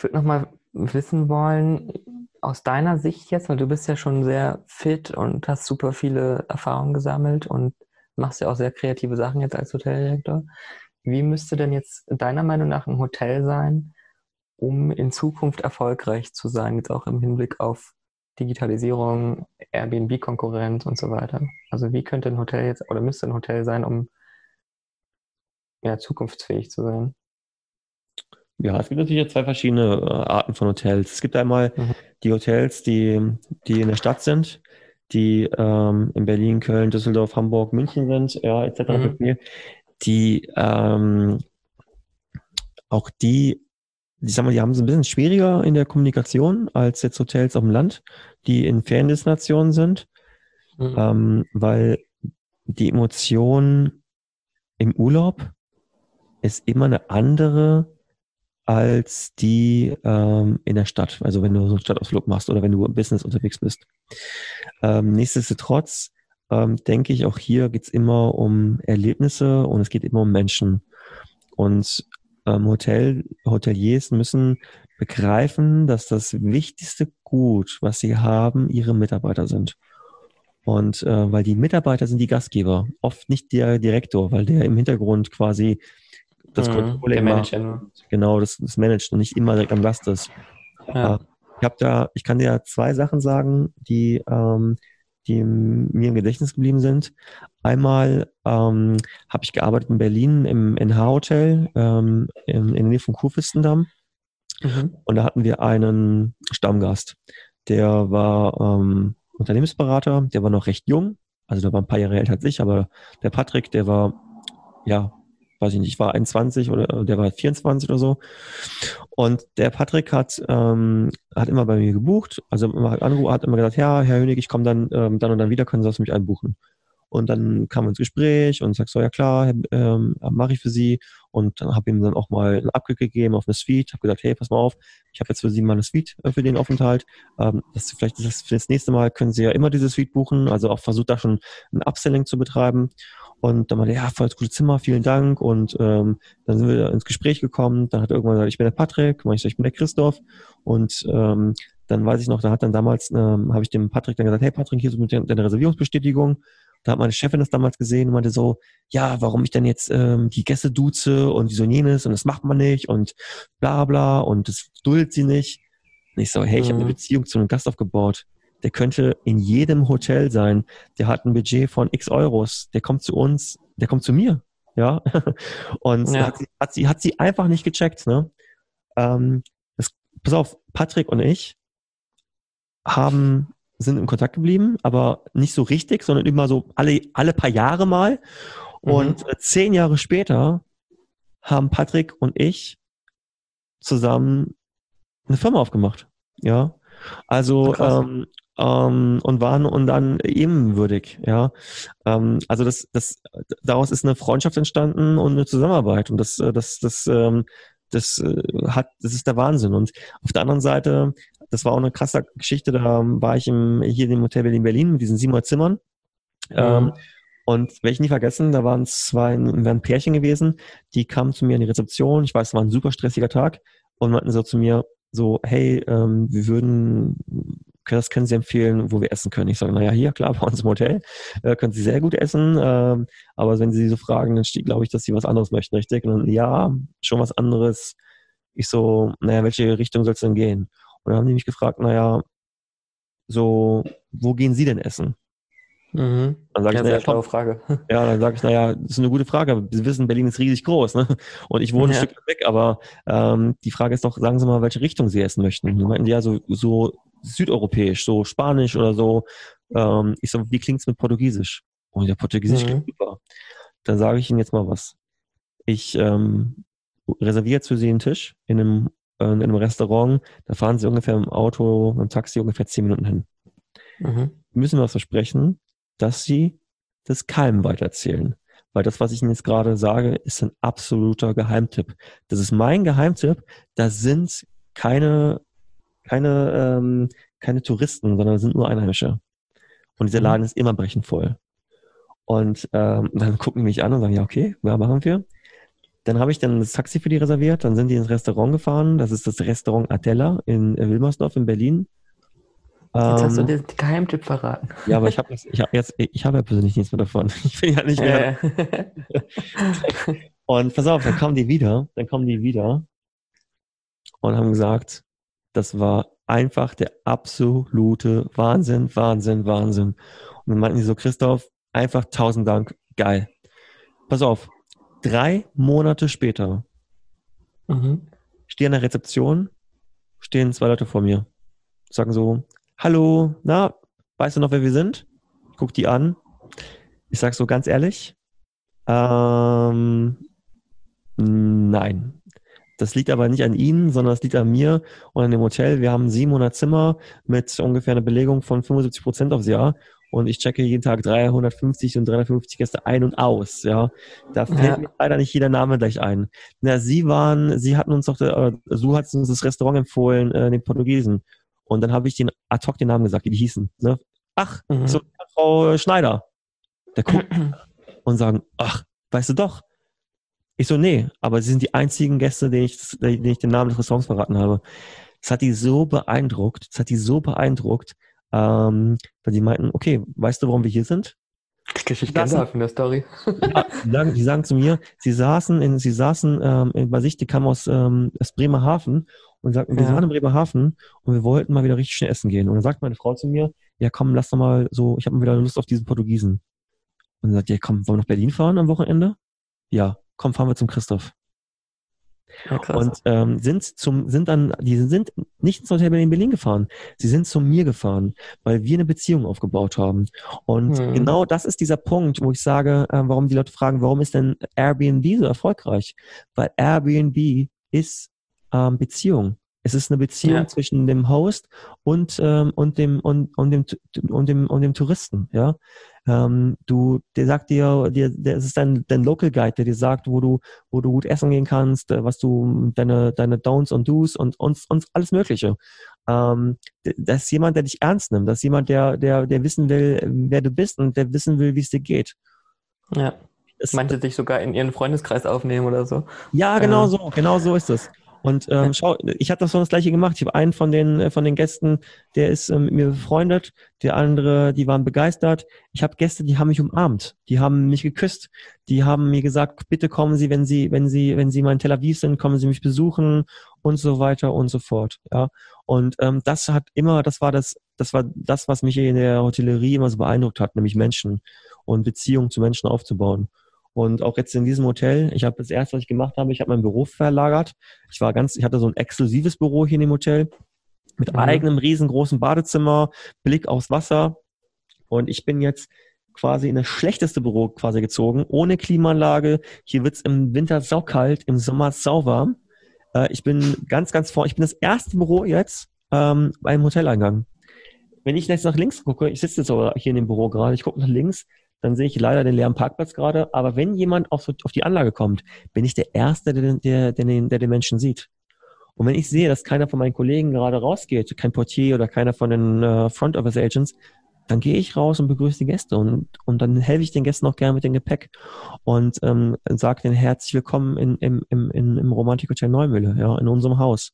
ich würde nochmal wissen wollen, aus deiner Sicht jetzt, weil du bist ja schon sehr fit und hast super viele Erfahrungen gesammelt und machst ja auch sehr kreative Sachen jetzt als Hoteldirektor. Wie müsste denn jetzt deiner Meinung nach ein Hotel sein, um in Zukunft erfolgreich zu sein, jetzt auch im Hinblick auf Digitalisierung, Airbnb-Konkurrenz und so weiter? Also wie könnte ein Hotel jetzt oder müsste ein Hotel sein, um ja, zukunftsfähig zu sein? Ja, es gibt natürlich zwei verschiedene äh, Arten von Hotels. Es gibt einmal mhm. die Hotels, die, die in der Stadt sind, die ähm, in Berlin, Köln, Düsseldorf, Hamburg, München sind, ja, etc. Mhm. Die ähm, auch die, ich sag mal, die haben es ein bisschen schwieriger in der Kommunikation als jetzt Hotels auf dem Land, die in Feriendestinationen sind, mhm. ähm, weil die Emotion im Urlaub ist immer eine andere als die ähm, in der Stadt. Also wenn du so einen Stadtausflug machst oder wenn du im Business unterwegs bist. Ähm, nichtsdestotrotz ähm, denke ich, auch hier geht es immer um Erlebnisse und es geht immer um Menschen. Und ähm, Hotel, Hoteliers müssen begreifen, dass das wichtigste Gut, was sie haben, ihre Mitarbeiter sind. Und äh, weil die Mitarbeiter sind die Gastgeber, oft nicht der Direktor, weil der im Hintergrund quasi das mhm, Controlling macht. Genau, das, das managt und nicht immer direkt am Gast ist. Ja. Äh, ich habe da, ich kann dir zwei Sachen sagen, die, ähm, die mir im Gedächtnis geblieben sind. Einmal ähm, habe ich gearbeitet in Berlin im NH-Hotel ähm, in, in der Nähe von Kurfürstendamm. Mhm. Und da hatten wir einen Stammgast. Der war ähm, Unternehmensberater, der war noch recht jung, also der war ein paar Jahre älter als ich, aber der Patrick, der war ja weiß ich nicht, ich war 21 oder der war 24 oder so. Und der Patrick hat, ähm, hat immer bei mir gebucht, also immer hat, angerufen, hat immer gesagt, ja, Herr Hönig, ich komme dann, ähm, dann und dann wieder, können Sie das für mich einbuchen. Und dann kam ins Gespräch und sagst so, ja klar, ähm, mache ich für Sie. Und dann habe ihm dann auch mal ein Upgrade gegeben auf eine Suite. Habe gesagt, hey, pass mal auf, ich habe jetzt für Sie mal eine Suite äh, für den Aufenthalt. Ähm, das, vielleicht ist das für das nächste Mal können Sie ja immer diese Suite buchen. Also auch versucht da schon ein Upselling zu betreiben. Und dann meinte ja, voll das gute Zimmer, vielen Dank. Und ähm, dann sind wir ins Gespräch gekommen. Dann hat er irgendwann gesagt, ich bin der Patrick, ich, ich bin der Christoph. Und ähm, dann weiß ich noch, da hat dann damals, ähm, habe ich dem Patrick dann gesagt, hey Patrick, hier so mit deiner Reservierungsbestätigung. Da hat meine Chefin das damals gesehen und meinte so, ja, warum ich denn jetzt ähm, die Gäste duze und und jenes und das macht man nicht und bla bla und das duldet sie nicht. Und ich so, hey, ich mhm. habe eine Beziehung zu einem Gast aufgebaut der könnte in jedem Hotel sein, der hat ein Budget von x Euros, der kommt zu uns, der kommt zu mir, ja, und ja. Hat, sie, hat, sie, hat sie einfach nicht gecheckt, ne? Ähm, das, pass auf, Patrick und ich haben, sind in Kontakt geblieben, aber nicht so richtig, sondern immer so alle, alle paar Jahre mal. Mhm. Und äh, zehn Jahre später haben Patrick und ich zusammen eine Firma aufgemacht. Ja. Also ähm, ähm, und waren und dann ebenwürdig, ja. Ähm, also das, das, daraus ist eine Freundschaft entstanden und eine Zusammenarbeit und das, äh, das, das, ähm, das äh, hat, das ist der Wahnsinn. Und auf der anderen Seite, das war auch eine krasse Geschichte, da war ich im, hier in dem Hotel Berlin Berlin mit diesen sieben Zimmern. Mhm. Ähm, und werde ich nie vergessen, da waren zwei, waren ein Pärchen gewesen, die kamen zu mir in die Rezeption. Ich weiß, es war ein super stressiger Tag und meinten so zu mir, so, hey, ähm, wir würden das können Sie empfehlen, wo wir essen können. Ich sage, naja, hier, klar, bei uns im Hotel äh, können Sie sehr gut essen, ähm, aber wenn Sie so fragen, dann steht, glaube ich, dass Sie was anderes möchten, richtig? Und dann, ja, schon was anderes. Ich so, naja, welche Richtung soll es denn gehen? Und dann haben die mich gefragt, naja, so, wo gehen Sie denn essen? Mhm. Dann sage ich, naja, Frage. Ja, dann sage ich, naja, das ist eine gute Frage, Sie wissen, Berlin ist riesig groß, ne? Und ich wohne ja. ein Stück weg, aber ähm, die Frage ist doch, sagen Sie mal, welche Richtung Sie essen möchten. Die meinten, ja, so, so südeuropäisch, so Spanisch oder so. Ähm, ich so, wie klingt's mit Portugiesisch? Und der Portugiesisch mhm. klingt super. Dann sage ich Ihnen jetzt mal was. Ich ähm, reserviere jetzt für Sie einen Tisch in einem, in einem Restaurant. Da fahren Sie ungefähr im Auto, im Taxi ungefähr zehn Minuten hin. Mhm. Müssen wir was versprechen, dass Sie das keinem weitererzählen. Weil das, was ich Ihnen jetzt gerade sage, ist ein absoluter Geheimtipp. Das ist mein Geheimtipp. Da sind keine keine, ähm, keine Touristen, sondern sind nur Einheimische. Und dieser mhm. Laden ist immer brechend voll. Und ähm, dann gucken die mich an und sagen, ja, okay, was machen wir? Dann habe ich dann das Taxi für die reserviert, dann sind die ins Restaurant gefahren. Das ist das Restaurant Adela in Wilmersdorf in Berlin. Jetzt hast du ähm, den Geheimtipp verraten. Ja, aber ich habe ich hab jetzt, ich habe ja persönlich nichts mehr davon. Ich bin ja nicht mehr. und pass auf, dann kommen die wieder, dann kommen die wieder und haben gesagt, das war einfach der absolute Wahnsinn, Wahnsinn, Wahnsinn. Und dann meinten die so, Christoph, einfach tausend Dank, geil. Pass auf, drei Monate später mhm. stehe an der Rezeption, stehen zwei Leute vor mir, sagen so, hallo, na, weißt du noch, wer wir sind? Guck die an. Ich sag so ganz ehrlich, ähm, nein. Das liegt aber nicht an Ihnen, sondern das liegt an mir und an dem Hotel. Wir haben 700 Zimmer mit ungefähr einer Belegung von 75 Prozent aufs Jahr und ich checke jeden Tag 350 und 350 Gäste ein und aus. Ja, da fällt ja. mir leider nicht jeder Name gleich ein. Na, Sie waren, Sie hatten uns doch, äh, so hat uns das Restaurant empfohlen, äh, den Portugiesen. Und dann habe ich den ad hoc den Namen gesagt, wie die hießen. Ne? Ach, mhm. so Frau Schneider. Der guckt und sagen, ach, weißt du doch. Ich so, nee, aber sie sind die einzigen Gäste, denen ich, denen ich den Namen des Restaurants verraten habe. Das hat die so beeindruckt, das hat die so beeindruckt, ähm, weil sie meinten, okay, weißt du, warum wir hier sind? Ich kenne von der Story. ja, die, sagen, die sagen zu mir, sie saßen in, sie saßen ähm, bei sich, die kamen aus, ähm, aus Bremerhaven und sagten, wir ja. waren in Bremerhaven und wir wollten mal wieder richtig schnell essen gehen. Und dann sagt meine Frau zu mir, ja komm, lass doch mal so, ich habe mal wieder Lust auf diesen Portugiesen. Und dann sagt, ja komm, wollen wir nach Berlin fahren am Wochenende? Ja, komm, fahren wir zum Christoph. Ja, und ähm, sind zum sind dann die sind nicht ins Hotel in Berlin gefahren, sie sind zu mir gefahren, weil wir eine Beziehung aufgebaut haben. Und hm. genau das ist dieser Punkt, wo ich sage, äh, warum die Leute fragen, warum ist denn Airbnb so erfolgreich? Weil Airbnb ist ähm, Beziehung. Es ist eine Beziehung ja. zwischen dem Host und ähm, und dem und, und dem und dem und dem Touristen. Ja, ähm, du, der sagt dir, dir, der ist dein, dein Local Guide, der dir sagt, wo du, wo du gut essen gehen kannst, äh, was du, deine, deine Don'ts und Do's und, und, und alles Mögliche. Ähm, das ist jemand, der dich ernst nimmt. Das ist jemand, der, der, der wissen will, wer du bist und der wissen will, wie es dir geht. Ja. Das, Manche dich sogar in ihren Freundeskreis aufnehmen oder so. Ja, genau ähm. so, genau so ist es. Und ähm, schau, ich habe das schon das gleiche gemacht. Ich habe einen von den äh, von den Gästen, der ist ähm, mit mir befreundet, der andere, die waren begeistert. Ich habe Gäste, die haben mich umarmt, die haben mich geküsst, die haben mir gesagt, bitte kommen Sie, wenn Sie, wenn Sie, wenn Sie mal in Tel Aviv sind, kommen Sie mich besuchen und so weiter und so fort. Ja. Und ähm, das hat immer, das war das, das war das, was mich in der Hotellerie immer so beeindruckt hat, nämlich Menschen und Beziehungen zu Menschen aufzubauen. Und auch jetzt in diesem Hotel, ich habe das erste, was ich gemacht habe, ich habe mein Büro verlagert. Ich war ganz, ich hatte so ein exklusives Büro hier in dem Hotel mit mhm. eigenem riesengroßen Badezimmer, Blick aufs Wasser. Und ich bin jetzt quasi in das schlechteste Büro quasi gezogen, ohne Klimaanlage. Hier wird's im Winter saukalt, im Sommer sauwarm. Äh, ich bin ganz, ganz vor. Ich bin das erste Büro jetzt ähm, beim Hoteleingang. Wenn ich jetzt nach links gucke, ich sitze jetzt aber hier in dem Büro gerade, ich gucke nach links, dann sehe ich leider den leeren Parkplatz gerade. Aber wenn jemand auf, auf die Anlage kommt, bin ich der Erste, der, der, der, den, der den Menschen sieht. Und wenn ich sehe, dass keiner von meinen Kollegen gerade rausgeht, kein Portier oder keiner von den äh, Front Office Agents, dann gehe ich raus und begrüße die Gäste und, und dann helfe ich den Gästen auch gerne mit dem Gepäck und ähm, sage denen herzlich willkommen in, im, im, im Romantik Hotel Neumühle, ja, in unserem Haus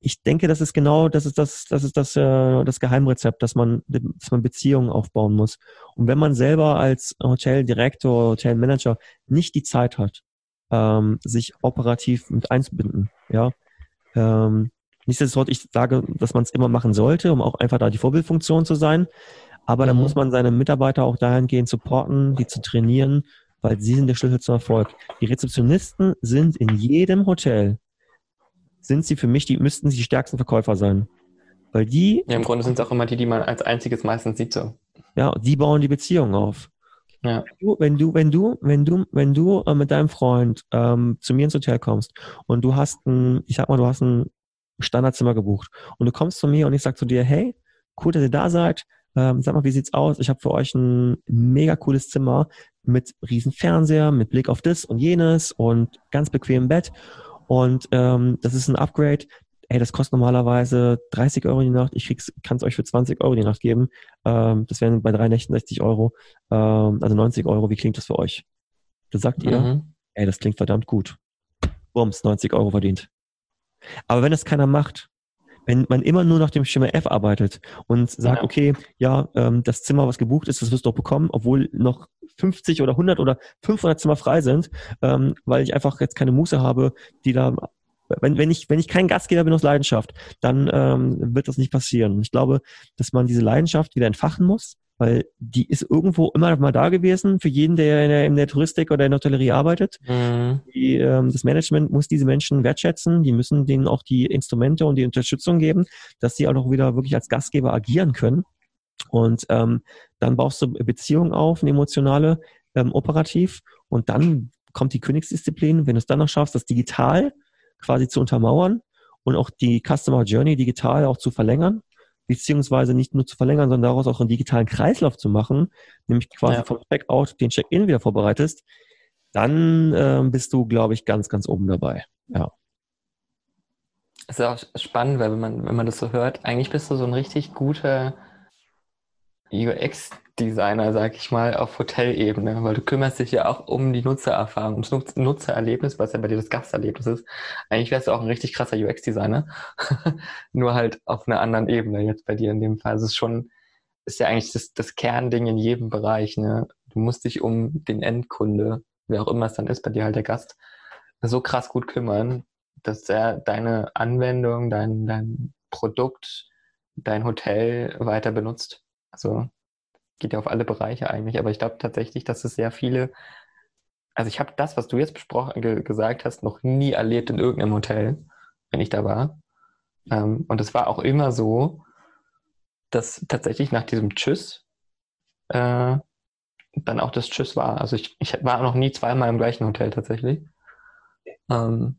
ich denke, das ist genau, das ist das, das ist das, äh, das Geheimrezept, dass man, dass man Beziehungen aufbauen muss. Und wenn man selber als Hoteldirektor, Hotelmanager nicht die Zeit hat, ähm, sich operativ mit einzubinden, ja, ähm, nichtsdestotrotz, ich sage, dass man es immer machen sollte, um auch einfach da die Vorbildfunktion zu sein. Aber mhm. dann muss man seine Mitarbeiter auch dahingehend supporten, die zu trainieren, weil sie sind der Schlüssel zum Erfolg. Die Rezeptionisten sind in jedem Hotel sind sie für mich, die müssten sie die stärksten Verkäufer sein. Weil die. Ja, im Grunde sind es auch immer die, die man als einziges meistens sieht so. Ja, die bauen die Beziehung auf. Ja. Wenn du, wenn du, wenn du, wenn du äh, mit deinem Freund ähm, zu mir ins Hotel kommst und du hast ein, ich sag mal, du hast ein Standardzimmer gebucht und du kommst zu mir und ich sag zu dir, hey, cool, dass ihr da seid. Ähm, sag mal, wie sieht's aus? Ich habe für euch ein mega cooles Zimmer mit riesen Fernseher, mit Blick auf das und jenes und ganz bequemem Bett. Und ähm, das ist ein Upgrade. Ey, das kostet normalerweise 30 Euro die Nacht. Ich kann es euch für 20 Euro die Nacht geben. Ähm, das wären bei drei Nächten 60 Euro, ähm, also 90 Euro. Wie klingt das für euch? Da sagt mhm. ihr, ey, das klingt verdammt gut. Bums, 90 Euro verdient. Aber wenn das keiner macht, wenn man immer nur nach dem Schema F arbeitet und sagt, ja. okay, ja, ähm, das Zimmer, was gebucht ist, das wirst du auch bekommen, obwohl noch 50 oder 100 oder 500 Zimmer frei sind, ähm, weil ich einfach jetzt keine Muße habe, die da wenn, wenn ich wenn ich kein Gastgeber bin aus Leidenschaft, dann ähm, wird das nicht passieren. Ich glaube, dass man diese Leidenschaft wieder entfachen muss weil die ist irgendwo immer mal da gewesen für jeden, der in der, in der Touristik oder in der Hotellerie arbeitet. Mhm. Die, ähm, das Management muss diese Menschen wertschätzen, die müssen denen auch die Instrumente und die Unterstützung geben, dass sie auch noch wieder wirklich als Gastgeber agieren können. Und ähm, dann baust du Beziehungen auf, eine emotionale, ähm, operativ. Und dann kommt die Königsdisziplin, wenn du es dann noch schaffst, das digital quasi zu untermauern und auch die Customer Journey digital auch zu verlängern, beziehungsweise nicht nur zu verlängern, sondern daraus auch einen digitalen Kreislauf zu machen, nämlich quasi ja. vom Checkout den Check-in wieder vorbereitest, dann äh, bist du, glaube ich, ganz, ganz oben dabei. Ja. Es ist auch spannend, weil wenn man, wenn man das so hört, eigentlich bist du so ein richtig guter UX-Designer, sag ich mal, auf Hotelebene, weil du kümmerst dich ja auch um die Nutzererfahrung, ums Nutz Nutzererlebnis, was ja bei dir das Gasterlebnis ist. Eigentlich wärst du auch ein richtig krasser UX-Designer, nur halt auf einer anderen Ebene jetzt bei dir in dem Fall. Es ist schon, ist ja eigentlich das, das Kernding in jedem Bereich. Ne? Du musst dich um den Endkunde, wer auch immer es dann ist, bei dir halt der Gast, so krass gut kümmern, dass er deine Anwendung, dein, dein Produkt, dein Hotel weiter benutzt. Also geht ja auf alle Bereiche eigentlich, aber ich glaube tatsächlich, dass es sehr viele, also ich habe das, was du jetzt besprochen, ge gesagt hast, noch nie erlebt in irgendeinem Hotel, wenn ich da war. Ähm, und es war auch immer so, dass tatsächlich nach diesem Tschüss äh, dann auch das Tschüss war. Also ich, ich war noch nie zweimal im gleichen Hotel tatsächlich. Ähm,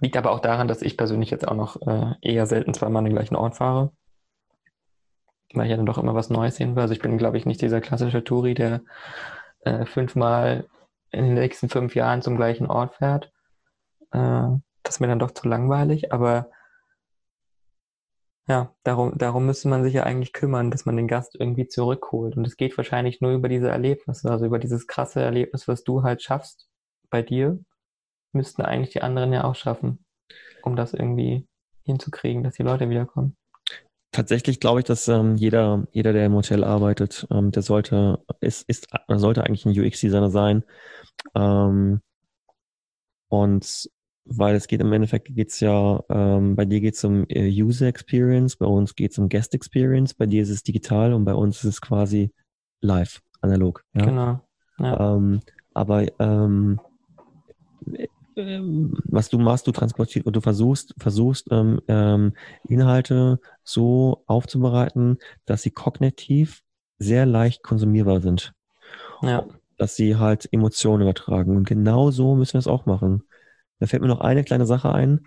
liegt aber auch daran, dass ich persönlich jetzt auch noch äh, eher selten zweimal an den gleichen Ort fahre weil ich ja dann doch immer was Neues sehen will. Also ich bin, glaube ich, nicht dieser klassische Touri, der äh, fünfmal in den nächsten fünf Jahren zum gleichen Ort fährt. Äh, das ist mir dann doch zu langweilig, aber ja, darum, darum müsste man sich ja eigentlich kümmern, dass man den Gast irgendwie zurückholt. Und es geht wahrscheinlich nur über diese Erlebnisse, also über dieses krasse Erlebnis, was du halt schaffst bei dir, müssten eigentlich die anderen ja auch schaffen, um das irgendwie hinzukriegen, dass die Leute wiederkommen. Tatsächlich glaube ich, dass ähm, jeder, jeder, der im Hotel arbeitet, ähm, der sollte, ist, ist, sollte eigentlich ein UX-Designer sein. Ähm, und weil es geht im Endeffekt geht's ja, ähm, bei dir geht's um äh, User Experience, bei uns geht's um Guest Experience, bei dir ist es digital und bei uns ist es quasi live, analog. Ja? Genau. Ja. Ähm, aber ähm, ähm, was du machst, du transportierst und du versuchst, versuchst ähm, ähm, Inhalte so aufzubereiten, dass sie kognitiv sehr leicht konsumierbar sind. Ja. Dass sie halt Emotionen übertragen. Und genau so müssen wir es auch machen. Da fällt mir noch eine kleine Sache ein.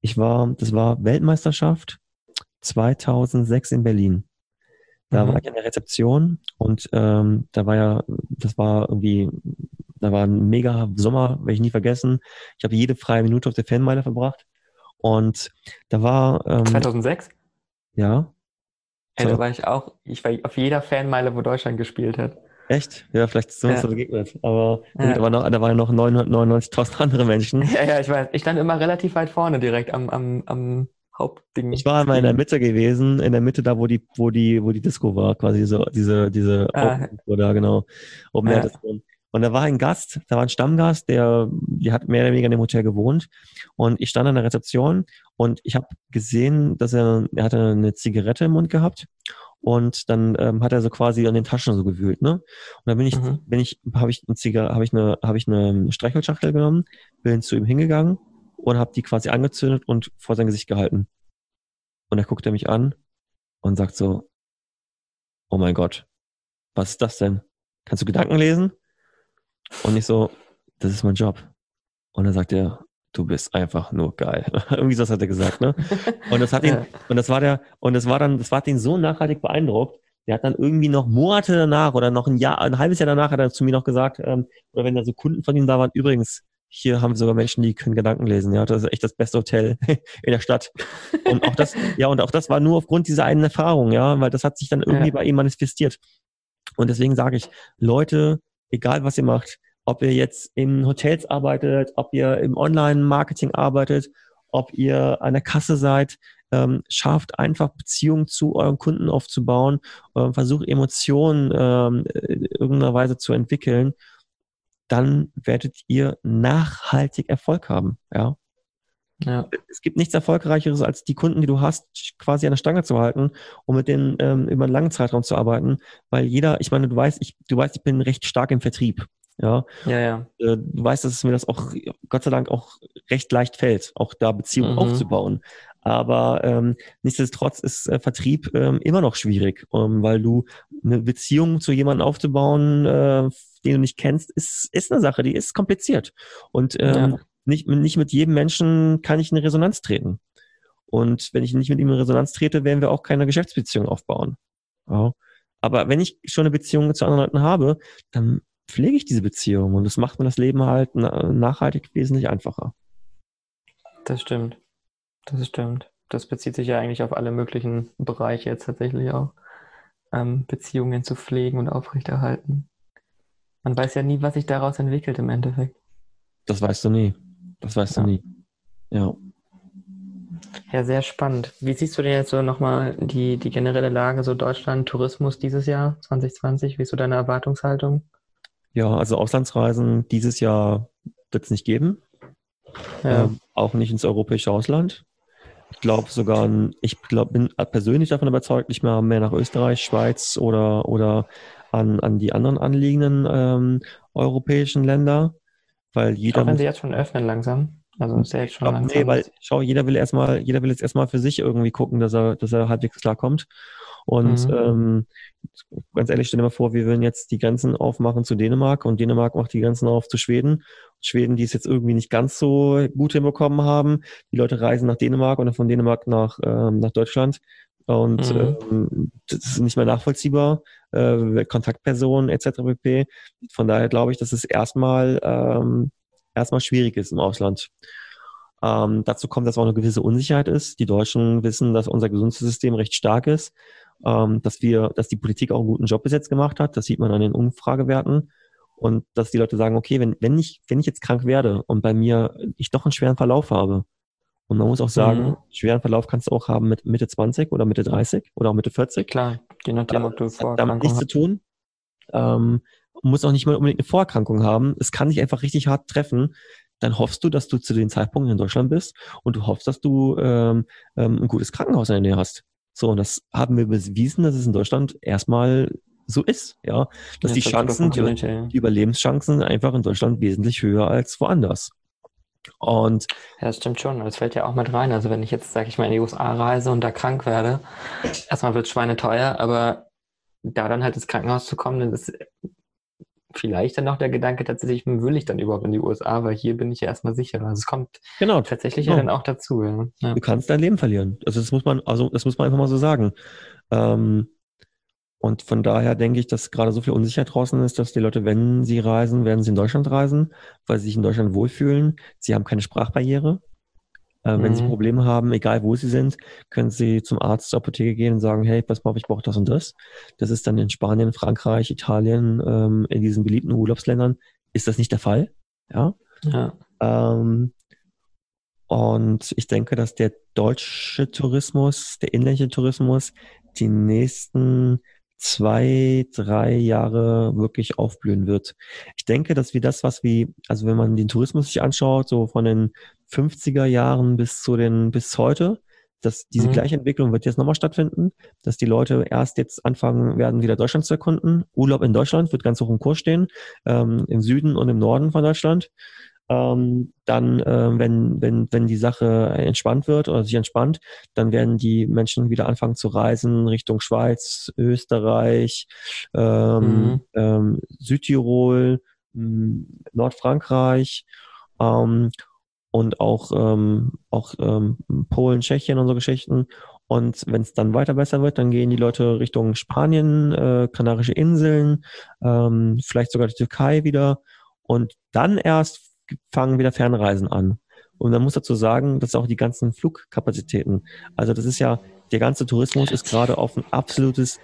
Ich war, das war Weltmeisterschaft 2006 in Berlin. Da mhm. war ich in der Rezeption und ähm, da war ja, das war irgendwie da war ein mega Sommer, werde ich nie vergessen. Ich habe jede freie Minute auf der Fanmeile verbracht. Und da war. Ähm, 2006? Ja. Hey, da war ich auch, ich war auf jeder Fanmeile, wo Deutschland gespielt hat. Echt? Ja, vielleicht sind wir uns ja. begegnet. Aber ja. da, war noch, da waren noch 999.000 andere Menschen. Ja, ja, ich weiß. Ich stand immer relativ weit vorne direkt am, am, am Hauptding. Ich war immer in der Mitte gewesen, in der Mitte da, wo die, wo die, wo die Disco war, quasi diese, diese, diese ah. Open, da, genau. Open ja. Disco. Und da war ein Gast, da war ein Stammgast, der, die hat mehr oder weniger in dem Hotel gewohnt. Und ich stand an der Rezeption und ich habe gesehen, dass er, er hatte eine Zigarette im Mund gehabt. Und dann ähm, hat er so quasi an den Taschen so gewühlt, ne? Und dann bin ich, mhm. bin ich, habe ich eine Zigarette, habe ich eine, habe ich eine Streichholzschachtel genommen, bin zu ihm hingegangen und habe die quasi angezündet und vor sein Gesicht gehalten. Und er guckt er mich an und sagt so, oh mein Gott, was ist das denn? Kannst du Gedanken lesen? Und ich so, das ist mein Job. Und dann sagt er, du bist einfach nur geil. Irgendwie so hat er gesagt, ne? Und das hat ihn, ja. und das war der, und das war dann, das hat ihn so nachhaltig beeindruckt. Der hat dann irgendwie noch Monate danach oder noch ein Jahr, ein halbes Jahr danach hat er zu mir noch gesagt, ähm, oder wenn da so Kunden von ihm da waren, übrigens, hier haben wir sogar Menschen, die können Gedanken lesen. Ja, das ist echt das beste Hotel in der Stadt. Und auch das, ja, und auch das war nur aufgrund dieser einen Erfahrung, ja, weil das hat sich dann irgendwie ja. bei ihm manifestiert. Und deswegen sage ich, Leute, egal was ihr macht, ob ihr jetzt in Hotels arbeitet, ob ihr im Online-Marketing arbeitet, ob ihr an der Kasse seid, ähm, schafft einfach Beziehungen zu euren Kunden aufzubauen, ähm, versucht Emotionen ähm, irgendeiner Weise zu entwickeln, dann werdet ihr nachhaltig Erfolg haben. Ja. Ja. Es gibt nichts Erfolgreicheres, als die Kunden, die du hast, quasi an der Stange zu halten und mit denen ähm, über einen langen Zeitraum zu arbeiten. Weil jeder, ich meine, du weißt, ich, du weißt, ich bin recht stark im Vertrieb. Ja, ja. ja. Äh, du weißt, dass es mir das auch Gott sei Dank auch recht leicht fällt, auch da Beziehungen mhm. aufzubauen. Aber ähm, nichtsdestotrotz ist äh, Vertrieb ähm, immer noch schwierig, ähm, weil du eine Beziehung zu jemandem aufzubauen, äh, den du nicht kennst, ist, ist eine Sache, die ist kompliziert. Und ähm, ja. Nicht, nicht mit jedem Menschen kann ich in Resonanz treten. Und wenn ich nicht mit ihm in Resonanz trete, werden wir auch keine Geschäftsbeziehung aufbauen. Ja. Aber wenn ich schon eine Beziehung zu anderen Leuten habe, dann pflege ich diese Beziehung und das macht mir das Leben halt nachhaltig wesentlich einfacher. Das stimmt. Das stimmt. Das bezieht sich ja eigentlich auf alle möglichen Bereiche jetzt tatsächlich auch. Ähm, Beziehungen zu pflegen und aufrechterhalten. Man weiß ja nie, was sich daraus entwickelt im Endeffekt. Das weißt du nie. Das weißt ja. du nie. Ja. Ja, sehr spannend. Wie siehst du denn jetzt so nochmal die, die generelle Lage, so Deutschland, Tourismus dieses Jahr, 2020? Wie ist so deine Erwartungshaltung? Ja, also Auslandsreisen dieses Jahr wird es nicht geben. Ja. Ähm, auch nicht ins europäische Ausland. Ich glaube sogar, ich glaub, bin persönlich davon überzeugt, nicht mehr, mehr nach Österreich, Schweiz oder, oder an, an die anderen anliegenden ähm, europäischen Länder. Weil jeder. Wenn sie jetzt schon öffnen langsam. Also ist ja jetzt schon langsam. Nee, weil schau, jeder will erstmal, jeder will jetzt erstmal für sich irgendwie gucken, dass er, dass er halbwegs klarkommt. Und mhm. ähm, ganz ehrlich, stell dir mal vor, wir würden jetzt die Grenzen aufmachen zu Dänemark und Dänemark macht die Grenzen auf zu Schweden. Schweden, die es jetzt irgendwie nicht ganz so gut hinbekommen haben. Die Leute reisen nach Dänemark oder von Dänemark nach, ähm, nach Deutschland. Und mhm. ähm, das ist nicht mehr nachvollziehbar. Äh, Kontaktpersonen etc. pp. Von daher glaube ich, dass es erstmal ähm, erstmal schwierig ist im Ausland. Ähm, dazu kommt, dass auch eine gewisse Unsicherheit ist. Die Deutschen wissen, dass unser Gesundheitssystem recht stark ist, ähm, dass wir, dass die Politik auch einen guten Job bis jetzt gemacht hat. Das sieht man an den Umfragewerten. Und dass die Leute sagen, okay, wenn, wenn ich, wenn ich jetzt krank werde und bei mir ich doch einen schweren Verlauf habe, und man muss auch sagen, mhm. schweren Verlauf kannst du auch haben mit Mitte 20 oder Mitte 30 oder auch Mitte 40. Klar, je nachdem, ob du Vorerkrankung damit nichts hast. zu tun. Ähm, muss auch nicht mal unbedingt eine Vorerkrankung haben. Es kann dich einfach richtig hart treffen. Dann hoffst du, dass du zu den Zeitpunkten in Deutschland bist und du hoffst, dass du ähm, ähm, ein gutes Krankenhaus in der Nähe hast. So, und das haben wir bewiesen, dass es in Deutschland erstmal so ist, ja. Dass ja, die Chancen, die, die Überlebenschancen einfach in Deutschland wesentlich höher als woanders. Und ja, das stimmt schon. Das fällt ja auch mit rein. Also wenn ich jetzt, sag ich mal, in die USA reise und da krank werde, erstmal wird es schweineteuer, aber da dann halt ins Krankenhaus zu kommen, dann ist vielleicht dann noch der Gedanke tatsächlich, will ich dann überhaupt in die USA, weil hier bin ich ja erstmal sicher. Also es kommt genau, tatsächlich genau. ja dann auch dazu. Ja. Ja. Du kannst dein Leben verlieren. Also das muss man, also das muss man einfach mal so sagen. Ähm, und von daher denke ich, dass gerade so viel Unsicherheit draußen ist, dass die Leute, wenn sie reisen, werden sie in Deutschland reisen, weil sie sich in Deutschland wohlfühlen. Sie haben keine Sprachbarriere. Äh, mhm. Wenn sie mhm. Probleme haben, egal wo sie sind, können sie zum Arzt, zur Apotheke gehen und sagen, hey, pass mal auf, ich brauche das und das. Das ist dann in Spanien, Frankreich, Italien, ähm, in diesen beliebten Urlaubsländern ist das nicht der Fall. Ja. ja. Ähm, und ich denke, dass der deutsche Tourismus, der inländische Tourismus, die nächsten zwei, drei Jahre wirklich aufblühen wird. Ich denke, dass wir das, was wie, also wenn man den Tourismus sich anschaut, so von den 50er Jahren bis zu den, bis heute, dass diese mhm. gleiche Entwicklung wird jetzt nochmal stattfinden, dass die Leute erst jetzt anfangen werden, wieder Deutschland zu erkunden. Urlaub in Deutschland wird ganz hoch im Kurs stehen, ähm, im Süden und im Norden von Deutschland. Ähm, dann, äh, wenn, wenn, wenn die Sache entspannt wird oder sich entspannt, dann werden die Menschen wieder anfangen zu reisen Richtung Schweiz, Österreich, ähm, mhm. ähm, Südtirol, Nordfrankreich ähm, und auch, ähm, auch ähm, Polen, Tschechien und so Geschichten. Und wenn es dann weiter besser wird, dann gehen die Leute Richtung Spanien, äh, Kanarische Inseln, ähm, vielleicht sogar die Türkei wieder. Und dann erst fangen wieder Fernreisen an. Und man muss dazu sagen, dass auch die ganzen Flugkapazitäten, also das ist ja, der ganze Tourismus ist gerade auf ein absolutes,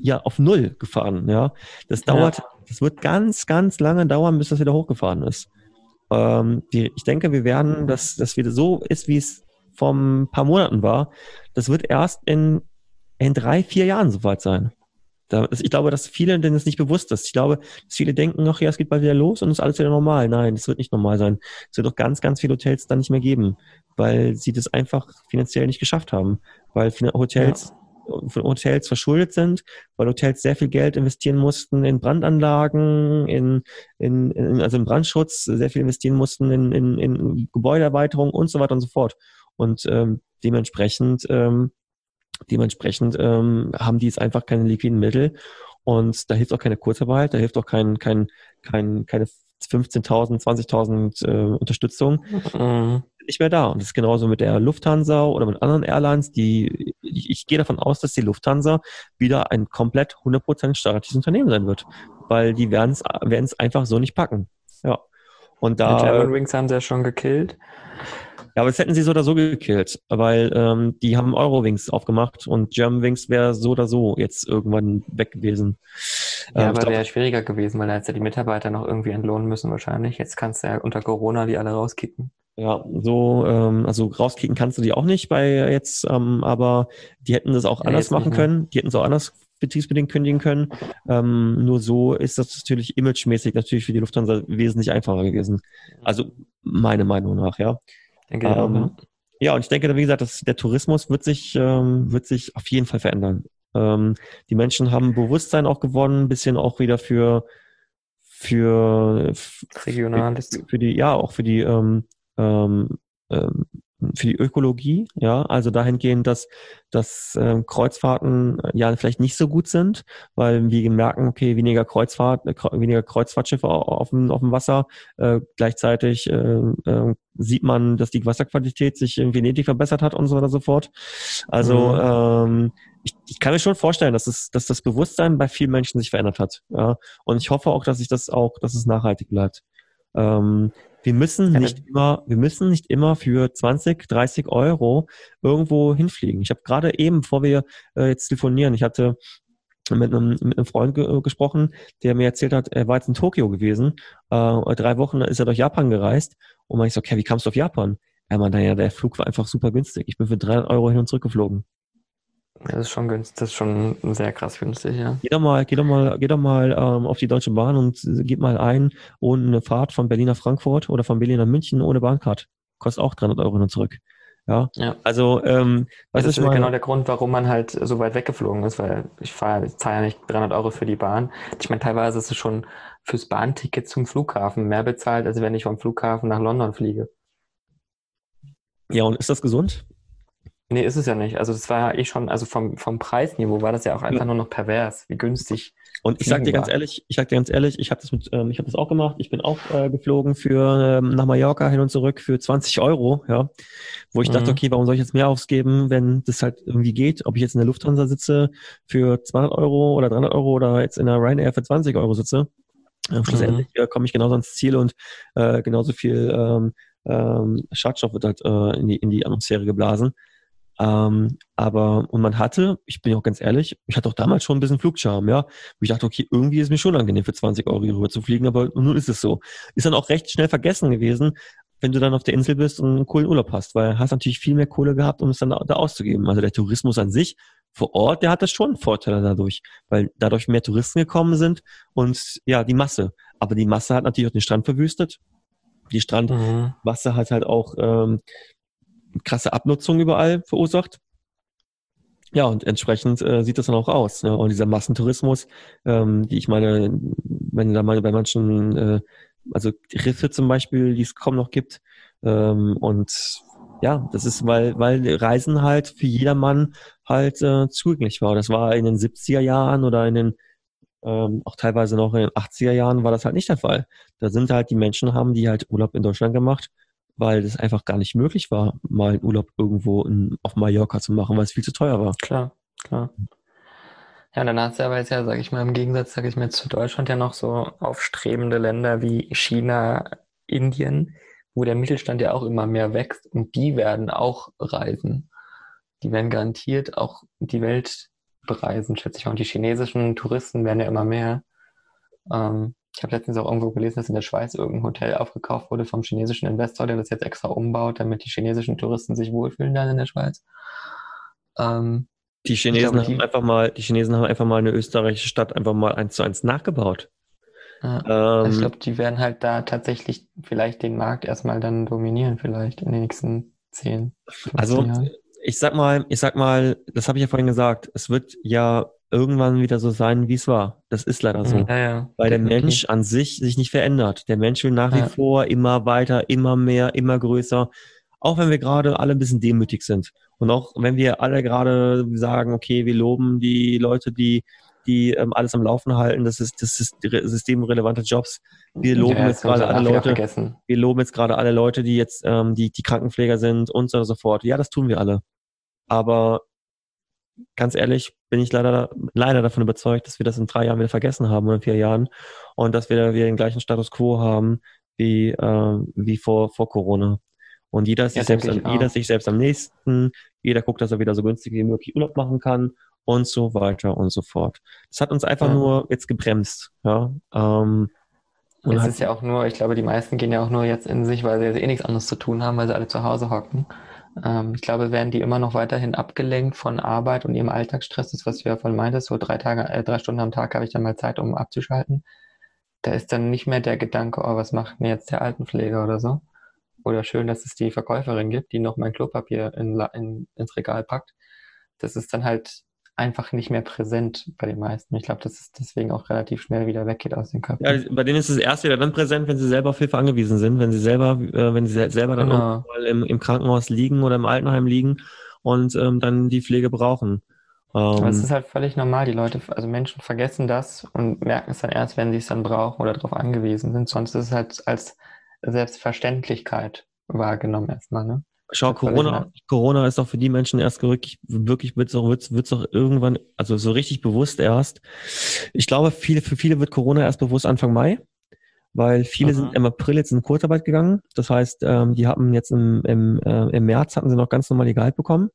ja, auf Null gefahren, ja. Das dauert, ja. das wird ganz, ganz lange dauern, bis das wieder hochgefahren ist. Ähm, die, ich denke, wir werden, dass das wieder so ist, wie es vor ein paar Monaten war. Das wird erst in, in drei, vier Jahren soweit sein. Da, ich glaube, dass viele denen es nicht bewusst ist. Ich glaube, dass viele denken, ach ja, es geht bald wieder los und es ist alles wieder normal. Nein, das wird nicht normal sein. Es wird auch ganz, ganz viele Hotels dann nicht mehr geben, weil sie das einfach finanziell nicht geschafft haben. Weil Hotels, ja. von Hotels verschuldet sind, weil Hotels sehr viel Geld investieren mussten in Brandanlagen, in, in, in also in Brandschutz, sehr viel investieren mussten in, in, in Gebäudeerweiterung und so weiter und so fort. Und ähm, dementsprechend, ähm, dementsprechend ähm, haben die jetzt einfach keine liquiden Mittel und da hilft auch keine Kurzarbeit, da hilft auch kein, kein, kein, keine 15.000, 20.000 äh, Unterstützung. Mhm. Nicht mehr da. Und das ist genauso mit der Lufthansa oder mit anderen Airlines, die, ich, ich gehe davon aus, dass die Lufthansa wieder ein komplett 100% staatliches Unternehmen sein wird. Weil die werden es einfach so nicht packen. Ja. Und da. Die German Wings haben sie ja schon gekillt. Ja, aber das hätten sie so oder so gekillt, weil ähm, die haben Eurowings aufgemacht und Germanwings wäre so oder so jetzt irgendwann weg gewesen. Ja, ähm, aber wäre schwieriger gewesen, weil da jetzt ja die Mitarbeiter noch irgendwie entlohnen müssen wahrscheinlich. Jetzt kannst du ja unter Corona die alle rauskicken. Ja, so, ähm, also rauskicken kannst du die auch nicht bei jetzt, ähm, aber die hätten das auch ja, anders machen können. Die hätten es auch anders betriebsbedingt kündigen können. Ähm, nur so ist das natürlich imagemäßig natürlich für die Lufthansa wesentlich einfacher gewesen. Also meine Meinung nach, ja. Denke ähm, auch, ja. ja, und ich denke, wie gesagt, dass der Tourismus wird sich, ähm, wird sich auf jeden Fall verändern. Ähm, die Menschen haben Bewusstsein auch gewonnen, ein bisschen auch wieder für für für, für die ja auch für die ähm, ähm, ähm für die Ökologie, ja, also dahingehend, dass, dass äh, Kreuzfahrten ja vielleicht nicht so gut sind, weil wir merken, okay, weniger Kreuzfahrt, äh, weniger Kreuzfahrtschiffe auf dem, auf dem Wasser, äh, gleichzeitig äh, äh, sieht man, dass die Wasserqualität sich in Venedig verbessert hat und so weiter und so fort. Also mhm. ähm, ich, ich kann mir schon vorstellen, dass es, dass das Bewusstsein bei vielen Menschen sich verändert hat. Ja, und ich hoffe auch, dass sich das auch, dass es nachhaltig bleibt. Ähm, wir müssen nicht immer, wir müssen nicht immer für 20, 30 Euro irgendwo hinfliegen. Ich habe gerade eben, bevor wir äh, jetzt telefonieren, ich hatte mit einem, mit einem Freund ge äh, gesprochen, der mir erzählt hat, er war jetzt in Tokio gewesen. Äh, drei Wochen ist er durch Japan gereist. Und man ich so, okay, wie kamst du auf Japan? Er meinte, ja, der Flug war einfach super günstig. Ich bin für 300 Euro hin und zurück geflogen. Das ist schon günstig, das ist schon sehr krass günstig, ja. Geh doch mal, geh doch mal, geh doch mal ähm, auf die Deutsche Bahn und gib mal ein ohne eine Fahrt von Berlin nach Frankfurt oder von Berlin nach München ohne Bahncard. Kostet auch 300 Euro und zurück. Ja. ja. Also, ähm, was das ist mal, genau der Grund, warum man halt so weit weggeflogen ist, weil ich fahre, ich zahle ja nicht 300 Euro für die Bahn. Ich meine, teilweise ist es schon fürs Bahnticket zum Flughafen mehr bezahlt, als wenn ich vom Flughafen nach London fliege. Ja, und ist das gesund? Nee, ist es ja nicht. Also das war ja eh schon, also vom, vom Preisniveau war das ja auch einfach nur noch pervers, wie günstig. Und ich sag dir ganz ehrlich, ich sag dir ganz ehrlich, ich habe das mit, ähm, ich habe das auch gemacht. Ich bin auch äh, geflogen für ähm, nach Mallorca hin und zurück für 20 Euro, ja, wo ich mhm. dachte, okay, warum soll ich jetzt mehr ausgeben, wenn das halt irgendwie geht? Ob ich jetzt in der Lufthansa sitze für 200 Euro oder 300 Euro oder jetzt in der Ryanair für 20 Euro sitze. Äh, schlussendlich mhm. äh, komme ich genauso ans Ziel und äh, genauso viel ähm, ähm, Schadstoff wird halt äh, in die in die Atmosphäre geblasen. Ähm, aber, und man hatte, ich bin auch ganz ehrlich, ich hatte auch damals schon ein bisschen Flugcharme, ja. Wo ich dachte, okay, irgendwie ist mir schon angenehm für 20 Euro hier rüber zu fliegen, aber nun ist es so. Ist dann auch recht schnell vergessen gewesen, wenn du dann auf der Insel bist und einen coolen Urlaub hast, weil hast natürlich viel mehr Kohle gehabt, um es dann da, da auszugeben. Also der Tourismus an sich vor Ort, der hat das schon Vorteile dadurch, weil dadurch mehr Touristen gekommen sind und ja, die Masse. Aber die Masse hat natürlich auch den Strand verwüstet. Die Strandmasse mhm. hat halt auch ähm, krasse Abnutzung überall verursacht. Ja, und entsprechend äh, sieht das dann auch aus. Ne? Und dieser Massentourismus, ähm, die ich meine, wenn da mal bei manchen, äh, also Riffe zum Beispiel, die es kaum noch gibt. Ähm, und ja, das ist, weil, weil Reisen halt für jedermann halt äh, zugänglich war. Das war in den 70er Jahren oder in den ähm, auch teilweise noch in den 80er Jahren war das halt nicht der Fall. Da sind halt die Menschen haben, die halt Urlaub in Deutschland gemacht weil es einfach gar nicht möglich war, mal einen Urlaub irgendwo in, auf Mallorca zu machen, weil es viel zu teuer war. Klar, klar. Ja, und dann hast du aber jetzt ja, sag ich mal, im Gegensatz, sag ich mal, zu Deutschland ja noch so aufstrebende Länder wie China, Indien, wo der Mittelstand ja auch immer mehr wächst und die werden auch reisen. Die werden garantiert auch die Welt bereisen, schätze ich mal. Und die chinesischen Touristen werden ja immer mehr. Ähm, ich habe letztens auch irgendwo gelesen, dass in der Schweiz irgendein Hotel aufgekauft wurde vom chinesischen Investor, der das jetzt extra umbaut, damit die chinesischen Touristen sich wohlfühlen dann in der Schweiz. Ähm, die Chinesen glaube, haben die, einfach mal, die Chinesen haben einfach mal eine österreichische Stadt einfach mal eins zu eins nachgebaut. Ja, ähm, ich glaube, die werden halt da tatsächlich vielleicht den Markt erstmal dann dominieren, vielleicht in den nächsten zehn, Also Jahren. ich sag mal, ich sag mal, das habe ich ja vorhin gesagt, es wird ja irgendwann wieder so sein, wie es war. Das ist leider so. Ja, ja, Weil der Mensch an sich sich nicht verändert. Der Mensch will nach wie ja. vor immer weiter, immer mehr, immer größer. Auch wenn wir gerade alle ein bisschen demütig sind. Und auch wenn wir alle gerade sagen, okay, wir loben die Leute, die, die ähm, alles am Laufen halten, das ist, das ist systemrelevante Jobs. Wir loben jetzt gerade alle Leute, wir loben jetzt gerade alle Leute, die jetzt, ähm, die, die Krankenpfleger sind und so und so fort. Ja, das tun wir alle. Aber ganz ehrlich, bin ich leider, leider davon überzeugt, dass wir das in drei Jahren wieder vergessen haben oder in vier Jahren und dass wir wieder den gleichen Status quo haben wie, äh, wie vor, vor Corona. Und jeder ist, ja, sich selbst am, jeder sich selbst am nächsten, jeder guckt, dass er wieder so günstig wie möglich Urlaub machen kann und so weiter und so fort. Das hat uns einfach ja. nur jetzt gebremst. Ja, ähm, und es ist ja auch nur, ich glaube, die meisten gehen ja auch nur jetzt in sich, weil sie eh nichts anderes zu tun haben, weil sie alle zu Hause hocken. Ähm, ich glaube, werden die immer noch weiterhin abgelenkt von Arbeit und ihrem Alltagsstress, das, was du ja voll meintest, so drei Tage, äh, drei Stunden am Tag habe ich dann mal Zeit, um abzuschalten. Da ist dann nicht mehr der Gedanke, oh, was macht mir jetzt der Altenpfleger oder so. Oder schön, dass es die Verkäuferin gibt, die noch mein Klopapier in, in, ins Regal packt. Das ist dann halt einfach nicht mehr präsent bei den meisten. Ich glaube, dass es deswegen auch relativ schnell wieder weggeht aus den Köpfen. Ja, bei denen ist es erst wieder dann präsent, wenn sie selber auf Hilfe angewiesen sind, wenn sie selber, äh, wenn sie selber dann genau. mal im, im, Krankenhaus liegen oder im Altenheim liegen und ähm, dann die Pflege brauchen. Ähm, Aber es ist halt völlig normal. Die Leute, also Menschen vergessen das und merken es dann erst, wenn sie es dann brauchen oder darauf angewiesen sind. Sonst ist es halt als Selbstverständlichkeit wahrgenommen erstmal, ne? Schau, Corona, Corona ist auch für die Menschen erst wirklich, wirklich wird es auch, wird's, wird's auch irgendwann, also so richtig bewusst erst. Ich glaube, viele, für viele wird Corona erst bewusst Anfang Mai, weil viele Aha. sind im April jetzt in Kurzarbeit gegangen. Das heißt, ähm, die haben jetzt im, im, äh, im März hatten sie noch ganz normal ihr Gehalt bekommen.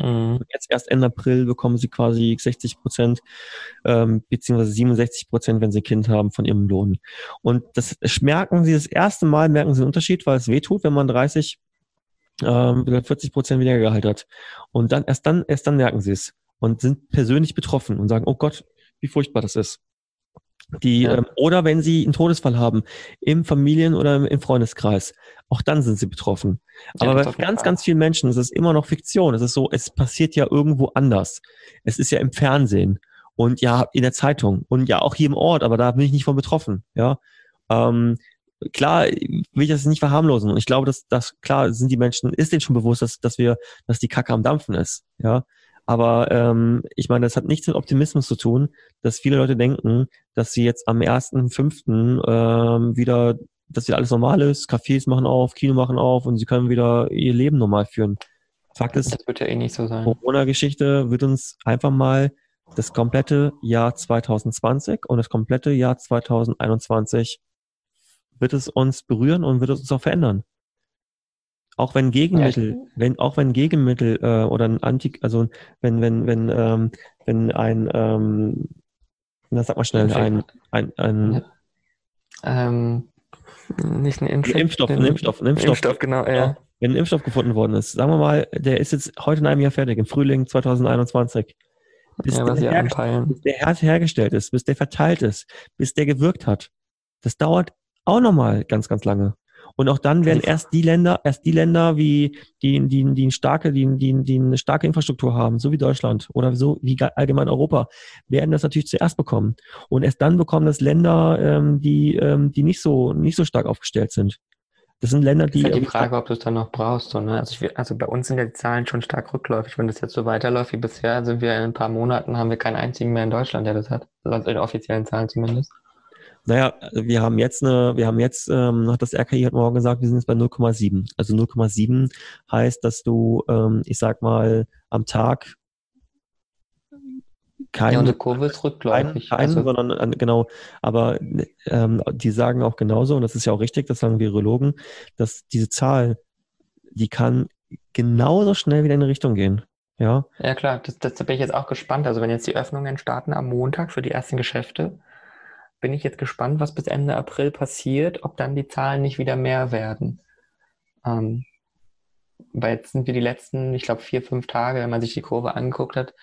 Mhm. Jetzt erst Ende April bekommen sie quasi 60 Prozent ähm, beziehungsweise 67 Prozent, wenn sie Kind haben, von ihrem Lohn. Und das merken sie das erste Mal, merken sie den Unterschied, weil es weh tut, wenn man 30 ähm, 40 Prozent weniger Gehalt hat. Und dann erst dann, erst dann merken sie es und sind persönlich betroffen und sagen, oh Gott, wie furchtbar das ist. Die, ja. ähm, oder wenn sie einen Todesfall haben im Familien- oder im Freundeskreis, auch dann sind sie betroffen. Aber bei ganz, ganz vielen Menschen ist es immer noch Fiktion. Es ist so, es passiert ja irgendwo anders. Es ist ja im Fernsehen und ja in der Zeitung und ja auch hier im Ort, aber da bin ich nicht von betroffen. Ja, ähm, klar will ich das nicht verharmlosen. Und ich glaube, dass dass klar sind die Menschen, ist denen schon bewusst, dass, dass wir, dass die Kacke am Dampfen ist. Ja. Aber ähm, ich meine, das hat nichts mit Optimismus zu tun, dass viele Leute denken, dass sie jetzt am ersten, fünften ähm, wieder, dass wieder alles normal ist, Cafés machen auf, Kino machen auf und sie können wieder ihr Leben normal führen. Fakt ist, das wird ja eh nicht so sein. Corona-Geschichte wird uns einfach mal das komplette Jahr 2020 und das komplette Jahr 2021 wird es uns berühren und wird es uns auch verändern. Auch wenn Gegenmittel, ja, wenn auch wenn Gegenmittel äh, oder ein Anti, also wenn wenn wenn ähm, wenn ein ähm, na sag mal schnell ein ein, ein ja. ähm, nicht ein Impfstoff, ein Impfstoff, ein Impfstoff, ein Impfstoff, Impfstoff genau, ja. Wenn ein Impfstoff gefunden worden ist, sagen wir mal, der ist jetzt heute in einem Jahr fertig, im Frühling 2021. Bis, ja, der, bis der hergestellt ist, bis der verteilt ist, bis der gewirkt hat. Das dauert auch nochmal ganz, ganz lange. Und auch dann werden erst die Länder, erst die Länder, wie die, die, die eine starke, die, die, die eine starke Infrastruktur haben, so wie Deutschland oder so wie allgemein Europa, werden das natürlich zuerst bekommen. Und erst dann bekommen das Länder, ähm, die, ähm, die nicht so, nicht so stark aufgestellt sind. Das sind Länder, die. Das ist halt die Frage, ob du es dann noch brauchst. So, ne? also, ich, also bei uns sind ja die Zahlen schon stark rückläufig. Wenn das jetzt so weiterläuft wie bisher, sind wir in ein paar Monaten, haben wir keinen einzigen mehr in Deutschland, der das hat. Also in offiziellen Zahlen zumindest. Naja, wir haben jetzt eine, wir haben jetzt, ähm, hat das RKI heute Morgen gesagt, wir sind jetzt bei 0,7. Also 0,7 heißt, dass du, ähm, ich sag mal, am Tag kein, ja, und die Kurve ist rückläufig. Kein, also. sondern genau, aber ähm, die sagen auch genauso, und das ist ja auch richtig, das sagen Virologen, dass diese Zahl, die kann genauso schnell wieder in eine Richtung gehen. Ja, ja klar, das, das bin ich jetzt auch gespannt. Also wenn jetzt die Öffnungen starten am Montag für die ersten Geschäfte, bin ich jetzt gespannt, was bis Ende April passiert, ob dann die Zahlen nicht wieder mehr werden. Ähm, weil jetzt sind wir die letzten, ich glaube, vier, fünf Tage, wenn man sich die Kurve angeguckt hat,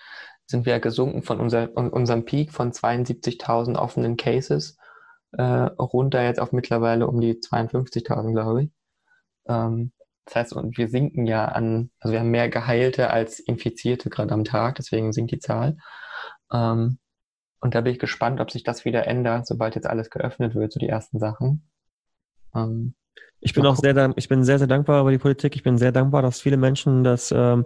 sind wir gesunken von unser, unserem Peak von 72.000 offenen Cases äh, runter jetzt auf mittlerweile um die 52.000, glaube ich. Ähm, Das heißt, und wir sinken ja an, also wir haben mehr Geheilte als Infizierte gerade am Tag, deswegen sinkt die Zahl. Ähm, und da bin ich gespannt, ob sich das wieder ändert, sobald jetzt alles geöffnet wird, so die ersten Sachen. Ähm, ich bin auch sehr, ich bin sehr, sehr dankbar über die Politik. Ich bin sehr dankbar, dass viele Menschen das, ähm,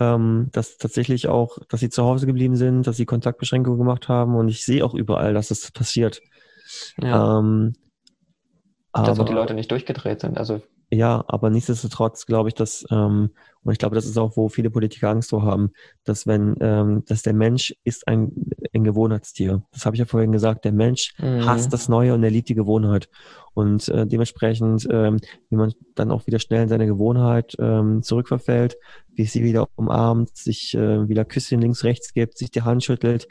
ähm, das tatsächlich auch, dass sie zu Hause geblieben sind, dass sie Kontaktbeschränkungen gemacht haben und ich sehe auch überall, dass das passiert. Ja. Ähm, dass aber, die Leute nicht durchgedreht sind. Also ja, aber nichtsdestotrotz glaube ich, dass, ähm, und ich glaube, das ist auch, wo viele Politiker Angst vor haben, dass wenn, ähm, dass der Mensch ist ein, ein Gewohnheitstier. Das habe ich ja vorhin gesagt, der Mensch mhm. hasst das Neue und er liebt die Gewohnheit. Und äh, dementsprechend, ähm, wie man dann auch wieder schnell in seine Gewohnheit ähm, zurückverfällt, wie sie wieder umarmt, sich äh, wieder Küsschen links, rechts gibt, sich die Hand schüttelt,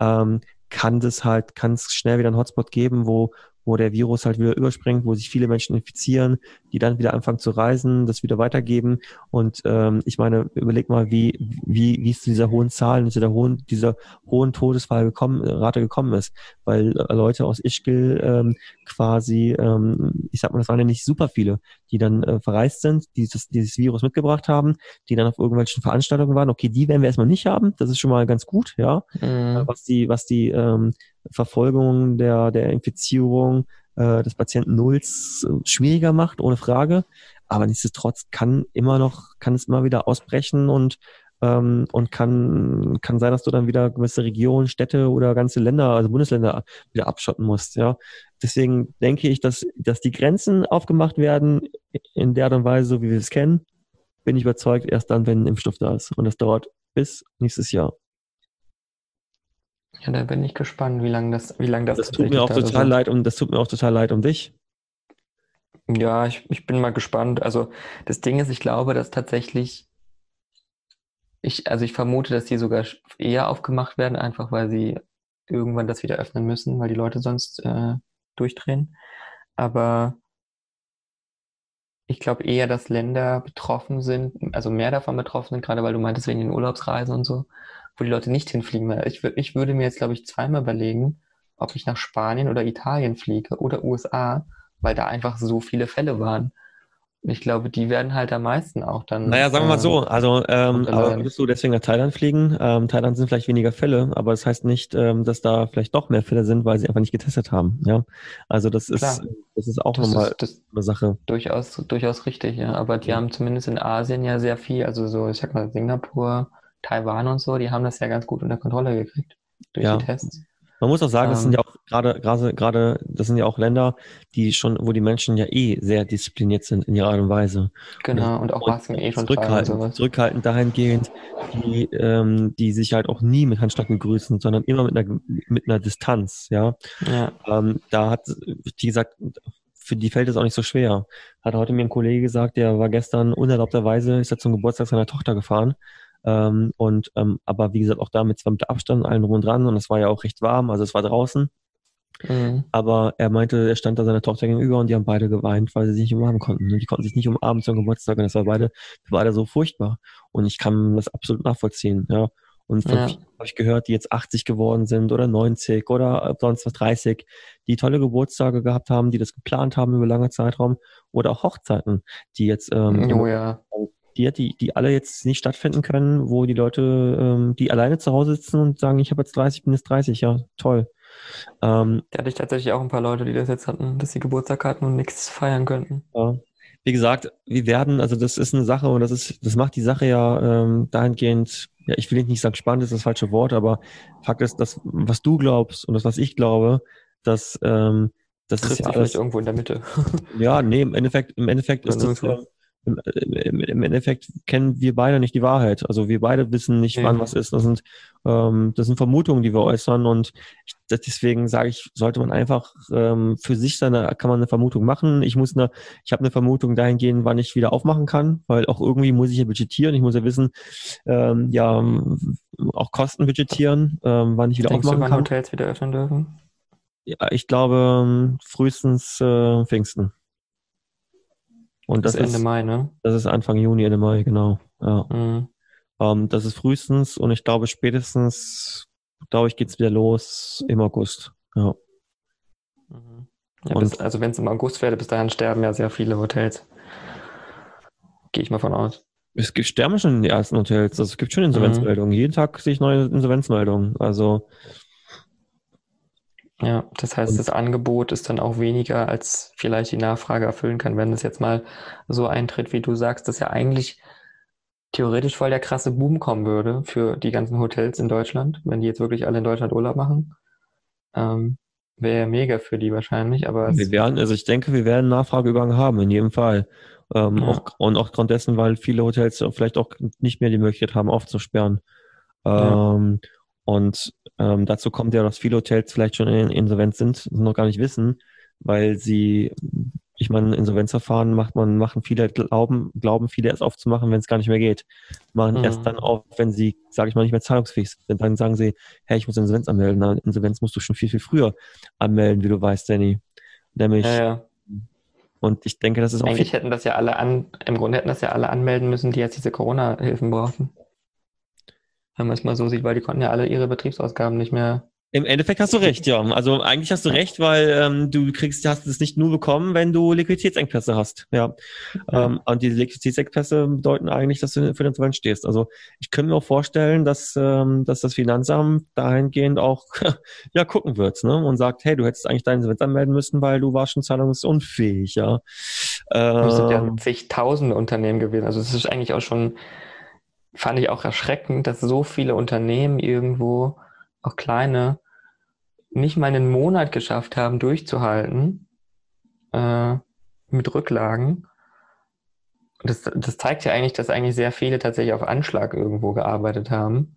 ähm, kann das halt, kann es schnell wieder einen Hotspot geben, wo, wo der Virus halt wieder überspringt, wo sich viele Menschen infizieren, die dann wieder anfangen zu reisen, das wieder weitergeben. Und ähm, ich meine, überleg mal, wie, wie, wie es zu dieser hohen Zahl, zu dieser hohen, dieser hohen Todesfallrate gekommen ist. Weil äh, Leute aus Ischgl ähm, quasi, ähm, ich sag mal, das waren ja nicht super viele, die dann äh, verreist sind, die dieses, dieses Virus mitgebracht haben, die dann auf irgendwelchen Veranstaltungen waren. Okay, die werden wir erstmal nicht haben, das ist schon mal ganz gut, ja. Mhm. Was die, was die ähm, Verfolgung der, der Infizierung äh, des Patienten Nulls äh, schwieriger macht, ohne Frage. Aber nichtsdestotrotz kann immer noch, kann es immer wieder ausbrechen und ähm, und kann, kann sein, dass du dann wieder gewisse Regionen, Städte oder ganze Länder, also Bundesländer wieder abschotten musst, ja. Deswegen denke ich, dass, dass die Grenzen aufgemacht werden in der Art und Weise, so wie wir es kennen, bin ich überzeugt, erst dann, wenn ein Impfstoff da ist. Und das dauert bis nächstes Jahr. Ja, da bin ich gespannt, wie lange das, wie lange das. Das tut mir auch total so. leid um, das tut mir auch total leid um dich. Ja, ich, ich bin mal gespannt. Also das Ding ist, ich glaube, dass tatsächlich ich, also ich vermute, dass die sogar eher aufgemacht werden, einfach weil sie irgendwann das wieder öffnen müssen, weil die Leute sonst äh, durchdrehen. Aber ich glaube eher, dass Länder betroffen sind, also mehr davon betroffen sind, gerade weil du meintest wegen den Urlaubsreisen und so, wo die Leute nicht hinfliegen. Weil ich, ich würde mir jetzt, glaube ich, zweimal überlegen, ob ich nach Spanien oder Italien fliege oder USA, weil da einfach so viele Fälle waren. Ich glaube, die werden halt am meisten auch dann. Naja, sagen wir mal so. Ähm, also, ähm, aber würdest du deswegen nach Thailand fliegen? Ähm, Thailand sind vielleicht weniger Fälle, aber das heißt nicht, ähm, dass da vielleicht doch mehr Fälle sind, weil sie einfach nicht getestet haben. Ja, also das ist, Klar. das ist auch das nochmal ist, eine Sache. Durchaus, durchaus richtig, ja. Aber die ja. haben zumindest in Asien ja sehr viel, also so, ich sag mal, Singapur, Taiwan und so, die haben das ja ganz gut unter Kontrolle gekriegt durch ja. die Tests. Man muss auch sagen, das sind ja ähm. auch gerade, gerade, gerade, das sind ja auch Länder, die schon, wo die Menschen ja eh sehr diszipliniert sind in ihrer Art und Weise. Genau, und, auch Masken eh schon zurückhaltend, zurückhaltend dahingehend, die, ähm, die sich halt auch nie mit Handschlag begrüßen, sondern immer mit einer, mit einer Distanz, ja. ja. Ähm, da hat, wie gesagt, für die fällt es auch nicht so schwer. Hat heute mir ein Kollege gesagt, der war gestern unerlaubterweise, ist er zum Geburtstag seiner Tochter gefahren ähm, und ähm, aber wie gesagt, auch da mit zwei Meter Abstand, allen rum und dran und es war ja auch recht warm, also es war draußen. Mhm. Aber er meinte, er stand da seiner Tochter gegenüber und die haben beide geweint, weil sie sich nicht umarmen konnten. Und die konnten sich nicht umarmen zum Geburtstag und das war beide, beide so furchtbar. Und ich kann das absolut nachvollziehen, ja. Und von ja. habe ich gehört, die jetzt 80 geworden sind oder 90 oder sonst was 30, die tolle Geburtstage gehabt haben, die das geplant haben über lange Zeitraum oder auch Hochzeiten, die jetzt ähm, oh, ja die, die, die alle jetzt nicht stattfinden können, wo die Leute, ähm, die alleine zu Hause sitzen und sagen, ich habe jetzt 30, bin jetzt 30, ja, toll. Ähm, da hatte ich tatsächlich auch ein paar Leute, die das jetzt hatten, dass sie Geburtstag hatten und nichts feiern könnten. Ja. Wie gesagt, wir werden, also das ist eine Sache und das ist, das macht die Sache ja ähm, dahingehend, ja, ich will nicht sagen spannend, ist das falsche Wort, aber Fakt ist, dass was du glaubst und das, was ich glaube, dass ähm, das Trifft ist ja alles irgendwo in der Mitte. ja, nee, im Endeffekt, im Endeffekt ist das, äh, im, im, Endeffekt kennen wir beide nicht die Wahrheit. Also wir beide wissen nicht, wann was ist. Das sind, ähm, das sind Vermutungen, die wir äußern und ich, deswegen sage ich, sollte man einfach ähm, für sich seine, kann man eine Vermutung machen. Ich muss eine, ich habe eine Vermutung dahingehend, wann ich wieder aufmachen kann, weil auch irgendwie muss ich ja budgetieren. Ich muss ja wissen, ähm, ja, auch Kosten budgetieren, ähm, wann ich wieder Denkst aufmachen du, wann kann. Hotels wieder öffnen dürfen? Ja, ich glaube ähm, frühestens äh, Pfingsten. Und das, das ist Ende Mai, ne? Das ist Anfang Juni, Ende Mai, genau. Ja. Mhm. Um, ähm, das ist frühestens und ich glaube spätestens, glaube ich, geht's wieder los im August. Ja. Mhm. ja bis, also wenn es im August wäre, bis dahin sterben ja sehr viele Hotels. gehe ich mal von aus. Es gibt sterben schon in den ersten Hotels. Also es gibt schon Insolvenzmeldungen. Mhm. Jeden Tag sehe ich neue Insolvenzmeldungen. Also ja, das heißt, das Angebot ist dann auch weniger, als vielleicht die Nachfrage erfüllen kann, wenn es jetzt mal so eintritt, wie du sagst, dass ja eigentlich theoretisch voll der krasse Boom kommen würde für die ganzen Hotels in Deutschland, wenn die jetzt wirklich alle in Deutschland Urlaub machen. Ähm, Wäre mega für die wahrscheinlich, aber. Wir werden, also ich denke, wir werden Nachfrageübergang haben, in jedem Fall. Ähm, ja. auch, und auch aufgrund dessen, weil viele Hotels vielleicht auch nicht mehr die Möglichkeit haben, aufzusperren. Ähm, ja. Und ähm, dazu kommt ja, dass viele Hotels vielleicht schon in Insolvenz sind, noch gar nicht wissen, weil sie, ich meine, Insolvenzverfahren macht man, machen viele glauben, glauben viele erst aufzumachen, wenn es gar nicht mehr geht. Machen mhm. erst dann auf, wenn sie, sage ich mal, nicht mehr zahlungsfähig sind. Dann sagen sie, hey, ich muss Insolvenz anmelden. Na, Insolvenz musst du schon viel, viel früher anmelden, wie du weißt, Danny. Nämlich ja, ja. Und ich denke, das ist auch. Eigentlich hätten das ja alle an, im Grunde hätten das ja alle anmelden müssen, die jetzt diese Corona-Hilfen brauchen. Wenn man es mal so sieht, weil die konnten ja alle ihre Betriebsausgaben nicht mehr im Endeffekt hast du recht, ja. Also eigentlich hast du recht, weil ähm, du kriegst, hast es nicht nur bekommen, wenn du Liquiditätsengpässe hast. Ja. ja. Ähm, und diese Liquiditätsengpässe bedeuten eigentlich, dass du für den Insolvenz stehst. Also ich könnte mir auch vorstellen, dass, ähm, dass das Finanzamt dahingehend auch ja gucken wird, ne? Und sagt, hey, du hättest eigentlich deinen Insolvenz anmelden müssen, weil du warst schon zahlungsunfähig, ja. Ähm, das sind ja ähm, zigtausende Unternehmen gewesen. Also es ist eigentlich auch schon, fand ich auch erschreckend, dass so viele Unternehmen irgendwo, auch kleine, nicht mal einen Monat geschafft haben, durchzuhalten äh, mit Rücklagen. Das, das zeigt ja eigentlich, dass eigentlich sehr viele tatsächlich auf Anschlag irgendwo gearbeitet haben.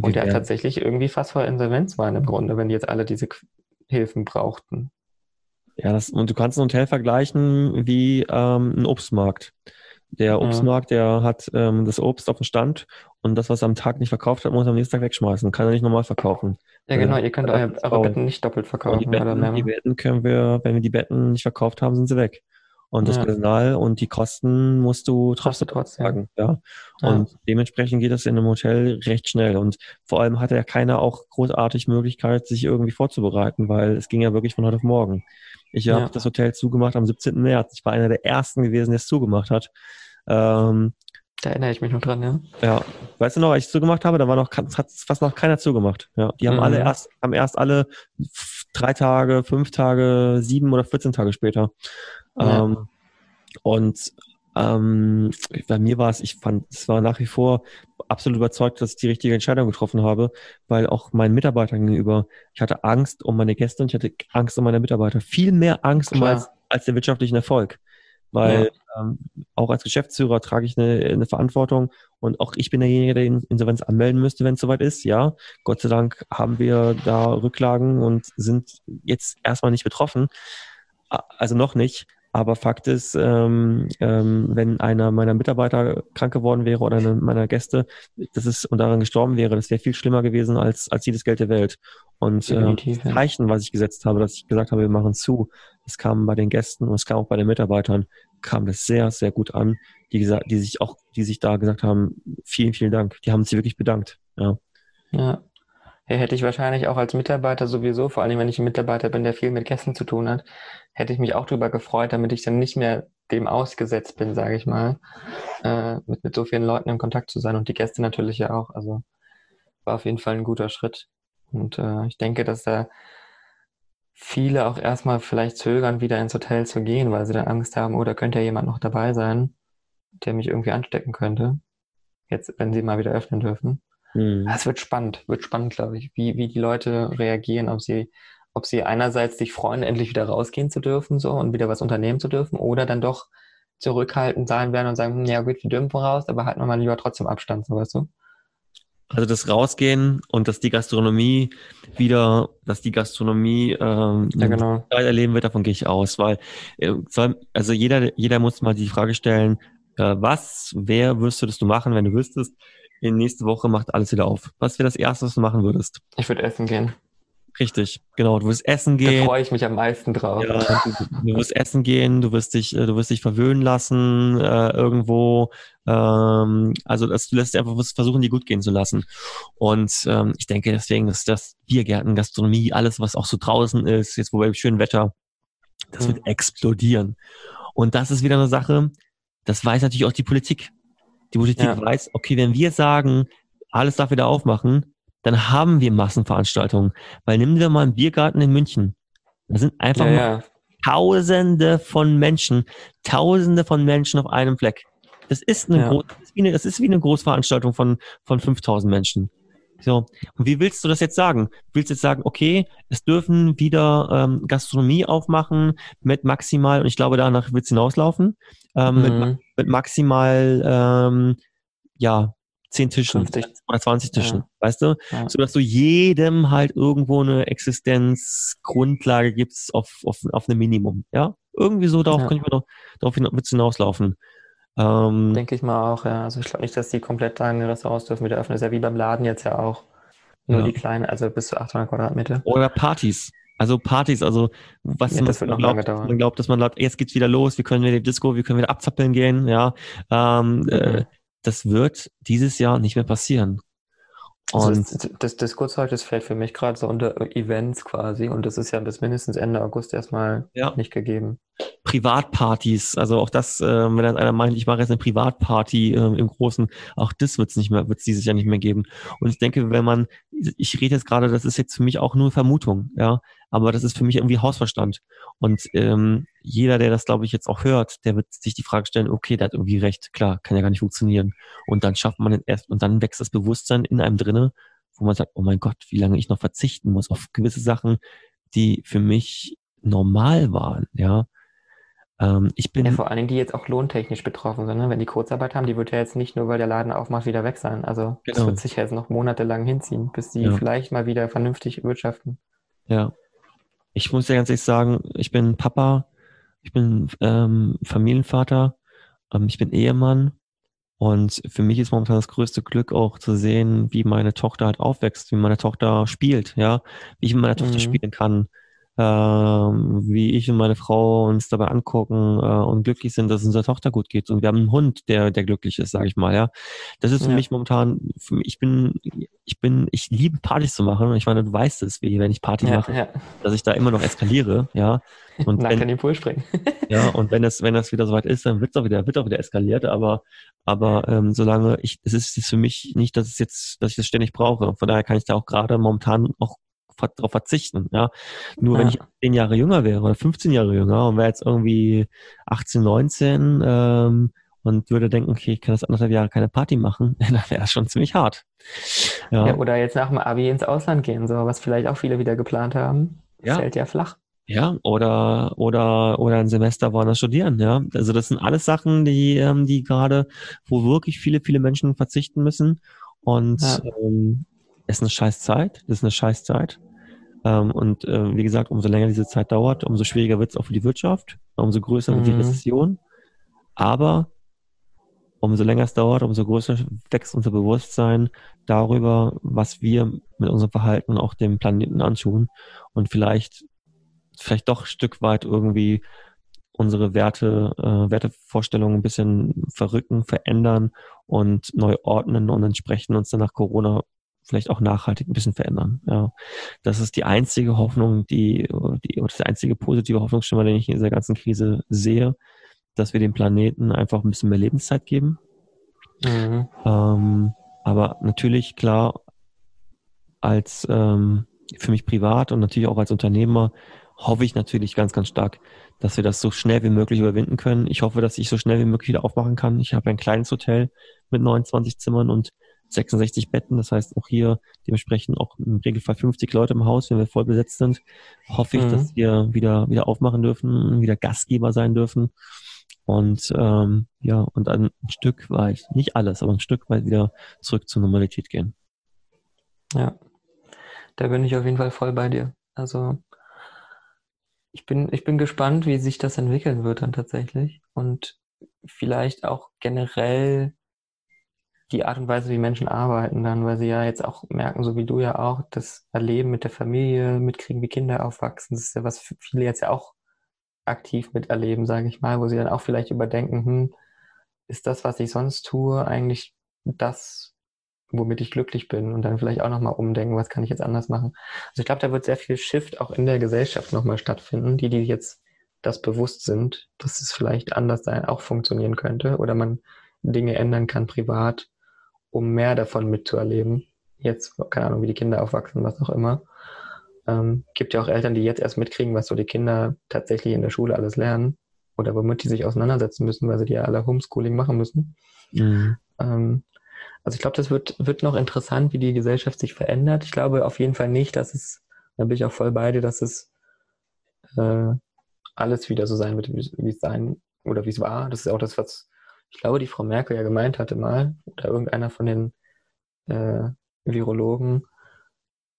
Und ja tatsächlich irgendwie fast vor Insolvenz waren im Grunde, wenn die jetzt alle diese Hilfen brauchten. Ja, das, und du kannst ein Hotel vergleichen wie ähm, ein Obstmarkt. Der Obstmarkt, der hat ähm, das Obst auf dem Stand und das, was er am Tag nicht verkauft hat, muss er am nächsten Tag wegschmeißen. Kann er nicht normal verkaufen. Ja, genau, ihr könnt eure, eure Betten nicht doppelt verkaufen. Die Betten, die Betten können wir, wenn wir die Betten nicht verkauft haben, sind sie weg. Und das ja. Personal und die Kosten musst du trotzdem, trotzdem. tragen. Ja. Und ja. dementsprechend geht das in einem Hotel recht schnell. Und vor allem hatte ja keiner auch großartig Möglichkeit, sich irgendwie vorzubereiten, weil es ging ja wirklich von heute auf morgen. Ich habe ja. das Hotel zugemacht am 17. März. Ich war einer der ersten gewesen, der es zugemacht hat. Ähm, da erinnere ich mich noch dran, ja. Ja. Weißt du noch, als ich zugemacht habe, da war noch, hat fast noch keiner zugemacht. Ja. Die haben mhm. alle erst, haben erst alle drei Tage, fünf Tage, sieben oder 14 Tage später. Ja. Ähm, und ähm, bei mir war es, ich fand, es war nach wie vor absolut überzeugt, dass ich die richtige Entscheidung getroffen habe, weil auch meinen Mitarbeitern gegenüber, ich hatte Angst um meine Gäste und ich hatte Angst um meine Mitarbeiter. Viel mehr Angst um als, als den wirtschaftlichen Erfolg. Weil ja. ähm, auch als Geschäftsführer trage ich eine, eine Verantwortung und auch ich bin derjenige, der Insolvenz anmelden müsste, wenn es soweit ist. Ja, Gott sei Dank haben wir da Rücklagen und sind jetzt erstmal nicht betroffen. Also noch nicht. Aber Fakt ist, ähm, ähm, wenn einer meiner Mitarbeiter krank geworden wäre oder einer meiner Gäste, das ist und daran gestorben wäre, das wäre viel schlimmer gewesen als als jedes Geld der Welt. Und äh, das Zeichen, was ich gesetzt habe, dass ich gesagt habe, wir machen zu, es kam bei den Gästen und es kam auch bei den Mitarbeitern, kam das sehr, sehr gut an, die gesagt, die sich auch, die sich da gesagt haben, vielen, vielen Dank. Die haben sich wirklich bedankt. Ja. Ja. Ja, hätte ich wahrscheinlich auch als Mitarbeiter sowieso, vor allem wenn ich ein Mitarbeiter bin, der viel mit Gästen zu tun hat, hätte ich mich auch darüber gefreut, damit ich dann nicht mehr dem ausgesetzt bin, sage ich mal, äh, mit, mit so vielen Leuten in Kontakt zu sein und die Gäste natürlich ja auch. Also war auf jeden Fall ein guter Schritt. Und äh, ich denke, dass da viele auch erstmal vielleicht zögern, wieder ins Hotel zu gehen, weil sie dann Angst haben, oh, könnte ja jemand noch dabei sein, der mich irgendwie anstecken könnte. Jetzt, wenn sie mal wieder öffnen dürfen. Mhm. Es wird spannend, wird spannend, glaube ich, wie, wie die Leute reagieren, ob sie, ob sie einerseits sich freuen, endlich wieder rausgehen zu dürfen, so, und wieder was unternehmen zu dürfen, oder dann doch zurückhaltend sein werden und sagen, hm, ja gut, wir dürfen raus, aber halten wir mal lieber trotzdem Abstand, so weißt du? Also das Rausgehen und dass die Gastronomie wieder, dass die Gastronomie ähm, ja, genau. erleben wird, davon gehe ich aus, weil äh, also jeder, jeder muss mal die Frage stellen, äh, was, wer würdest du machen, wenn du wüsstest, in nächste Woche macht alles wieder auf. Was wäre das Erste, was du machen würdest? Ich würde essen gehen. Richtig, genau. Du wirst essen gehen. Da freue ich mich am meisten drauf. Ja, du, wirst essen gehen, du wirst dich, äh, du wirst dich verwöhnen lassen äh, irgendwo. Ähm, also dass du lässt einfach versuchen, die gut gehen zu lassen. Und ähm, ich denke deswegen, dass das Biergärten, Gastronomie, alles, was auch so draußen ist, jetzt wo wir schönen Wetter, das mhm. wird explodieren. Und das ist wieder eine Sache, das weiß natürlich auch die Politik. Die Politik ja. weiß, okay, wenn wir sagen, alles darf wieder aufmachen, dann haben wir Massenveranstaltungen. Weil nimm dir mal einen Biergarten in München. Da sind einfach ja, ja. Tausende von Menschen, Tausende von Menschen auf einem Fleck. Das ist eine. Groß, das ist wie eine, das ist wie eine Großveranstaltung von, von 5000 Menschen. So. Und wie willst du das jetzt sagen? Willst du jetzt sagen, okay, es dürfen wieder ähm, Gastronomie aufmachen mit maximal, und ich glaube, danach wird es hinauslaufen, ähm, mhm. mit, mit maximal, ähm, ja, zehn Tischen 50. oder 20 Tischen, ja. weißt du? Ja. So dass du jedem halt irgendwo eine Existenzgrundlage gibst auf, auf, auf einem Minimum, ja? Irgendwie so, darauf ja. könnte noch, darauf hinauslaufen. Ähm, Denke ich mal auch, ja. Also ich glaube nicht, dass die komplett deine Restaurants dürfen wieder öffnen. Das ist ja wie beim Laden jetzt ja auch. Nur ja. die kleinen, also bis zu 800 Quadratmeter. Oder Partys. Also Partys, also was ja, man, glaubt, man glaubt, dass man glaubt, jetzt geht's wieder los, wir können wieder die Disco, wir können wieder abzappeln gehen, ja. Ähm, äh, mhm. äh, das wird dieses Jahr nicht mehr passieren. Und also das, das Disco-Zeug, das fällt für mich gerade so unter Events quasi und das ist ja bis mindestens Ende August erstmal ja. nicht gegeben. Privatpartys, also auch das, äh, wenn dann einer meint, ich mache jetzt eine Privatparty äh, im Großen, auch das wird es nicht mehr, wird es dieses Jahr nicht mehr geben. Und ich denke, wenn man, ich rede jetzt gerade, das ist jetzt für mich auch nur Vermutung, ja, aber das ist für mich irgendwie Hausverstand. Und ähm, jeder, der das, glaube ich, jetzt auch hört, der wird sich die Frage stellen, okay, der hat irgendwie recht, klar, kann ja gar nicht funktionieren. Und dann schafft man erst, und dann wächst das Bewusstsein in einem drinne, wo man sagt, oh mein Gott, wie lange ich noch verzichten muss auf gewisse Sachen, die für mich normal waren, ja. Ähm, ich bin ja, vor allen Dingen, die jetzt auch lohntechnisch betroffen sind. Ne? Wenn die Kurzarbeit haben, die wird ja jetzt nicht nur, weil der Laden aufmacht, wieder weg sein. Also genau. das wird sich ja jetzt noch monatelang hinziehen, bis die ja. vielleicht mal wieder vernünftig wirtschaften. Ja. Ich muss ja ganz ehrlich sagen, ich bin Papa, ich bin ähm, Familienvater, ähm, ich bin Ehemann und für mich ist momentan das größte Glück auch zu sehen, wie meine Tochter halt aufwächst, wie meine Tochter spielt, ja, wie ich mit meiner Tochter mhm. spielen kann, wie ich und meine Frau uns dabei angucken äh, und glücklich sind, dass es unserer Tochter gut geht. Und wir haben einen Hund, der, der glücklich ist, sage ich mal, ja. Das ist für ja. mich momentan, für mich, ich bin, ich bin, ich liebe Partys zu machen. Ich meine, du weißt es, wie wenn ich Party ja, mache, ja. dass ich da immer noch eskaliere, ja. Und Nach wenn, den Pool springen. ja, und wenn es, wenn das wieder soweit ist, dann wird es auch wieder, wird auch wieder eskaliert, aber, aber ähm, solange ich, es ist, ist für mich nicht, dass es jetzt, dass ich das ständig brauche. Von daher kann ich da auch gerade momentan auch darauf verzichten. Ja, nur ja. wenn ich zehn Jahre jünger wäre oder 15 Jahre jünger und wäre jetzt irgendwie 18, 19 ähm, und würde denken, okay, ich kann das anderthalb Jahre keine Party machen, dann wäre das schon ziemlich hart. Ja. ja. oder jetzt nach dem Abi ins Ausland gehen, so was vielleicht auch viele wieder geplant haben, ja. fällt ja flach. Ja, oder, oder, oder ein Semester woanders studieren, ja. Also das sind alles Sachen, die, ähm, die gerade, wo wirklich viele, viele Menschen verzichten müssen. Und ja. ähm, es ist eine scheiß Zeit, das ist eine scheiß Zeit. Ähm, und äh, wie gesagt, umso länger diese Zeit dauert, umso schwieriger wird es auch für die Wirtschaft, umso größer wird die mhm. Rezession. Aber umso länger es dauert, umso größer wächst unser Bewusstsein darüber, was wir mit unserem Verhalten auch dem Planeten antun und vielleicht, vielleicht doch ein Stück weit irgendwie unsere Werte, äh, Wertevorstellungen ein bisschen verrücken, verändern und neu ordnen und entsprechend uns dann nach Corona vielleicht auch nachhaltig ein bisschen verändern. Ja, das ist die einzige Hoffnung, die, die oder der einzige positive Hoffnungsschimmer, den ich in dieser ganzen Krise sehe, dass wir dem Planeten einfach ein bisschen mehr Lebenszeit geben. Mhm. Ähm, aber natürlich klar als ähm, für mich privat und natürlich auch als Unternehmer hoffe ich natürlich ganz, ganz stark, dass wir das so schnell wie möglich überwinden können. Ich hoffe, dass ich so schnell wie möglich wieder aufmachen kann. Ich habe ein kleines Hotel mit 29 Zimmern und 66 Betten. Das heißt auch hier dementsprechend auch im Regelfall 50 Leute im Haus, wenn wir voll besetzt sind. Hoffe ich, mhm. dass wir wieder, wieder aufmachen dürfen, wieder Gastgeber sein dürfen. Und ähm, ja, und ein Stück weit, nicht alles, aber ein Stück weit wieder zurück zur Normalität gehen. Ja, da bin ich auf jeden Fall voll bei dir. Also ich bin, ich bin gespannt, wie sich das entwickeln wird dann tatsächlich. Und vielleicht auch generell die Art und Weise, wie Menschen arbeiten dann, weil sie ja jetzt auch merken, so wie du ja auch, das Erleben mit der Familie, mitkriegen, wie Kinder aufwachsen, das ist ja was viele jetzt ja auch aktiv miterleben, sage ich mal, wo sie dann auch vielleicht überdenken, hm, ist das, was ich sonst tue, eigentlich das, womit ich glücklich bin und dann vielleicht auch nochmal umdenken, was kann ich jetzt anders machen. Also ich glaube, da wird sehr viel Shift auch in der Gesellschaft nochmal stattfinden, die, die jetzt das bewusst sind, dass es vielleicht anders sein, auch funktionieren könnte oder man Dinge ändern kann privat, um mehr davon mitzuerleben. Jetzt, keine Ahnung, wie die Kinder aufwachsen, was auch immer. Ähm, gibt ja auch Eltern, die jetzt erst mitkriegen, was so die Kinder tatsächlich in der Schule alles lernen oder womit die sich auseinandersetzen müssen, weil sie die ja alle Homeschooling machen müssen. Mhm. Ähm, also ich glaube, das wird, wird noch interessant, wie die Gesellschaft sich verändert. Ich glaube auf jeden Fall nicht, dass es, da bin ich auch voll bei dir, dass es äh, alles wieder so sein wird, wie es sein oder wie es war. Das ist auch das, was ich glaube, die Frau Merkel ja gemeint hatte mal, oder irgendeiner von den äh, Virologen,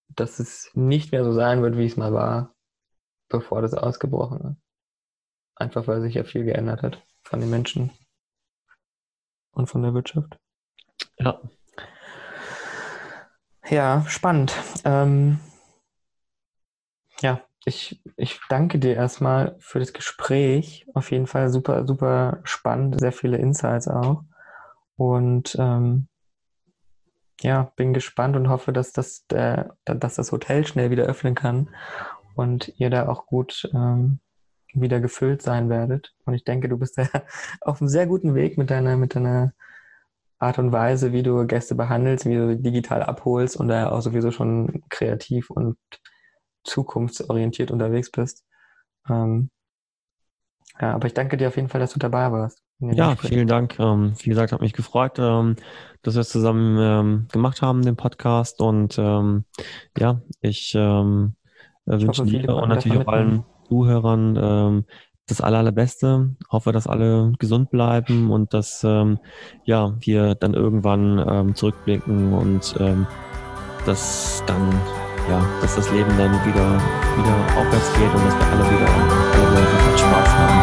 dass es nicht mehr so sein wird, wie es mal war, bevor das ausgebrochen ist. Einfach weil sich ja viel geändert hat von den Menschen und von der Wirtschaft. Ja. Ja, spannend. Ähm, ja, ich, ich danke dir erstmal für das Gespräch. Auf jeden Fall super, super spannend, sehr viele Insights auch. Und ähm, ja, bin gespannt und hoffe, dass das, der, dass das Hotel schnell wieder öffnen kann und ihr da auch gut ähm, wieder gefüllt sein werdet. Und ich denke, du bist da auf einem sehr guten Weg mit deiner, mit deiner Art und Weise, wie du Gäste behandelst, wie du digital abholst und da auch sowieso schon kreativ und zukunftsorientiert unterwegs bist. Ähm, ja, aber ich danke dir auf jeden Fall, dass du dabei warst. Ja, vielen Dank. Ähm, wie gesagt, hat mich gefreut, ähm, dass wir es zusammen ähm, gemacht haben, den Podcast. Und ähm, ja, ich ähm, wünsche dir und natürlich auch allen Zuhörern ähm, das aller, allerbeste. Hoffe, dass alle gesund bleiben und dass ähm, ja, wir dann irgendwann zurückblicken und dass dann ja, dass das Leben dann wieder, wieder aufwärts geht und dass wir alle wieder alle Leute Spaß haben.